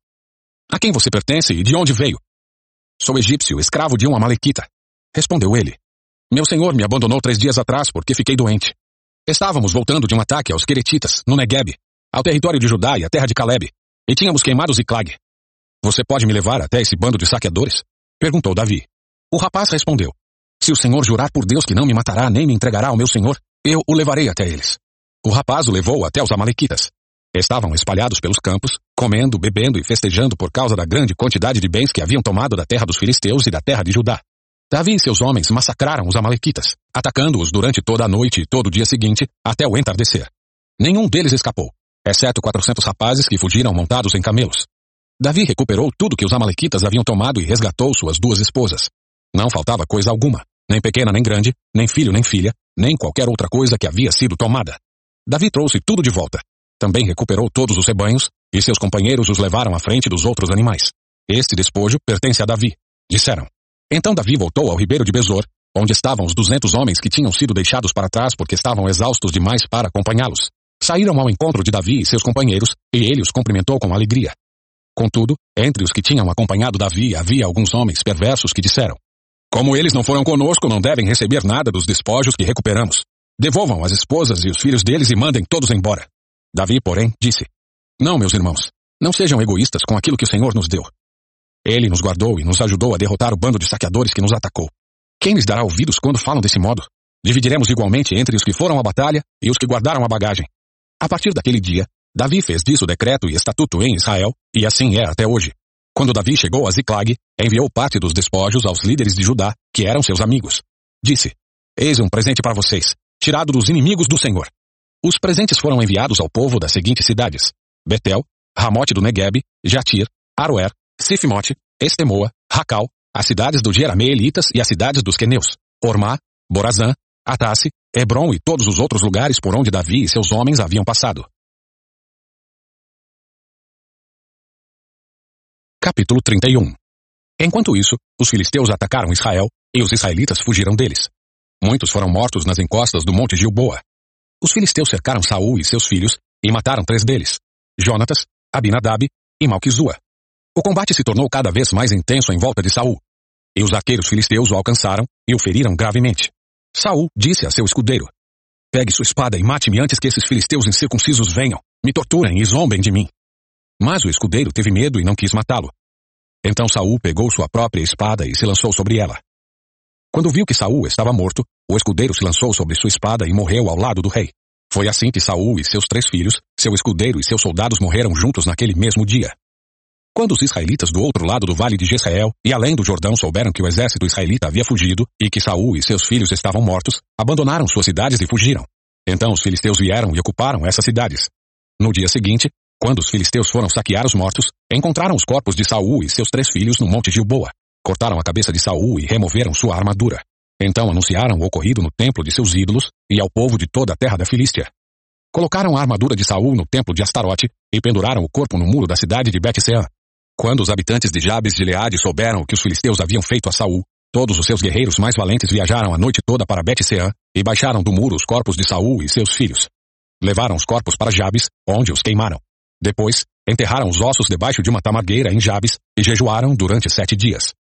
A quem você pertence e de onde veio? Sou egípcio, escravo de um amalequita. Respondeu ele. Meu senhor me abandonou três dias atrás porque fiquei doente. Estávamos voltando de um ataque aos Queretitas, no Negueb, ao território de Judá e à terra de Caleb, e tínhamos queimado Ziklag. Você pode me levar até esse bando de saqueadores? Perguntou Davi. O rapaz respondeu. Se o senhor jurar por Deus que não me matará nem me entregará ao meu senhor, eu o levarei até eles. O rapaz o levou até os amalequitas. Estavam espalhados pelos campos, comendo, bebendo e festejando por causa da grande quantidade de bens que haviam tomado da terra dos filisteus e da terra de Judá. Davi e seus homens massacraram os amalequitas, atacando-os durante toda a noite e todo o dia seguinte, até o entardecer. Nenhum deles escapou, exceto quatrocentos rapazes que fugiram montados em camelos. Davi recuperou tudo que os amalequitas haviam tomado e resgatou suas duas esposas. Não faltava coisa alguma, nem pequena nem grande, nem filho nem filha, nem qualquer outra coisa que havia sido tomada. Davi trouxe tudo de volta, também recuperou todos os rebanhos, e seus companheiros os levaram à frente dos outros animais. Este despojo pertence a Davi, disseram. Então Davi voltou ao ribeiro de Besor, onde estavam os duzentos homens que tinham sido deixados para trás porque estavam exaustos demais para acompanhá-los. Saíram ao encontro de Davi e seus companheiros, e ele os cumprimentou com alegria. Contudo, entre os que tinham acompanhado Davi havia alguns homens perversos que disseram: Como eles não foram conosco, não devem receber nada dos despojos que recuperamos. Devolvam as esposas e os filhos deles e mandem todos embora. Davi, porém, disse: Não, meus irmãos, não sejam egoístas com aquilo que o Senhor nos deu. Ele nos guardou e nos ajudou a derrotar o bando de saqueadores que nos atacou. Quem lhes dará ouvidos quando falam desse modo? Dividiremos igualmente entre os que foram à batalha e os que guardaram a bagagem. A partir daquele dia, Davi fez disso decreto e estatuto em Israel, e assim é até hoje. Quando Davi chegou a Ziklag, enviou parte dos despojos aos líderes de Judá, que eram seus amigos. Disse: Eis um presente para vocês, tirado dos inimigos do Senhor. Os presentes foram enviados ao povo das seguintes cidades: Betel, Ramote do Negueb, Jatir, Aroer, Sifimote, Estemoa, Racal, as cidades dos Jerameelitas e as cidades dos Queneus, Ormá, Borazã, Atasse, Hebron e todos os outros lugares por onde Davi e seus homens haviam passado. Capítulo 31 Enquanto isso, os filisteus atacaram Israel, e os israelitas fugiram deles. Muitos foram mortos nas encostas do monte Gilboa. Os filisteus cercaram Saul e seus filhos, e mataram três deles, Jonatas, Abinadab e Malquizua. O combate se tornou cada vez mais intenso em volta de Saul. E os arqueiros filisteus o alcançaram e o feriram gravemente. Saul disse a seu escudeiro, Pegue sua espada e mate-me antes que esses filisteus incircuncisos venham, me torturem e zombem de mim. Mas o escudeiro teve medo e não quis matá-lo. Então Saul pegou sua própria espada e se lançou sobre ela. Quando viu que Saul estava morto, o escudeiro se lançou sobre sua espada e morreu ao lado do rei. Foi assim que Saul e seus três filhos, seu escudeiro e seus soldados morreram juntos naquele mesmo dia. Quando os israelitas do outro lado do vale de Jezreel e além do Jordão souberam que o exército israelita havia fugido e que Saul e seus filhos estavam mortos, abandonaram suas cidades e fugiram. Então os filisteus vieram e ocuparam essas cidades. No dia seguinte, quando os filisteus foram saquear os mortos, encontraram os corpos de Saul e seus três filhos no monte Gilboa. Cortaram a cabeça de Saul e removeram sua armadura. Então anunciaram o ocorrido no templo de seus ídolos e ao povo de toda a terra da Filístia. Colocaram a armadura de Saul no templo de Astarote e penduraram o corpo no muro da cidade de Bet-Sean. Quando os habitantes de Jabes de Leade souberam o que os filisteus haviam feito a Saul, todos os seus guerreiros mais valentes viajaram a noite toda para Bet-Sean e baixaram do muro os corpos de Saul e seus filhos. Levaram os corpos para Jabes, onde os queimaram. Depois, enterraram os ossos debaixo de uma tamargueira em Jabes e jejuaram durante sete dias.